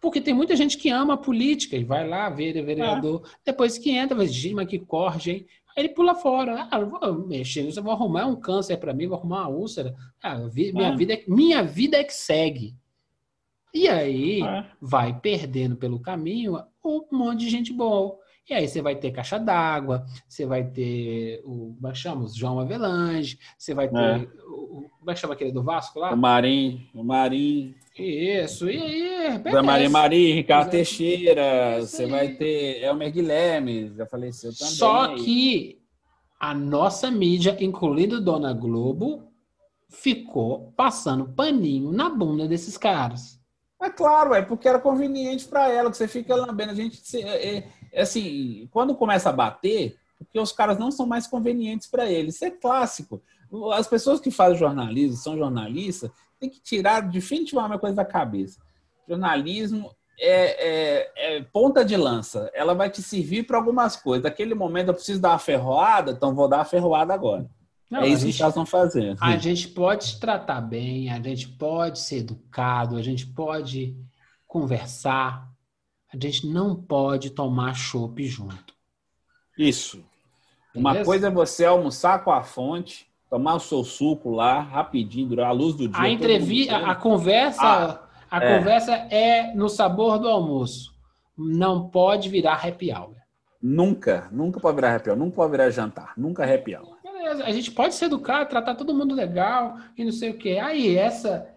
[SPEAKER 1] Porque tem muita gente que ama a política e vai lá ver o vereador. É. Depois que entra, vai dizer, mas que corre, hein? Ele pula fora. Ah, vou mexer nisso, eu vou arrumar um câncer para mim, vou arrumar uma úlcera. Ah, vi- minha,
[SPEAKER 2] É.
[SPEAKER 1] vida, é- minha vida é que segue. E aí
[SPEAKER 2] É.
[SPEAKER 1] vai perdendo pelo caminho um monte de gente boa. E aí você vai ter caixa d'água, você vai ter o. Como é que chama? O João Avelange, você vai ter.
[SPEAKER 2] É.
[SPEAKER 1] O, como é que chama aquele do Vasco lá?
[SPEAKER 2] O Marim, o Marim,
[SPEAKER 1] Isso, e aí.
[SPEAKER 2] da Maria. Maria, Ricardo. Teixeira, você vai ter Elmer Guilherme, já faleceu também.
[SPEAKER 1] Só que a nossa mídia, incluindo Dona Globo, ficou passando paninho na bunda desses caras.
[SPEAKER 2] É claro, é porque era conveniente para ela, que você fica lambendo. A gente, é- é assim, quando começa a bater, porque os caras não são mais convenientes para eles. Isso é clássico. As pessoas que fazem jornalismo, são jornalistas, tem que tirar definitivamente uma coisa da cabeça. Jornalismo é, é- é ponta de lança. Ela vai te servir para algumas coisas. Naquele momento eu preciso dar uma ferroada, então vou dar uma ferroada agora.
[SPEAKER 1] Não,
[SPEAKER 2] é
[SPEAKER 1] a
[SPEAKER 2] isso que
[SPEAKER 1] gente-
[SPEAKER 2] os caras estão fazendo.
[SPEAKER 1] A gente pode se tratar bem, a gente pode ser educado, a gente pode conversar, a gente não pode tomar chopp junto.
[SPEAKER 2] Isso. Uma
[SPEAKER 1] Beleza?
[SPEAKER 2] coisa é você almoçar com a fonte, tomar o seu suco lá, rapidinho, durar a luz do dia.
[SPEAKER 1] A entrevista, a, conversa,
[SPEAKER 2] Ah,
[SPEAKER 1] a
[SPEAKER 2] é.
[SPEAKER 1] conversa é no sabor do almoço. Não pode virar happy hour.
[SPEAKER 2] Nunca, nunca pode virar happy hour, nunca pode virar jantar, nunca happy hour.
[SPEAKER 1] Beleza, a gente pode se educar, tratar todo mundo legal e não sei o quê. Aí, essa,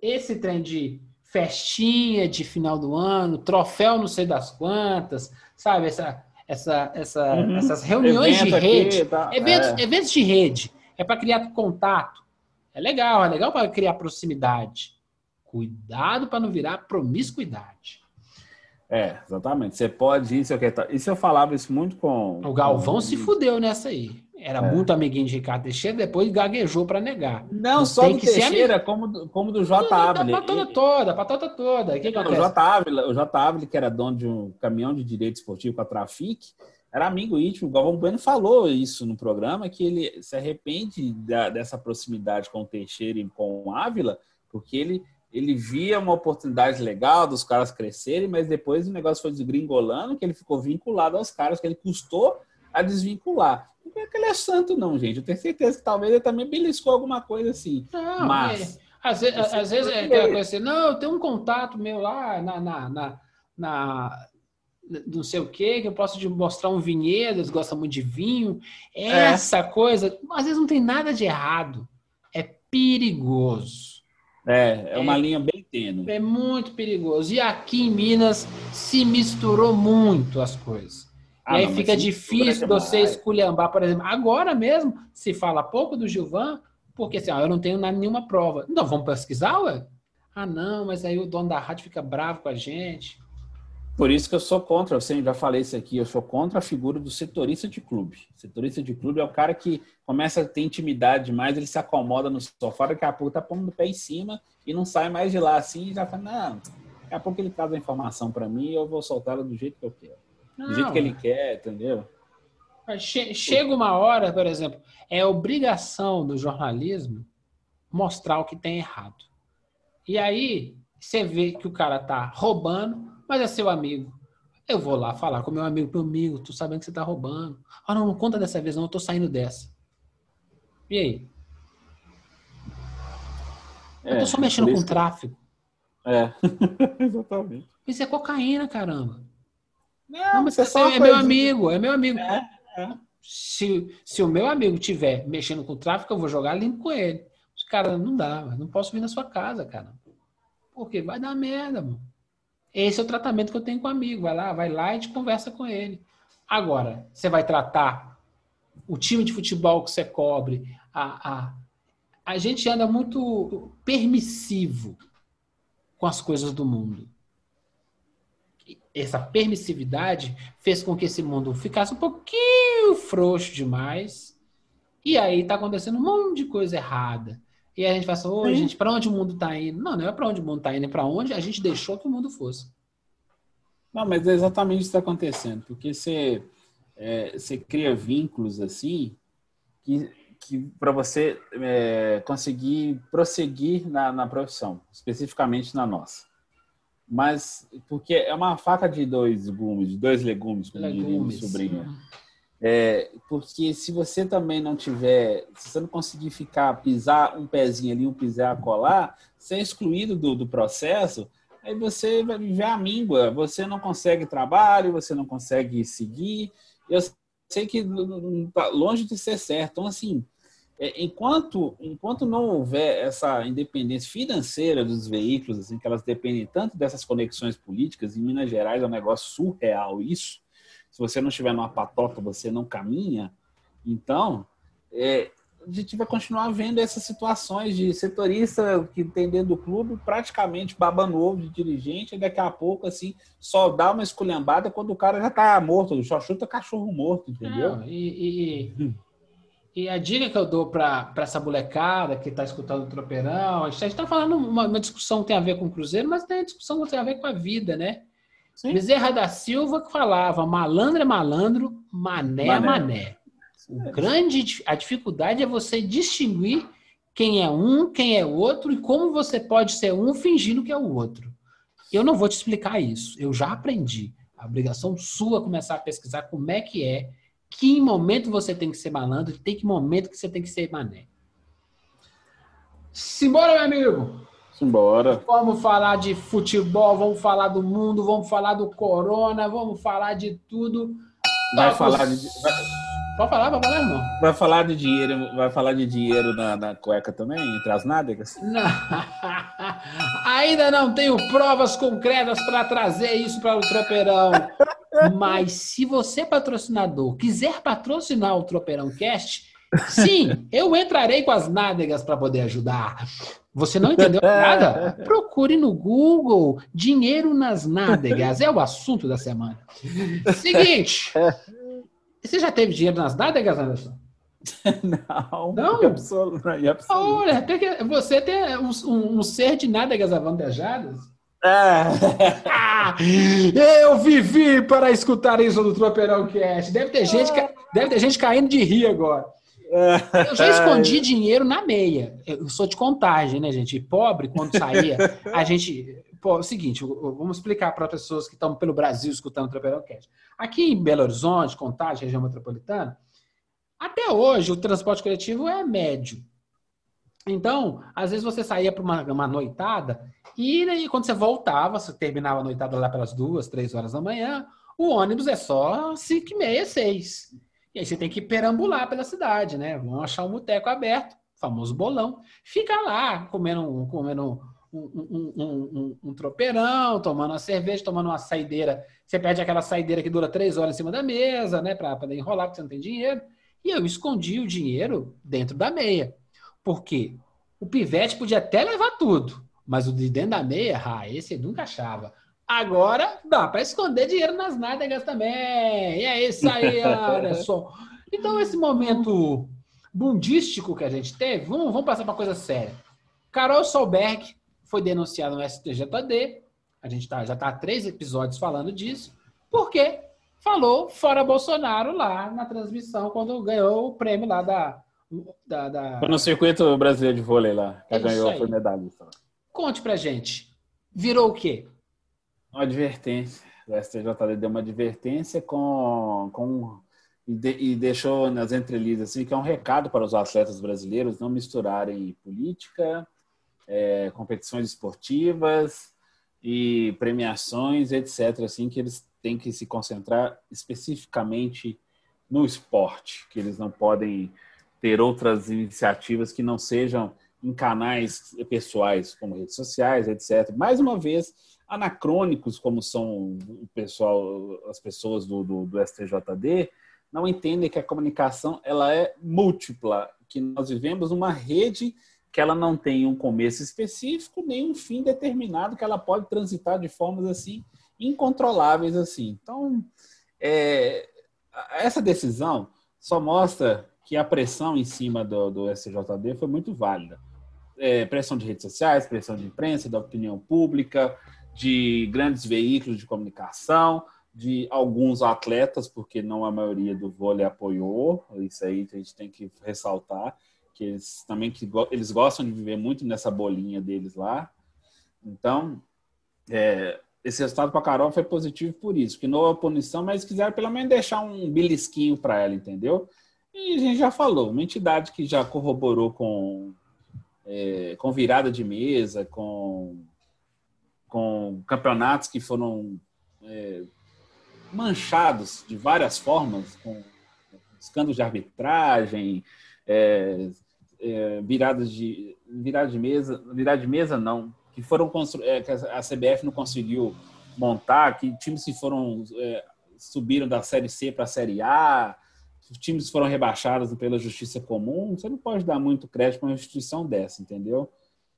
[SPEAKER 1] esse trem de festinha de final do ano, troféu não sei das quantas, sabe? Essa, essa, essa,
[SPEAKER 2] Uhum.
[SPEAKER 1] Essas reuniões de
[SPEAKER 2] Evento aqui,
[SPEAKER 1] rede.
[SPEAKER 2] tá?
[SPEAKER 1] Eventos,
[SPEAKER 2] É.
[SPEAKER 1] eventos de rede. É para criar contato. É legal, é legal para criar proximidade. Cuidado para não virar promiscuidade.
[SPEAKER 2] É, exatamente. Você pode isso, eu tá. Isso eu falava isso muito com.
[SPEAKER 1] O Galvão
[SPEAKER 2] com-
[SPEAKER 1] se fudeu nessa aí. Era
[SPEAKER 2] É.
[SPEAKER 1] muito amiguinho de Ricardo Teixeira, depois gaguejou para negar.
[SPEAKER 2] Não, só do
[SPEAKER 1] que
[SPEAKER 2] Teixeira, como do, como do J.
[SPEAKER 1] A
[SPEAKER 2] Ávila.
[SPEAKER 1] patota toda, a patota toda. O que
[SPEAKER 2] Não, o? J. Ávila, o J. Ávila, que era dono de um caminhão de direito esportivo com a Trafic, era amigo íntimo. O Galvão Bueno falou isso no programa, que ele se arrepende da- dessa proximidade com o Teixeira e com o Ávila, porque ele, ele via uma oportunidade legal dos caras crescerem, mas depois o negócio foi desgringolando, que ele ficou vinculado aos caras, que ele custou a desvincular. Não é que ele é santo, não, gente. Eu tenho certeza que talvez ele também beliscou alguma coisa assim.
[SPEAKER 1] Não,
[SPEAKER 2] Mas-
[SPEAKER 1] é, às vezes,
[SPEAKER 2] Você
[SPEAKER 1] às vezes é aquela coisa assim, não, eu tenho um contato meu lá na, na, na, na- não sei o que, que eu posso te mostrar um vinhedo, eles gostam muito de vinho.
[SPEAKER 2] É.
[SPEAKER 1] Essa coisa, às vezes não tem nada de errado. É perigoso.
[SPEAKER 2] É, é uma linha bem tênue.
[SPEAKER 1] É muito perigoso. E aqui em Minas se misturou muito as coisas.
[SPEAKER 2] Ah,
[SPEAKER 1] e aí
[SPEAKER 2] não,
[SPEAKER 1] fica difícil
[SPEAKER 2] demais.
[SPEAKER 1] você esculhambar, por exemplo. Agora mesmo se fala pouco do Gilvan, porque assim, eu não tenho nenhuma prova. Então vamos pesquisar, ué? Ah, não, mas aí o dono da rádio fica bravo com a gente.
[SPEAKER 2] Por isso que eu sou contra, eu sempre já falei isso aqui, eu sou contra a figura do setorista de clube. Setorista de clube é o cara que começa a ter intimidade demais, ele se acomoda no sofá, daqui a pouco tá pondo o pé em cima e não sai mais de lá assim, e já fala, não, daqui a pouco ele traz a informação para mim e eu vou soltar ela do jeito que eu quero. Do
[SPEAKER 1] Não,
[SPEAKER 2] jeito que ele quer, entendeu?
[SPEAKER 1] che- chega uma hora, por exemplo, é obrigação do jornalismo mostrar o que tem errado. E aí você vê que o cara tá roubando, mas é seu amigo. Eu vou lá falar com meu amigo, meu amigo, tô sabendo que você tá roubando. Ah, não, não conta dessa vez, não, eu tô saindo dessa. E aí? Eu tô só mexendo com tráfico.
[SPEAKER 2] É, exatamente.
[SPEAKER 1] Isso é cocaína, caramba.
[SPEAKER 2] Não,
[SPEAKER 1] Não, mas
[SPEAKER 2] é
[SPEAKER 1] é,
[SPEAKER 2] só
[SPEAKER 1] é meu amigo, é meu amigo.
[SPEAKER 2] É, é.
[SPEAKER 1] Se, se o meu amigo tiver mexendo com tráfico, eu vou jogar limpo com ele. Os caras, não dá, não posso vir na sua casa, cara. Porque vai dar merda, mano. Esse é o tratamento que eu tenho com o amigo. Vai lá, vai lá e te conversa com ele. Agora, você vai tratar o time de futebol que você cobre. A, a, a gente anda muito permissivo com as coisas do mundo. Essa permissividade fez com que esse mundo ficasse um pouquinho frouxo demais. E aí tá acontecendo um monte de coisa errada. E a gente fala assim, ô, gente, para onde o mundo tá indo? Não, não é para onde o mundo tá indo, é para onde a gente deixou que o mundo fosse.
[SPEAKER 2] Não, mas é exatamente isso que está acontecendo, porque você, é, você cria vínculos assim que, que para você é, conseguir prosseguir na, na profissão, especificamente na nossa. Mas porque é uma faca de dois gumes, de dois legumes, como diria meu
[SPEAKER 1] Legumes.
[SPEAKER 2] sobrinho. É, porque se você também não tiver, se você não conseguir ficar, pisar um pezinho ali, um pisar colar, ser excluído do, do processo, aí você vai viver a míngua. Você não consegue trabalho, você não consegue seguir. Eu sei que está longe de ser certo. Então, assim, é, enquanto, enquanto não houver essa independência financeira dos veículos, assim, que elas dependem tanto dessas conexões políticas, em Minas Gerais é um negócio surreal isso, se você não estiver numa patota, você não caminha. Então, é, a gente vai continuar vendo essas situações de setorista que tem dentro do clube praticamente babando ovo de dirigente, e daqui a pouco, assim, só dá uma esculhambada quando o cara já tá morto, só chuta cachorro morto, entendeu?
[SPEAKER 1] Não, e, e, e, a dica que eu dou para essa molecada que está escutando o tropeirão, a gente está falando uma, uma discussão que tem a ver com o Cruzeiro, mas tem a discussão que tem a ver com a vida, né? Sim. Bezerra da Silva que falava malandro é malandro, mané é mané. O grande, a dificuldade é você distinguir quem é um, quem é outro e como você pode ser um fingindo que é o outro. Eu não vou te explicar isso, eu já aprendi. A obrigação sua é começar a pesquisar como é que é, que momento você tem que ser malandro, tem que momento que você tem que ser mané. Simbora, meu amigo!
[SPEAKER 2] Embora.
[SPEAKER 1] Vamos falar de futebol, vamos falar do mundo, vamos falar do corona, vamos falar de tudo.
[SPEAKER 2] Vai falar de.
[SPEAKER 1] Vai... Pode falar, pode falar, irmão.
[SPEAKER 2] Vai falar de dinheiro, vai falar de dinheiro na, na cueca também, entre as nádegas?
[SPEAKER 1] Não. Ainda não tenho provas concretas para trazer isso para o Tropeirão. Mas se você, patrocinador, quiser patrocinar o Tropeirão Cast, sim, eu entrarei com as nádegas para poder ajudar. Você não entendeu nada? Procure no Google dinheiro nas nádegas. É o assunto da semana. Seguinte. Você já teve dinheiro nas nádegas, Anderson?
[SPEAKER 2] Não.
[SPEAKER 1] Não? Absoluto, Olha, você tem um, um, um ser de nádegas avantajadas.
[SPEAKER 2] É.
[SPEAKER 1] Ah, eu vivi para escutar isso do Tropeirão Cast. Deve ter gente, deve ter gente caindo de rir agora. Eu já escondi dinheiro na meia. Eu sou de contagem, né, gente? E pobre, quando saía, a gente. Pô, é o seguinte, vamos explicar para pessoas que estão pelo Brasil escutando o Tropeirão Cast. Aqui em Belo Horizonte, Contagem, região metropolitana, até hoje o transporte coletivo é médio. Então, às vezes você saía para uma, uma, noitada e aí, quando você voltava, você terminava a noitada lá pelas duas, três horas da manhã, o ônibus é só cinco e meia, seis. E aí você tem que perambular pela cidade, né? Vão achar um boteco aberto, famoso bolão. Fica lá comendo, comendo um, um, um, um, tropeirão, tomando uma cerveja, tomando uma saideira. Você pede aquela saideira que dura três horas em cima da mesa, né? Para enrolar, porque você não tem dinheiro. E eu escondi o dinheiro dentro da meia. Por quê? O pivete podia até levar tudo, mas o de dentro da meia, ah, esse ele nunca achava. Agora dá para esconder dinheiro nas nádegas também. E é isso aí, Anderson. Então, esse momento bundístico que a gente teve, vamos, vamos passar para coisa séria. Carol Solberg foi denunciada no STJD. A gente tá, já está há três episódios falando disso. Porque falou fora Bolsonaro lá na transmissão, quando ganhou o prêmio lá da. da, da...
[SPEAKER 2] Foi no circuito brasileiro de vôlei lá, que ganhou a medalhista.
[SPEAKER 1] Conte pra gente. Virou o quê?
[SPEAKER 2] Uma advertência. O STJD deu uma advertência com, com e, de, e, deixou nas entrelinhas assim que é um recado para os atletas brasileiros não misturarem política, é, competições esportivas e premiações, etc. Assim que eles têm que se concentrar especificamente no esporte, que eles não podem ter outras iniciativas que não sejam em canais pessoais como redes sociais, etc. Mais uma vez anacrônicos como são o pessoal, as pessoas do, do, do, STJD, não entendem que a comunicação ela é múltipla, que nós vivemos uma rede que ela não tem um começo específico nem um fim determinado, que ela pode transitar de formas assim incontroláveis assim. Então, é, essa decisão só mostra que a pressão em cima do, do STJD foi muito válida. É, pressão de redes sociais, pressão de imprensa, da opinião pública, de grandes veículos de comunicação, de alguns atletas, porque não a maioria do vôlei apoiou, isso aí a gente tem que ressaltar, que eles também que eles gostam de viver muito nessa bolinha deles lá. Então, é, esse resultado para a Carol foi positivo por isso, que não houve punição, mas quiseram pelo menos deixar um belisquinho para ela, entendeu? E a gente já falou, uma entidade que já corroborou com, é, com virada de mesa, com, com campeonatos que foram é, manchados de várias formas, com escândalos de arbitragem, é, é, viradas de virada de mesa, virada de mesa não, que foram é, que a CBF não conseguiu montar, que times que foram é, subiram da série C para a série A, times foram rebaixados pela justiça comum, você não pode dar muito crédito para uma instituição dessa, entendeu?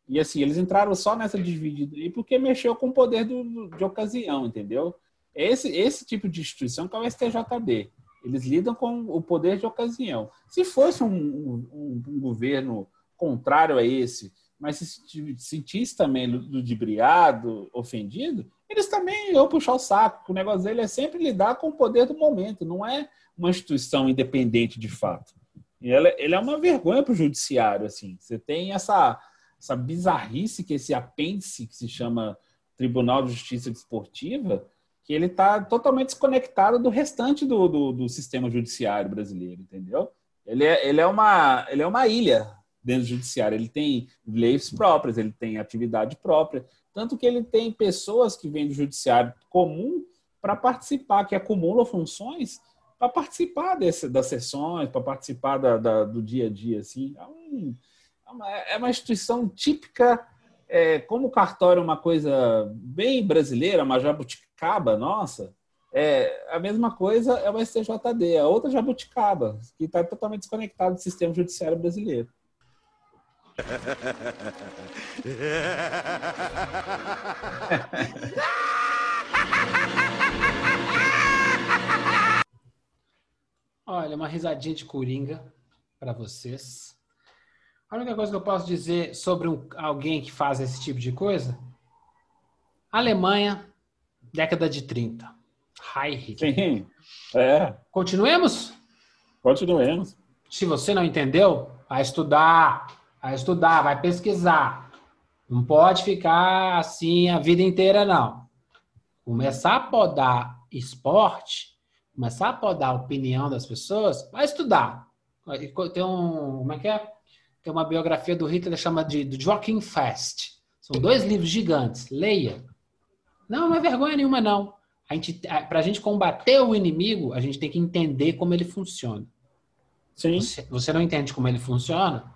[SPEAKER 2] E assim, eles entraram só nessa dividida aí porque mexeu com o poder do, de ocasião, entendeu? Esse, esse tipo de instituição que é o STJD. Eles lidam com o poder de ocasião. Se fosse um, um, um governo contrário a esse, mas se sentisse também ludibriado, ofendido, eles também iam puxar o saco. O negócio dele é sempre lidar com o poder do momento, não é uma instituição independente de fato. E ela, ele é uma vergonha para o judiciário. Assim. Você tem essa, essa bizarrice que esse apêndice que se chama Tribunal de Justiça Desportiva, que ele está totalmente desconectado do restante do, do, do, sistema judiciário brasileiro, entendeu? Ele é, ele, é uma, ele é uma ilha dentro do judiciário. Ele tem leis próprias, ele tem atividade própria, tanto que ele tem pessoas que vêm do judiciário comum para participar, que acumulam funções para participar desse, das sessões, para participar da, da, do dia a dia. Assim. É, um, é, uma, é uma instituição típica, é, como o cartório é uma coisa bem brasileira, uma jabuticaba nossa, é, a mesma coisa é o STJD, a outra jabuticaba, que está totalmente desconectado do sistema judiciário brasileiro.
[SPEAKER 1] Olha, uma risadinha de coringa para vocês. A única coisa que eu posso dizer sobre um, alguém que faz esse tipo de coisa: Alemanha, década de 30. Heil
[SPEAKER 2] Sim, é.
[SPEAKER 1] Continuemos?
[SPEAKER 2] Continuemos.
[SPEAKER 1] Se você não entendeu, vai estudar vai estudar, vai pesquisar. Não pode ficar assim a vida inteira, não. Começar a podar esporte, começar a podar a opinião das pessoas, vai estudar. Tem um, como é que é? Tem uma biografia do Hitler chama de, Joachim Fest. São dois livros gigantes. Leia. Não, não é vergonha nenhuma, não. Para a gente combater o inimigo, a gente tem que entender como ele funciona.
[SPEAKER 2] Sim.
[SPEAKER 1] Você, você não entende como ele funciona?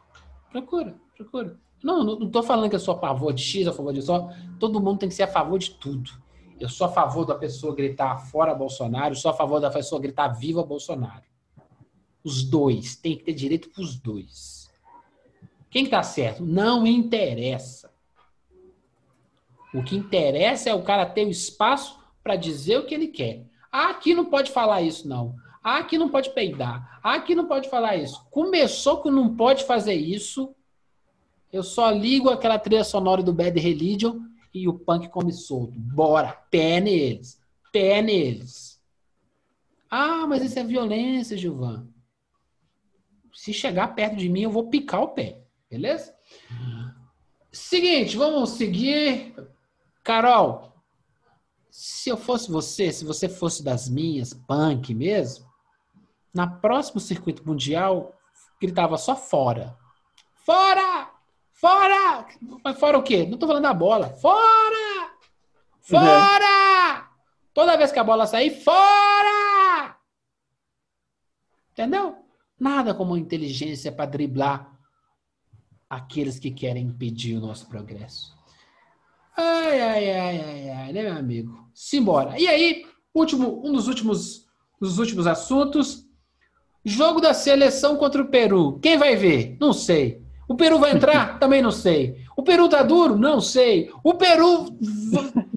[SPEAKER 1] Procura, procura. Não, não, tô falando que eu sou a favor de X, a favor de só. Todo mundo tem que ser a favor de tudo. Eu sou a favor da pessoa gritar fora Bolsonaro, sou a favor da pessoa gritar viva Bolsonaro. Os dois. Tem que ter direito para os dois. Quem está certo? Não interessa. O que interessa é o cara ter o espaço para dizer o que ele quer. Ah, aqui não pode falar isso, não. Ah, aqui não pode peidar. Ah, aqui não pode falar isso. Começou que não pode fazer isso. Eu só ligo aquela trilha sonora do Bad Religion e o punk come solto. Bora, pé neles. Pé neles. Ah, mas isso é violência, Gilvan. Se chegar perto de mim, eu vou picar o pé. Beleza? Seguinte, vamos seguir. Carol, se eu fosse você, se você fosse das minhas, punk mesmo, na próximo circuito mundial, gritava só fora. Fora! Fora! Mas fora o quê? Não tô falando da bola. Fora! Fora! Uhum. Toda vez que a bola sair, fora! Entendeu? Nada como inteligência para driblar aqueles que querem impedir o nosso progresso. Ai, ai, ai, ai, ai, né, meu amigo? Simbora. E aí, último, um dos últimos, dos últimos assuntos, Jogo da seleção contra o Peru. Quem vai ver? Não sei. O Peru vai entrar? Também não sei. O Peru tá duro? Não sei. O Peru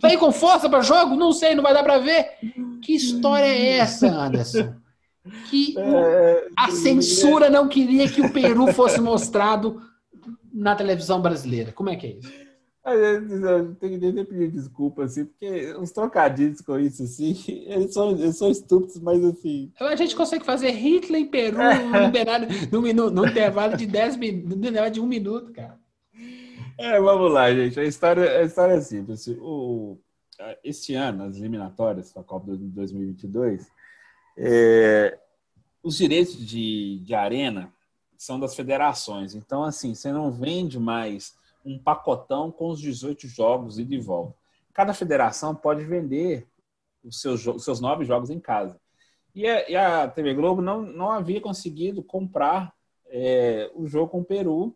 [SPEAKER 1] vai com força para jogo? Não sei, não vai dar para ver. Que história é essa, Anderson? Que é, a censura não queria que o Peru fosse mostrado na televisão brasileira. Como é que é isso?
[SPEAKER 2] Eu tenho que nem pedir desculpa, assim, porque os trocadilhos com isso, assim, eles são, eles são estúpidos, mas assim.
[SPEAKER 1] A gente consegue fazer Hitler em Peru no, no, no, intervalo de 10 minutos, intervalo de um minuto, cara.
[SPEAKER 2] É, vamos lá, gente. A história, a história é simples. O, esse ano, as eliminatórias da Copa de 2022, é, os direitos de, de arena são das federações. Então, assim, você não vende mais um pacotão com os 18 jogos e de volta. Cada federação pode vender os seus, os seus nove jogos em casa. E a, e a TV Globo não, não havia conseguido comprar é, o jogo com o Peru,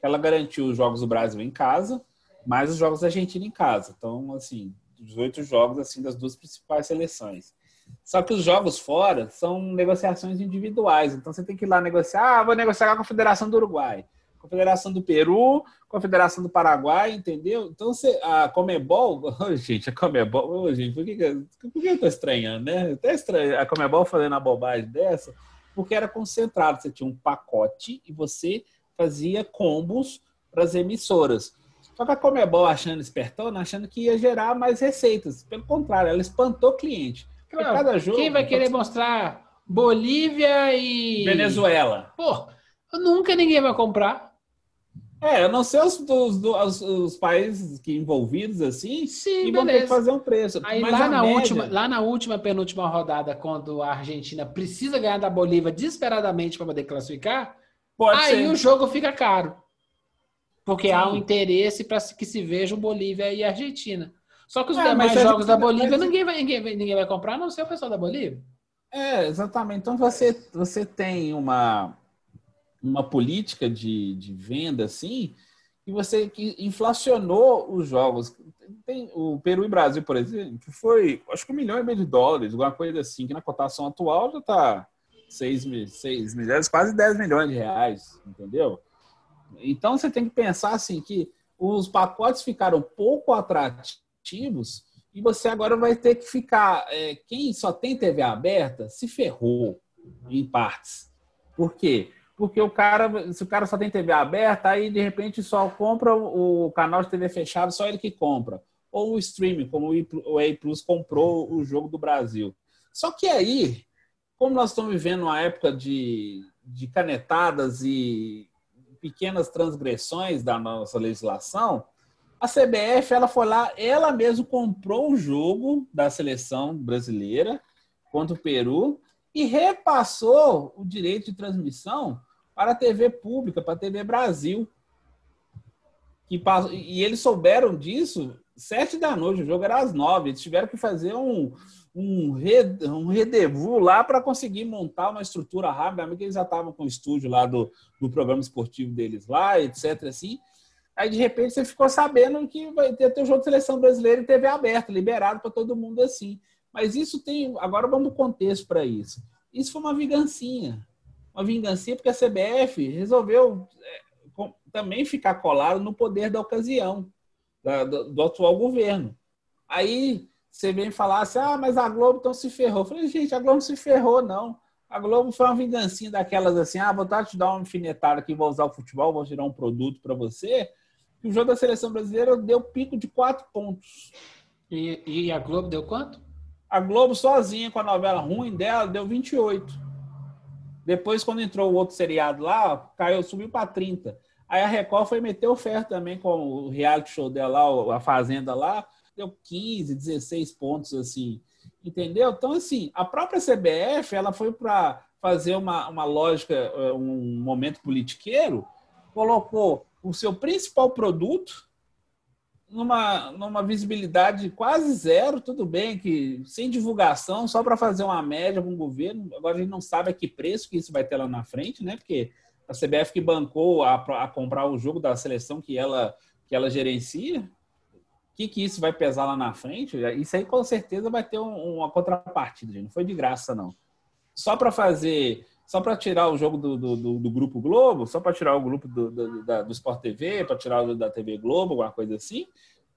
[SPEAKER 2] ela garantiu os jogos do Brasil em casa, mais os jogos da Argentina em casa. Então, assim, 18 jogos assim das duas principais seleções. Só que os jogos fora são negociações individuais. Então você tem que ir lá negociar. Ah, vou negociar com a Federação do Uruguai, com a Federação do Peru, com a Federação do Paraguai, entendeu? Então você, a Comebol, oh, gente, a Comebol, oh, gente, por que, por que eu tô estranhando, né? Até estranho a Comebol fazendo uma bobagem dessa, porque era concentrado. Você tinha um pacote e você fazia combos para as emissoras. Só que a Comebol achando espertona, achando que ia gerar mais receitas. Pelo contrário, ela espantou o cliente.
[SPEAKER 1] Claro, cada jogo, quem vai querer mostrar Bolívia e.
[SPEAKER 2] Venezuela?
[SPEAKER 1] Pô, nunca ninguém vai comprar.
[SPEAKER 2] É, eu não sei os, os, os, os países que envolvidos assim
[SPEAKER 1] Sim,
[SPEAKER 2] e vão ter que fazer um preço.
[SPEAKER 1] Aí lá na, média... última, lá na última penúltima rodada, quando a Argentina precisa ganhar da Bolívia desesperadamente para poder classificar, Pode aí ser. o jogo fica caro. Porque Sim. há um interesse para que se vejam Bolívia e Argentina. Só que os é, demais jogos da Bolívia ninguém vai, ninguém, ninguém vai comprar, a não ser o pessoal da Bolívia.
[SPEAKER 2] É, exatamente. Então você, você tem uma, uma política de, de venda assim, e você que inflacionou os jogos. Tem o Peru e Brasil, por exemplo, foi acho que um milhão e meio de dólares, alguma coisa assim, que na cotação atual já está 6, 6 milhões, quase 10 milhões de reais, entendeu? Então você tem que pensar assim que os pacotes ficaram pouco atrativos e você agora vai ter que ficar. É, quem só tem TV aberta se ferrou em partes. Por quê? Porque o cara, se o cara só tem TV aberta, aí de repente só compra o canal de TV fechado, só ele que compra. Ou o streaming, como o A Plus comprou o jogo do Brasil. Só que aí, como nós estamos vivendo uma época de, de canetadas e pequenas transgressões da nossa legislação, a CBF ela foi lá, ela mesma comprou o jogo da seleção brasileira contra o Peru e repassou o direito de transmissão para a TV pública, para a TV Brasil. Passou, e eles souberam disso sete da noite, o jogo era às nove. Eles tiveram que fazer um, um, red, um redevous lá para conseguir montar uma estrutura rápida, porque eles já estavam com o estúdio lá do, do programa esportivo deles lá, etc. Assim. Aí, de repente, você ficou sabendo que vai ter o jogo de seleção brasileira em TV aberta, liberado para todo mundo assim. Mas isso tem. Agora vamos no contexto para isso. Isso foi uma vingancinha. Uma vingancinha porque a CBF resolveu é, também ficar colado no poder da ocasião, do, do atual governo. Aí você vem falar assim, ah, mas a Globo então se ferrou. Eu falei, gente, a Globo não se ferrou, não. A Globo foi uma vingancinha daquelas assim, ah, vou te dar uma alfinetada aqui, vou usar o futebol, vou tirar um produto para você. O jogo da seleção brasileira deu pico de quatro pontos.
[SPEAKER 1] E, e a Globo deu quanto?
[SPEAKER 2] A Globo sozinha, com a novela ruim dela, deu 28. Depois, quando entrou o outro seriado lá, caiu, subiu para 30. Aí a Record foi meter o ferro também com o reality show dela lá, a Fazenda lá, deu 15, 16 pontos, assim, entendeu? Então, assim, a própria CBF, ela foi para fazer uma, uma lógica, eh, um momento politiqueiro, colocou o seu principal produto numa, numa visibilidade quase zero, tudo bem que sem divulgação, só para fazer uma média com o governo. Agora a gente não sabe a que preço que isso vai ter lá na frente, né? Porque a CBF que bancou a, a comprar o jogo da seleção que ela, que ela gerencia, que, que isso vai pesar lá na frente, isso aí com certeza vai ter um, uma contrapartida, gente. não foi de graça, não. Só para fazer, só para tirar o jogo do, do, do, do Grupo Globo, só para tirar o grupo do, do, da, do Sport TV, para tirar o da TV Globo, alguma coisa assim.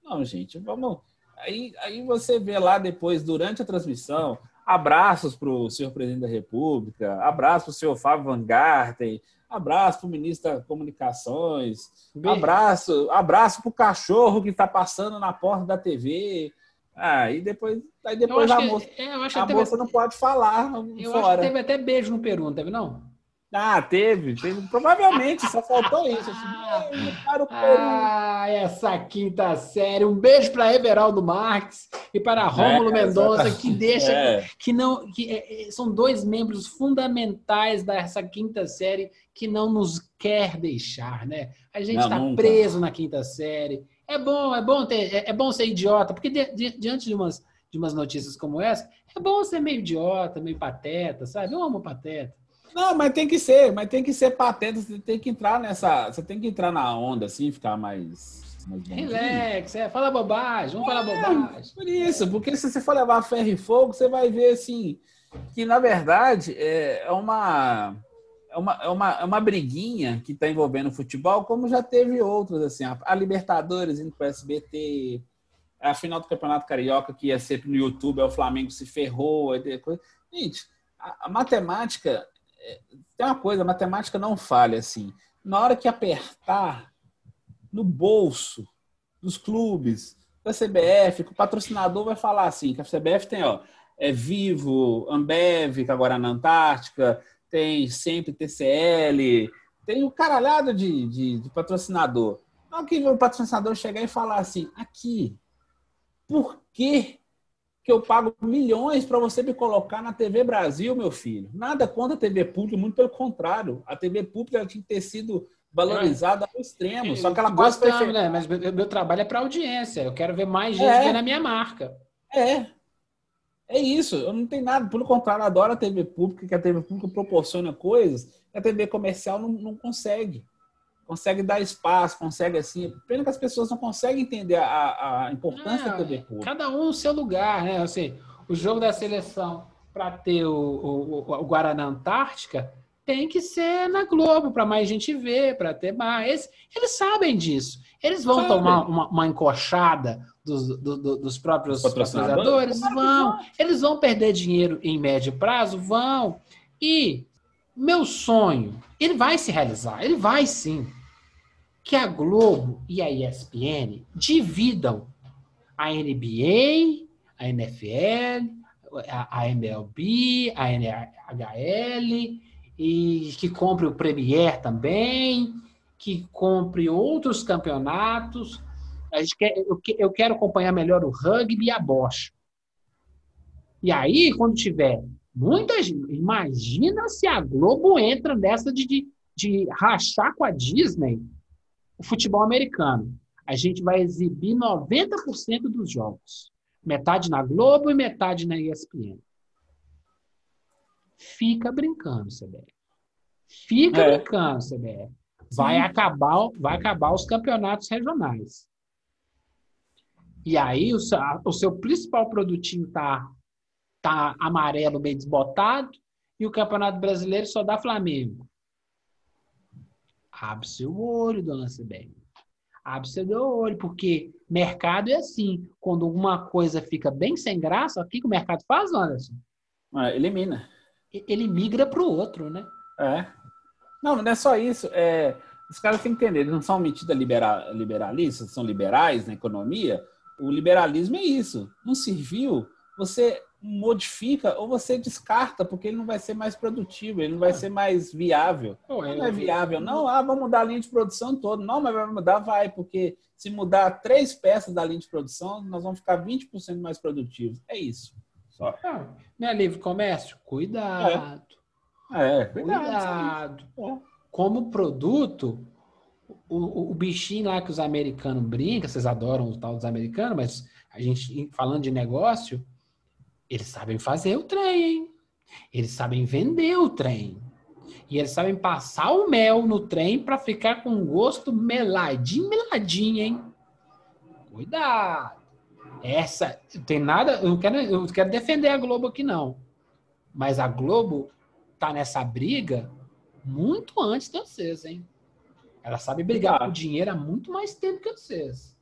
[SPEAKER 2] Não, gente, vamos. Aí, aí você vê lá depois, durante a transmissão, abraços para o senhor presidente da República, abraço para o senhor Fábio Van Garten, Abraço para o ministro das Comunicações. Abraço, abraço para o cachorro que está passando na porta da TV. Aí depois, aí depois a moça, que, é, a moça não pode falar
[SPEAKER 1] eu fora. acho que teve até beijo no Peru, não teve não?
[SPEAKER 2] Ah, teve, teve. Provavelmente, só faltou isso. Assim,
[SPEAKER 1] para o ah, essa quinta série. Um beijo para Everaldo Marques e para Rômulo é, Mendonça, que deixa é. que não. que é, é, São dois membros fundamentais dessa quinta série que não nos quer deixar, né? A gente está preso na quinta série. É bom, é bom ter, é, é bom ser idiota, porque di, di, diante de umas, de umas notícias como essa, é bom ser meio idiota, meio pateta, sabe? Eu amo pateta.
[SPEAKER 2] Não, mas tem que ser, mas tem que ser patente, você tem que entrar nessa, você tem que entrar na onda assim, ficar mais
[SPEAKER 1] Relax, é, fala bobagem, vamos é, falar bobagem.
[SPEAKER 2] Por isso, porque se você for levar ferro e fogo, você vai ver assim que na verdade é, é uma é uma, é uma, é uma briguinha que está envolvendo o futebol, como já teve outros, assim, a, Libertadores indo para o SBT, a final do Campeonato Carioca, que ia ser no YouTube, o Flamengo se ferrou. Gente, a, a matemática tem uma coisa, a matemática não falha assim. Na hora que apertar no bolso dos clubes, da CBF, que o patrocinador vai falar assim, que a CBF tem, ó, é Vivo, Ambev, que agora é na Antártica, tem sempre TCL, tem o caralhado de, de, de patrocinador. Não que o patrocinador chegar e falar assim, aqui, por que que eu pago milhões para você me colocar na TV Brasil, meu filho. Nada contra a TV pública, muito pelo contrário. A TV pública tinha que ter sido valorizada é. ao extremo. Só que ela gosta
[SPEAKER 1] Gostamos, né? Mas meu, meu trabalho é para audiência. Eu quero ver mais gente é. na minha marca.
[SPEAKER 2] É. É isso. Eu não tenho nada. Pelo contrário, adoro a TV pública, que a TV pública proporciona coisas que a TV comercial não, não consegue consegue dar espaço, consegue assim. Pena que as pessoas não conseguem entender a, a importância ah, da TV pública.
[SPEAKER 1] Cada um no seu lugar, né? Assim, o jogo da seleção para ter o, o, o, Guaraná Antártica tem que ser na Globo para mais gente ver, para ter mais. Eles sabem disso. Eles vão Sabe. tomar uma, uma encoxada dos, do, dos próprios patrocinadores? Vão. Eles vão perder dinheiro em médio prazo? Vão. E meu sonho, ele vai se realizar, ele vai sim que a Globo e a ESPN dividam a NBA, a NFL, a, MLB, a NHL, e que compre o Premier também, que compre outros campeonatos. A gente quer, eu, eu quero acompanhar melhor o rugby e a Bosch. E aí, quando tiver muita gente, imagina se a Globo entra nessa de, de, de rachar com a Disney o futebol americano. A gente vai exibir 90% dos jogos. Metade na Globo e metade na ESPN. Fica brincando, CBF. Fica é. brincando, CBF. Vai acabar, vai acabar os campeonatos regionais. E aí o seu, o seu principal produtinho tá, tá amarelo, bem desbotado, e o Campeonato Brasileiro só dá Flamengo. Abre seu olho, dona CBF. Abre seu olho, porque mercado é assim. Quando alguma coisa fica bem sem graça, o que, que o mercado faz, Anderson?
[SPEAKER 2] Ah, elimina.
[SPEAKER 1] Ele migra para o outro, né?
[SPEAKER 2] É. Não, não é só isso. É, os caras têm que entender, eles não são metidos liberal, liberalistas, são liberais na economia. O liberalismo é isso. Não serviu, você modifica ou você descarta, porque ele não vai ser mais produtivo, ele não vai ser mais viável. Não é viável, não. Ah, vamos mudar a linha de produção toda. Não, mas vai mudar, vai, porque se mudar três peças da linha de produção, nós vamos ficar 20% mais produtivos. É isso. Só.
[SPEAKER 1] Ah, não é livre comércio? Cuidado.
[SPEAKER 2] É, é
[SPEAKER 1] cuidado. cuidado. É. Como produto, o, o, bichinho lá que os americanos brincam, vocês adoram o tal dos americanos, mas a gente, falando de negócio, eles sabem fazer o trem, hein? Eles sabem vender o trem. E eles sabem passar o mel no trem para ficar com gosto meladinho, meladinho, hein? Cuidado. Essa tem nada, eu não quero, eu quero defender a Globo aqui não. Mas a Globo tá nessa briga muito antes de vocês, hein? Ela sabe brigar por dinheiro há muito mais tempo que vocês.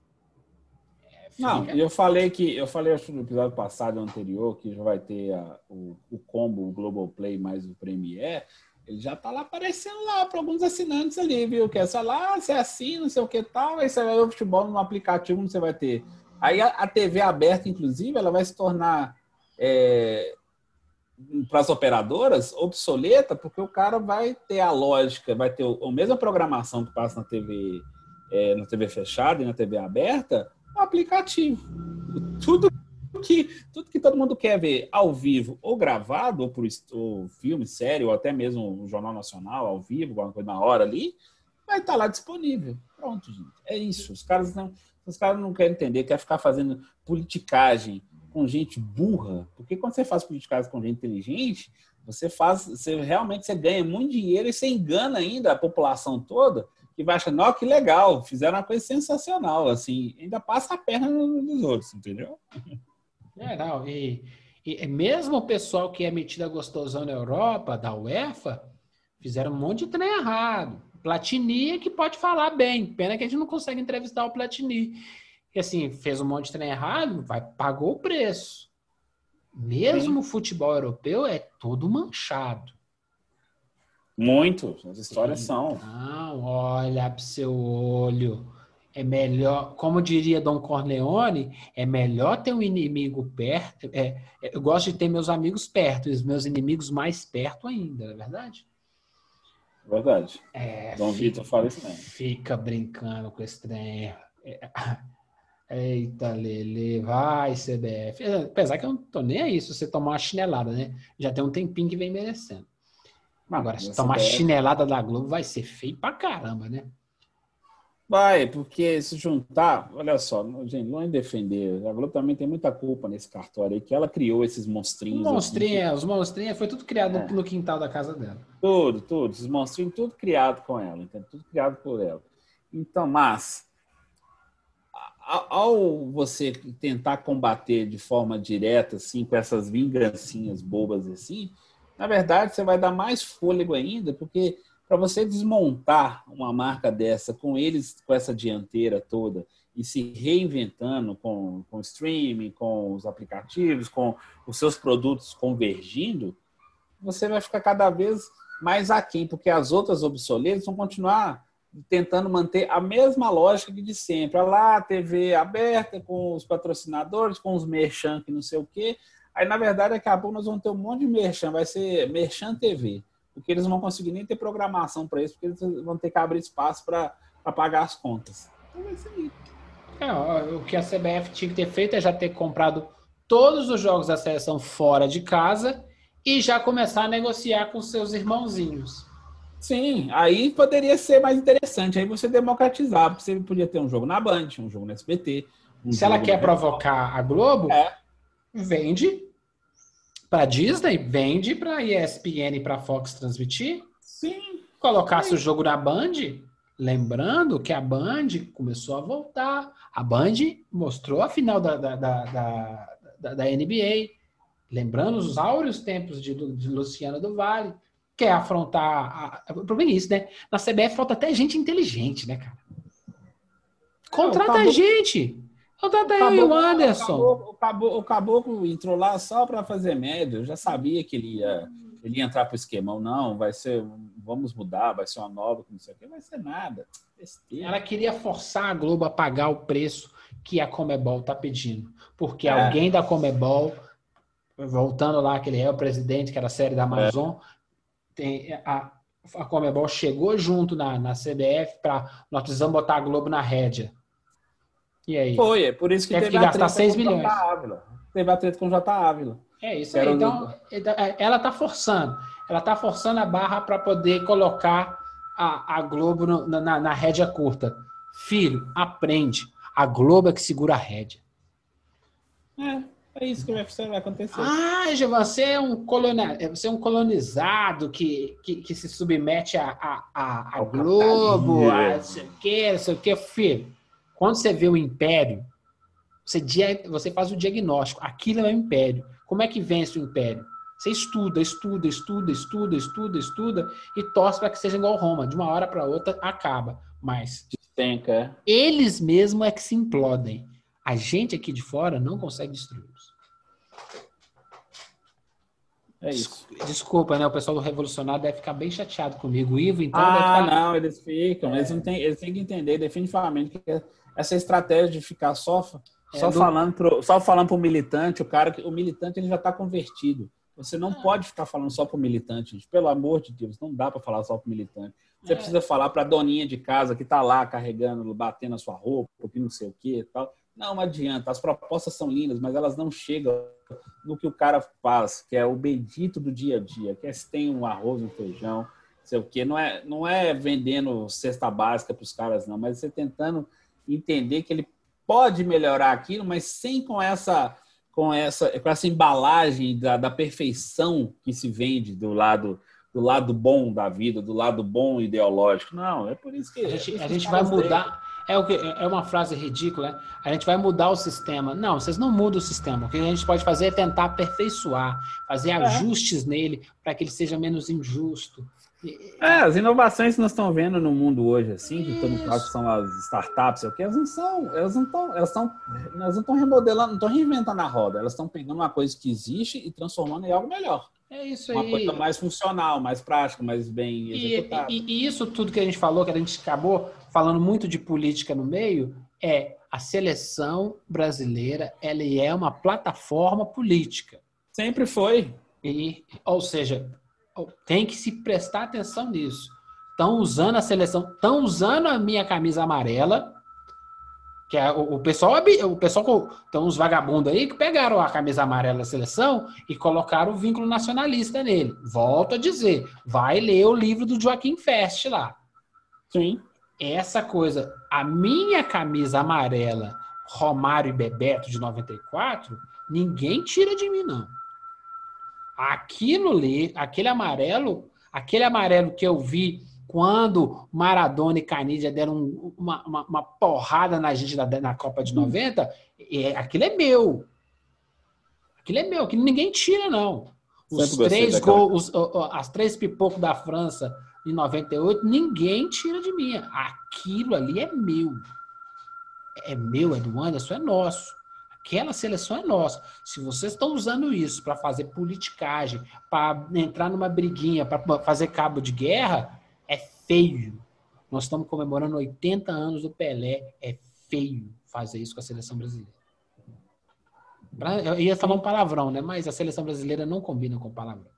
[SPEAKER 2] Não, eu falei que eu falei acho no episódio passado anterior que já vai ter a, o, o combo o Global Play mais o Premiere. Ele já tá lá aparecendo lá para alguns assinantes ali, viu? Que é só lá, você assina, não sei o que tal, aí você vai ver o futebol no aplicativo, você vai ter. Aí a, a TV aberta, inclusive, ela vai se tornar é, para as operadoras obsoleta, porque o cara vai ter a lógica, vai ter a mesma programação que passa na TV, é, na TV fechada e na TV aberta, o aplicativo. Tudo que, tudo que todo mundo quer ver ao vivo ou gravado, ou por ou filme, série, ou até mesmo um jornal nacional ao vivo, alguma coisa na hora ali, vai estar lá disponível. Pronto, gente. É isso. Os caras não, os caras não querem entender, quer ficar fazendo politicagem com gente burra, porque quando você faz politicagem com gente inteligente, você faz, você realmente você ganha muito dinheiro e você engana ainda a população toda que vai achar, não, que legal, fizeram uma coisa sensacional, assim, ainda passa a perna nos outros, entendeu?
[SPEAKER 1] É, não, e, e mesmo o pessoal que é metido a gostosão na Europa, da UEFA, fizeram um monte de trem errado. Platini é que pode falar bem, pena que a gente não consegue entrevistar o Platini que assim, fez um monte de trem errado, vai, pagou o preço. Mesmo o futebol europeu é todo manchado.
[SPEAKER 2] Muito, as histórias são.
[SPEAKER 1] Não, olha pro seu olho. É melhor, como diria Dom Corleone, é melhor ter um inimigo perto. É, é eu gosto de ter meus amigos perto e os meus inimigos mais perto ainda, não é verdade?
[SPEAKER 2] Verdade. É, Dom fica, Vitor fala isso mesmo.
[SPEAKER 1] Fica brincando com esse trem. É, Eita, Lele, vai, CBF. Apesar que eu não tô nem aí se você tomar uma chinelada, né? Já tem um tempinho que vem merecendo. Agora, se tomar CBF... chinelada da Globo, vai ser feio pra caramba, né?
[SPEAKER 2] Vai, porque se juntar, olha só, gente, não é defender. A Globo também tem muita culpa nesse cartório aí, que ela criou esses monstrinhos.
[SPEAKER 1] Monstrinhos, assim. os monstrinhos foi tudo criado é. no quintal da casa dela.
[SPEAKER 2] Tudo, tudo. Esses monstrinhos, tudo criado com ela, entendeu? Tudo criado por ela. Então, mas ao você tentar combater de forma direta, assim, com essas vingancinhas bobas assim, na verdade você vai dar mais fôlego ainda, porque para você desmontar uma marca dessa com eles, com essa dianteira toda, e se reinventando com, com streaming, com os aplicativos, com os seus produtos convergindo, você vai ficar cada vez mais aquém, porque as outras obsoletas vão continuar tentando manter a mesma lógica de sempre. Olha lá, TV aberta, com os patrocinadores, com os merchan, que não sei o quê. Aí, na verdade, daqui a pouco nós vamos ter um monte de merchan, vai ser merchan TV, porque eles não vão conseguir nem ter programação para isso, porque eles vão ter que abrir espaço para pagar as contas. Então.
[SPEAKER 1] É, o que a CBF tinha que ter feito é já ter comprado todos os jogos da seleção fora de casa e já começar a negociar com seus irmãozinhos.
[SPEAKER 2] Sim, aí poderia ser mais interessante. Aí você democratizar. Você podia ter um jogo na Band, um jogo no SBT. Um
[SPEAKER 1] Se ela quer provocar a Globo, é. vende para Disney, vende para ESPN e para Fox transmitir.
[SPEAKER 2] Sim.
[SPEAKER 1] Colocasse Sim. o jogo na Band, lembrando que a Band começou a voltar. A Band mostrou a final da, da, da, da, da NBA. Lembrando os áureos tempos de, de Luciano do Vale quer afrontar. A... O problema é isso, né? Na CBF falta até gente inteligente, né, cara? Contrata a gente. Contrata aí o Anderson.
[SPEAKER 2] O caboclo, o caboclo entrou lá só para fazer média. Eu já sabia que ele ia, ele ia entrar para o esquemão. Não, vai ser. Vamos mudar, vai ser uma nova, não sei o que. Vai ser nada.
[SPEAKER 1] Besteira. Ela queria forçar a Globo a pagar o preço que a Comebol tá pedindo. Porque é. alguém da Comebol, voltando lá, que ele é o presidente, que era a série da Amazon, é tem a, a Comebol chegou junto na, na CBF para nós precisamos botar a Globo na rédea. E aí?
[SPEAKER 2] Foi, é por isso que
[SPEAKER 1] teve que gastar 6 milhões.
[SPEAKER 2] Teve a treta com o J. Ávila.
[SPEAKER 1] É isso aí. Então, é, ela está forçando. Ela está forçando a barra para poder colocar a, a Globo no, na, na rédea curta. Filho, aprende. A Globo é que segura a rédea.
[SPEAKER 2] É. É isso que vai acontecer.
[SPEAKER 1] Ah, você é um, colona... você é um colonizado que, que, que se submete a, a, a, a Globo, a não sei o que, não sei o que. Filho, quando você vê o império, você, você faz o diagnóstico. Aquilo é o império. Como é que vence o império? Você estuda, estuda, estuda, estuda, estuda, estuda e torce para que seja igual Roma. De uma hora para outra acaba. Mas
[SPEAKER 2] Despenca.
[SPEAKER 1] eles mesmos é que se implodem. A gente aqui de fora não consegue destruir.
[SPEAKER 2] É isso.
[SPEAKER 1] Desculpa, né? O pessoal do Revolucionário deve ficar bem chateado comigo. O Ivo, então.
[SPEAKER 2] Ah, ficar... não, eles ficam. É. Eles, não têm, eles têm que entender definitivamente que essa estratégia de ficar só, é, só, do... falando pro, só falando para o militante, o cara, o militante ele já está convertido. Você não pode ficar falando só para o militante, gente. Pelo amor de Deus, não dá para falar só para o militante. Você
[SPEAKER 1] É.
[SPEAKER 2] precisa falar para a doninha de casa que está lá carregando, batendo a sua roupa, que não sei o que e tal. Não adianta. As propostas são lindas, mas elas não chegam no que o cara faz, que é o bendito do dia a dia, que é se tem um arroz, um feijão, sei o quê. Não é, não é vendendo cesta básica para os caras, não, mas você tentando entender que ele pode melhorar aquilo, mas sem com essa com essa com essa embalagem da, da perfeição que se vende do lado do lado bom da vida, do lado bom ideológico. Não, é por isso que
[SPEAKER 1] A gente,
[SPEAKER 2] os
[SPEAKER 1] a gente vai mudar. É, o que, é uma frase ridícula, né? A gente vai mudar o sistema. Não, vocês não mudam o sistema. O que a gente pode fazer é tentar aperfeiçoar, fazer ajustes nele para que ele seja menos injusto. E-
[SPEAKER 2] É, as inovações que nós estamos vendo no mundo hoje, assim, que todo caso são as startups, é o que elas não são, elas não estão, elas estão, elas não estão remodelando, não estão reinventando a roda, elas estão pegando uma coisa que existe e transformando em algo melhor,
[SPEAKER 1] É isso
[SPEAKER 2] uma
[SPEAKER 1] aí.
[SPEAKER 2] coisa mais funcional, mais prática, mais bem
[SPEAKER 1] E,
[SPEAKER 2] executada.
[SPEAKER 1] e- e isso tudo que a gente falou, que a gente acabou falando muito de política no meio, é a seleção brasileira, ela é uma plataforma política.
[SPEAKER 2] Sempre foi.
[SPEAKER 1] E, ou seja, tem que se prestar atenção nisso. Estão usando a seleção, estão usando a minha camisa amarela, que é o, o pessoal, o pessoal, tem uns vagabundos aí que pegaram a camisa amarela da seleção e colocaram o vínculo nacionalista nele. Volto a dizer, vai ler o livro do Joaquim Fest lá.
[SPEAKER 2] Sim.
[SPEAKER 1] Essa coisa, a minha camisa amarela, Romário e Bebeto de 94, ninguém tira de mim, não. Aquilo ali, aquele amarelo, aquele amarelo que eu vi quando Maradona e Canidia deram um- uma, uma, uma porrada na gente na, na Copa de 90, é, aquilo é meu. Aquilo é meu, aquilo ninguém tira, não. Os
[SPEAKER 2] Sempre
[SPEAKER 1] três
[SPEAKER 2] daquela-
[SPEAKER 1] gols, os- as três pipocos da França em 98, ninguém tira de mim. Aquilo ali é meu. É meu, é do Anderson, é nosso. Aquela seleção é nossa. Se vocês estão usando isso para fazer politicagem, para entrar numa briguinha, para fazer cabo de guerra, é feio. Nós estamos comemorando 80 anos do Pelé. É feio fazer isso com a seleção brasileira. Eu ia falar um palavrão, né? Mas a seleção brasileira não combina com palavrão.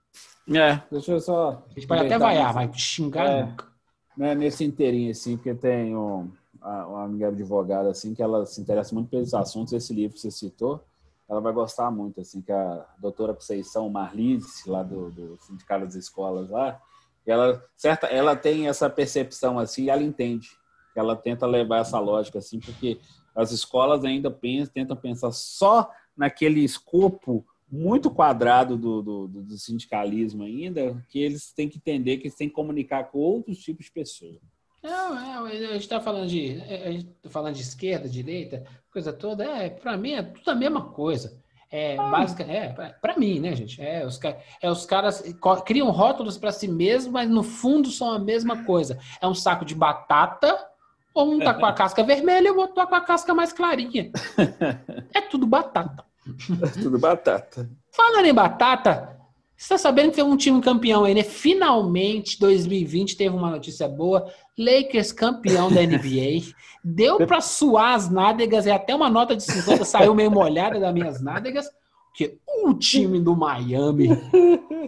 [SPEAKER 2] É, deixa eu só.
[SPEAKER 1] A gente pode até vaiar, mas xingar
[SPEAKER 2] É.
[SPEAKER 1] nunca.
[SPEAKER 2] né, nesse inteirinho, assim, porque tem um, a- uma amiga advogada, assim, que ela se interessa muito pelos assuntos. Esse livro que você citou, ela vai gostar muito, assim, que a doutora Conceição Marlice, lá do, do Sindicato das Escolas, lá, ela, certa, ela tem essa percepção, assim, e ela entende. Ela tenta levar essa lógica, assim, porque as escolas ainda pensam, tentam pensar só naquele escopo muito quadrado do, do, do- sindicalismo ainda, que eles têm que entender que eles têm que comunicar com outros tipos de pessoas.
[SPEAKER 1] Não, é, a gente está falando de, é, a gente tá falando de esquerda, direita, coisa toda. É, para mim é tudo a mesma coisa. É básica, é para mim, né, gente? É os, é, os caras criam rótulos para si mesmos, mas no fundo são a mesma coisa. É um saco de batata, ou um tá com a casca vermelha e o outro tá com a casca mais clarinha. É tudo batata.
[SPEAKER 2] Tudo batata.
[SPEAKER 1] Falando em batata, você tá sabendo que tem um time campeão aí, né? Finalmente, 2020 teve uma notícia boa. Lakers campeão da NBA. Deu pra suar as nádegas e até uma nota de 50 saiu meio molhada das minhas nádegas. Que o time do Miami.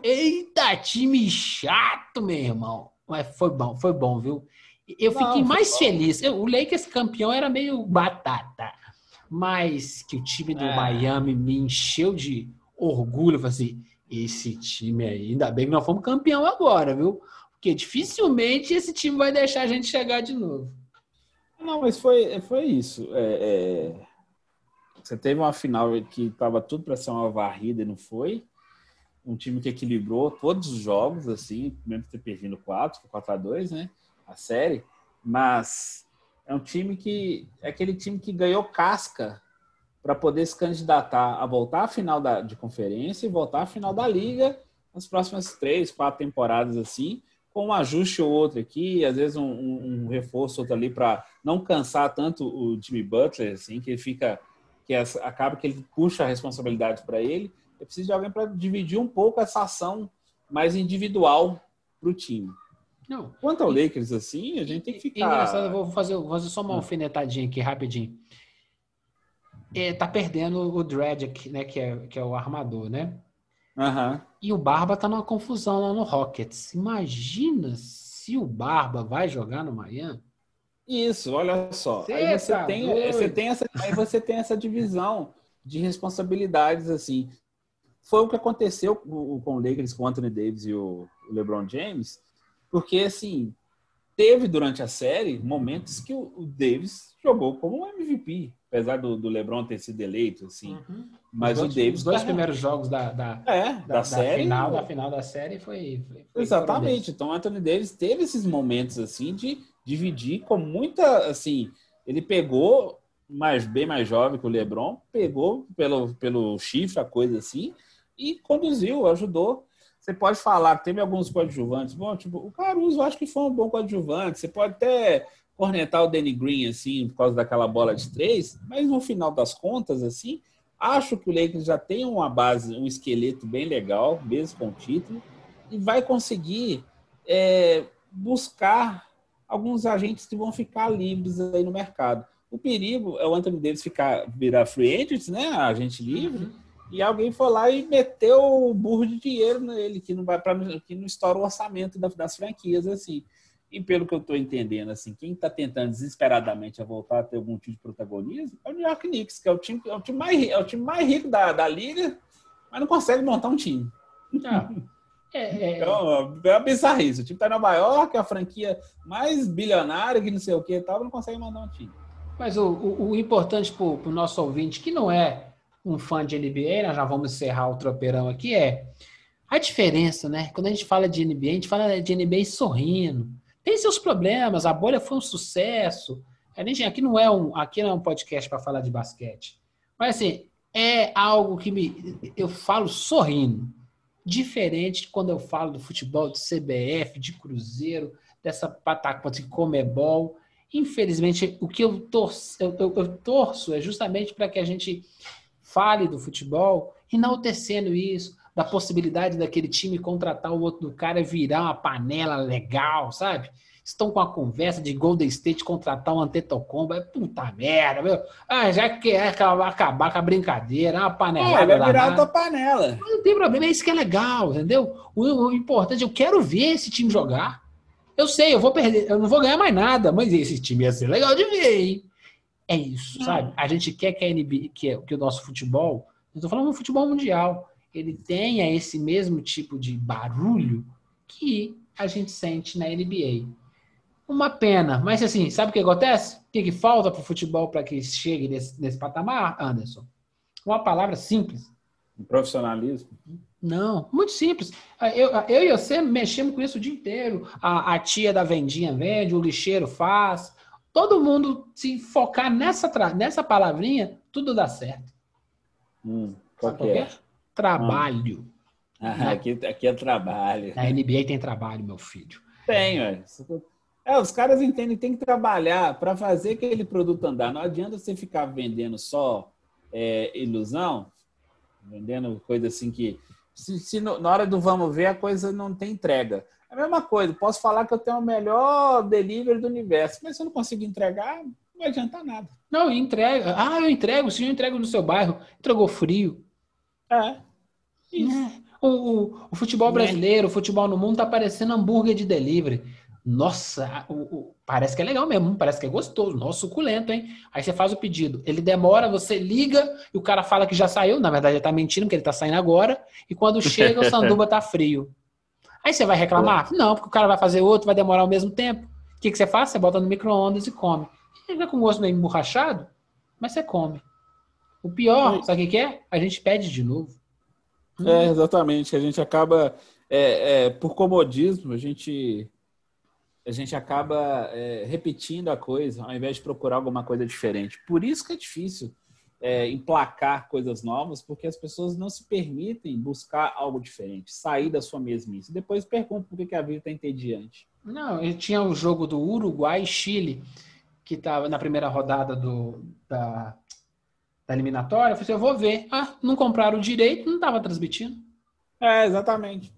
[SPEAKER 1] Eita, time chato, meu irmão. Mas foi bom, foi bom, viu? Eu
[SPEAKER 2] Não,
[SPEAKER 1] fiquei
[SPEAKER 2] foi
[SPEAKER 1] mais
[SPEAKER 2] bom.
[SPEAKER 1] feliz. Eu- O Lakers campeão era meio batata. Mas que o time do
[SPEAKER 2] É.
[SPEAKER 1] Miami me encheu de orgulho. Eu falei assim, esse time aí, ainda bem que nós fomos campeão agora, viu? Porque dificilmente esse time vai deixar a gente chegar de novo.
[SPEAKER 2] Não, mas foi, foi isso. É, é, Você teve uma final que estava tudo para ser uma varrida e não foi. Um time que equilibrou todos os jogos, assim, mesmo ter perdido 4, 4 a 2 né? A série. Mas é um time que. É aquele time que ganhou casca para poder se candidatar a voltar à final da, de conferência e voltar à final da liga nas próximas três, quatro temporadas assim, com um ajuste ou outro aqui, às vezes um, um- um reforço outro ali para não cansar tanto o Jimmy Butler, assim, que ele fica que essa- acaba que ele puxa a responsabilidade para ele. Eu preciso de alguém para dividir um pouco essa ação mais individual para o time.
[SPEAKER 1] Não.
[SPEAKER 2] Quanto ao Lakers, assim, a gente tem que ficar.
[SPEAKER 1] Engraçado, vou fazer, vou fazer só uma
[SPEAKER 2] Ah.
[SPEAKER 1] alfinetadinha aqui rapidinho. É, tá perdendo o Dredd, né? Que é, que é o armador, né?
[SPEAKER 2] Aham.
[SPEAKER 1] E o Barba tá numa confusão lá no Rockets. Imagina se o Barba vai jogar no Miami.
[SPEAKER 2] Isso, olha só.
[SPEAKER 1] Cê
[SPEAKER 2] aí você
[SPEAKER 1] tá
[SPEAKER 2] tem,
[SPEAKER 1] doido.
[SPEAKER 2] você tem essa, aí você tem essa divisão de responsabilidades assim. Foi o que aconteceu com o Lakers, com o Anthony Davis e o LeBron James, porque assim teve durante a série momentos que o o Davis jogou como um MVP, apesar do, do LeBron ter sido eleito, assim. Mas
[SPEAKER 1] os
[SPEAKER 2] o Davis
[SPEAKER 1] os dois
[SPEAKER 2] tá-
[SPEAKER 1] primeiros jogos da, da,
[SPEAKER 2] é,
[SPEAKER 1] da,
[SPEAKER 2] da, série
[SPEAKER 1] final, da final da série foi, foi- foi-
[SPEAKER 2] Exatamente. Então, Anthony Davis teve esses momentos assim de dividir com muita assim. Ele pegou mais bem mais jovem que o LeBron, pegou pelo pelo chifre a coisa assim e conduziu, ajudou. Você pode falar teve alguns coadjuvantes. Bom, tipo, o Caruso eu acho que foi um bom coadjuvante. Você pode até cornetar o Danny Green assim por causa daquela bola de três, mas no final das contas assim, acho que o Lakers já tem uma base, um esqueleto bem legal, mesmo com o título e vai conseguir é, buscar alguns agentes que vão ficar livres aí no mercado. O perigo é o Anthony Davis ficar virar free agent, né, agente livre, e alguém for lá e meteu o burro de dinheiro nele, que não vai para que não estoura o orçamento da- das franquias assim. E pelo que eu estou entendendo, assim, quem está tentando desesperadamente a voltar a ter algum tipo de protagonismo é o New York Knicks, que é o time, é o time, mais, é o time mais rico da, da liga, mas não consegue montar um time.
[SPEAKER 1] É, é,
[SPEAKER 2] Então, é uma bizarrice. O time tá em Nova York, a franquia mais bilionária, que não sei o que e tal, não consegue mandar um time.
[SPEAKER 1] Mas o, o, o importante para o nosso ouvinte, que não é um fã de NBA, nós já vamos encerrar o tropeirão aqui, é a diferença, né? Quando a gente fala de NBA, a gente fala de NBA sorrindo. Tem seus problemas, a bolha foi um sucesso. A gente, aqui não é um, aqui não é um podcast para falar de basquete. Mas assim, é algo que me, eu falo sorrindo. Diferente quando eu falo do futebol, do CBF, de Cruzeiro, dessa pataquada de Comebol. Infelizmente, o que eu torço, eu, eu- eu torço é justamente para que a gente fale do futebol, enaltecendo isso, da possibilidade daquele time contratar o outro do cara e virar uma panela legal, sabe? Estão com a conversa de Golden State contratar um Antetokounmpo, é puta merda, meu. Ah, já que é acabar, com a brincadeira, é uma
[SPEAKER 2] É,
[SPEAKER 1] panelada
[SPEAKER 2] vai virar
[SPEAKER 1] danada.
[SPEAKER 2] a tua panela.
[SPEAKER 1] Não tem problema, é isso que é legal, entendeu? O, o importante, eu quero ver esse time jogar. Eu sei, eu vou perder, eu não vou ganhar mais nada, mas esse time ia ser legal de ver, hein? É isso, sabe? A gente quer que a NBA, que, que o nosso futebol, eu estou falando do futebol mundial, ele tenha esse mesmo tipo de barulho que a gente sente na NBA. Uma pena, mas assim, sabe o que acontece? O que, que falta para o futebol para que chegue nesse, nesse patamar, Anderson? Uma palavra simples.
[SPEAKER 2] Profissionalismo.
[SPEAKER 1] Não, muito simples. Eu, eu e você mexemos com isso o dia inteiro. A, a tia da vendinha vende, o lixeiro faz. Todo mundo se focar nessa, nessa palavrinha, tudo dá certo.
[SPEAKER 2] Hum, qual
[SPEAKER 1] Sabe
[SPEAKER 2] que é?
[SPEAKER 1] é? Trabalho.
[SPEAKER 2] Ah, aqui, aqui é trabalho.
[SPEAKER 1] Na NBA tem trabalho, meu filho.
[SPEAKER 2] Tem, velho. É, os caras entendem que tem que trabalhar para fazer aquele produto andar. Não adianta você ficar vendendo só é, ilusão, vendendo coisa assim que. Se, se no- na hora do vamos ver, a coisa não tem entrega. É a mesma coisa, posso falar que eu tenho o melhor delivery do universo, mas se eu não conseguir entregar, não vai adiantar nada.
[SPEAKER 1] Não, entrega. Ah, eu entrego. Se eu entrego no seu bairro, entregou frio.
[SPEAKER 2] É. Isso.
[SPEAKER 1] É. O, o- o futebol
[SPEAKER 2] Né?
[SPEAKER 1] brasileiro, o futebol no mundo tá parecendo hambúrguer de delivery. Nossa, o- o- parece que é legal mesmo, parece que é gostoso, nossa, suculento, hein? Aí você faz o pedido, ele demora, você liga e o cara fala que já saiu, na verdade ele tá mentindo, porque ele tá saindo agora, e quando chega o sanduba tá frio. Aí você vai reclamar? Não, porque o cara vai fazer outro, vai demorar o mesmo tempo. O que, que você faz? Você bota no micro-ondas e come. Fica com gosto meio emborrachado, mas você come. O pior, sabe o que que é? A gente pede de novo.
[SPEAKER 2] É, exatamente. A gente acaba, é, é, por comodismo, a gente, a gente acaba é, repetindo a coisa ao invés de procurar alguma coisa diferente. Por isso que é difícil é, emplacar coisas novas, porque as pessoas não se permitem buscar algo diferente, sair da sua mesmice. Depois perguntam por que que a vida está entediante.
[SPEAKER 1] Não, ele tinha o jogo do Uruguai e Chile, que estava na primeira rodada do, da, da eliminatória. Eu falei assim, eu vou ver. Ah, não compraram o direito, não estava transmitindo.
[SPEAKER 2] É, exatamente.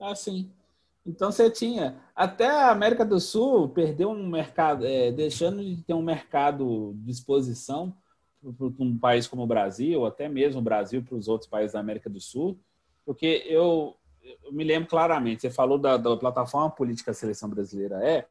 [SPEAKER 2] Assim. Então você tinha. Até a América do Sul perdeu um mercado, é, deixando de ter um mercado de exposição para um país como o Brasil, ou até mesmo o Brasil para os outros países da América do Sul, porque eu, eu me lembro claramente, você falou da, da plataforma política Seleção Brasileira é,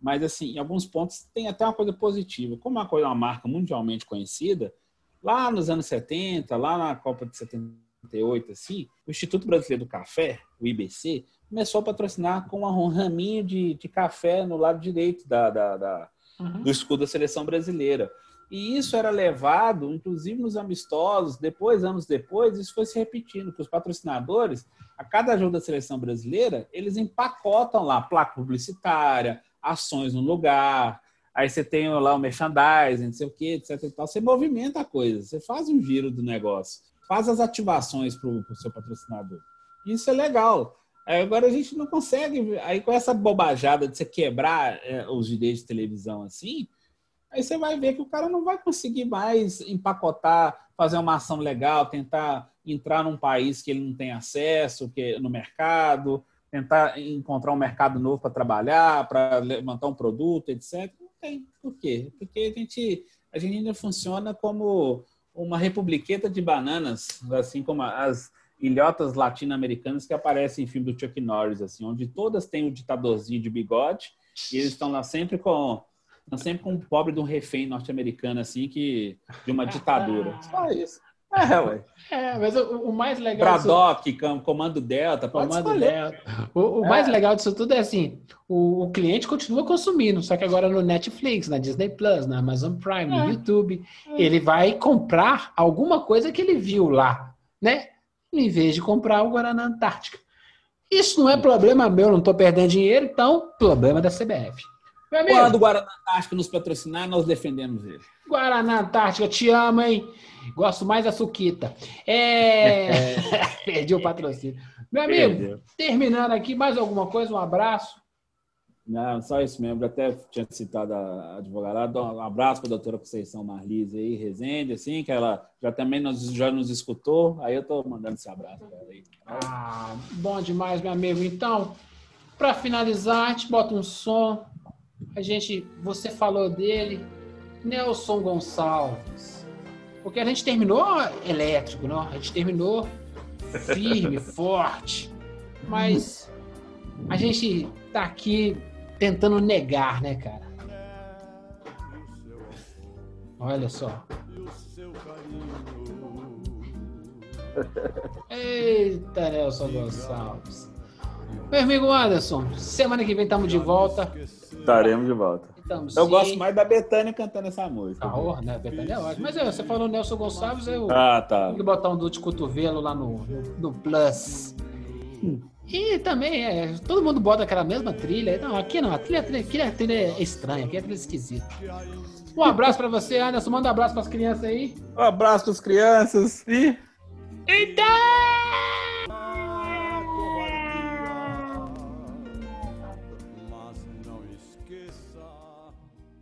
[SPEAKER 2] mas assim, em alguns pontos tem até uma coisa positiva. Como é uma coisa, uma marca mundialmente conhecida, lá nos anos 70, lá na Copa de 78, assim, o Instituto Brasileiro do Café, o IBC, começou a patrocinar com um raminho de, de café no lado direito da, da, da uhum. do escudo da seleção brasileira. E isso era levado, inclusive nos amistosos, depois, anos depois, isso foi se repetindo, que os patrocinadores, a cada jogo da seleção brasileira, eles empacotam lá placa publicitária, ações no lugar, aí você tem lá o merchandising, não sei o que, etc. E tal. Você movimenta a coisa, você faz um giro do negócio, faz as ativações para o seu patrocinador. Isso é legal. Agora a gente não consegue. Aí com essa bobajada de você quebrar é, os direitos de televisão assim, aí você vai ver que o cara não vai conseguir mais empacotar, fazer uma ação legal, tentar entrar num país que ele não tem acesso, que no mercado, tentar encontrar um mercado novo para trabalhar, para levantar um produto, etc. Não tem. Por quê? Porque a gente, a gente ainda funciona como uma republiqueta de bananas, assim como as ilhotas latino-americanas que aparecem em filme do Chuck Norris, assim, onde todas têm o ditadorzinho de bigode e eles estão lá sempre com estão sempre com um pobre de um refém norte-americano, assim, que de uma ditadura. Só isso.
[SPEAKER 1] É, ué. É, mas o, o mais legal.
[SPEAKER 2] Braddock, disso... Comando Delta, pode Comando Delta.
[SPEAKER 1] O, o é. mais legal disso tudo é assim: o, o, cliente continua consumindo, só que agora no Netflix, na Disney Plus, na Amazon Prime, é. no YouTube, é. ele vai comprar alguma coisa que ele viu lá, né? em vez de comprar o Guaraná Antártica. Isso não é problema meu, não estou perdendo dinheiro, então, problema da CBF.
[SPEAKER 2] Quando o Guaraná Antártica nos patrocinar, nós defendemos ele.
[SPEAKER 1] Guaraná Antártica, te amo, hein? Gosto mais da Suquita. É... Perdi o patrocínio. Meu amigo, Perdeu. terminando aqui, mais alguma coisa? Um abraço.
[SPEAKER 2] Não, só isso mesmo. Eu até tinha citado a advogada. Um abraço para a doutora Conceição Marlise aí, Rezende, assim, que ela já também nos, já nos escutou. Aí eu estou mandando esse abraço para ela aí.
[SPEAKER 1] Ah, bom demais, meu amigo. Então, para finalizar, a gente bota um som. A gente, você falou dele, Nelson Gonçalves. Porque a gente terminou elétrico, não? A gente terminou firme, forte. Mas a gente tá aqui tentando negar, né, cara? Olha só. Eita, Nelson Gonçalves. Meu amigo Anderson, semana que vem estamos de volta.
[SPEAKER 2] Estaremos de volta. Estamos, eu sim. gosto mais da Betânia cantando essa música.
[SPEAKER 1] Ah, né? Betânia é ótimo. Mas é, você falou Nelson Gonçalves, eu
[SPEAKER 2] ah, tá.
[SPEAKER 1] tenho que botar um do de cotovelo lá no, no, Plus. Hum. E também, é, todo mundo bota aquela mesma trilha. Não, aqui não, a trilha, a trilha, aqui a trilha é estranha, aqui é trilha esquisita. Um abraço para você, Anderson. Manda um abraço para as crianças aí.
[SPEAKER 2] Um abraço para as crianças e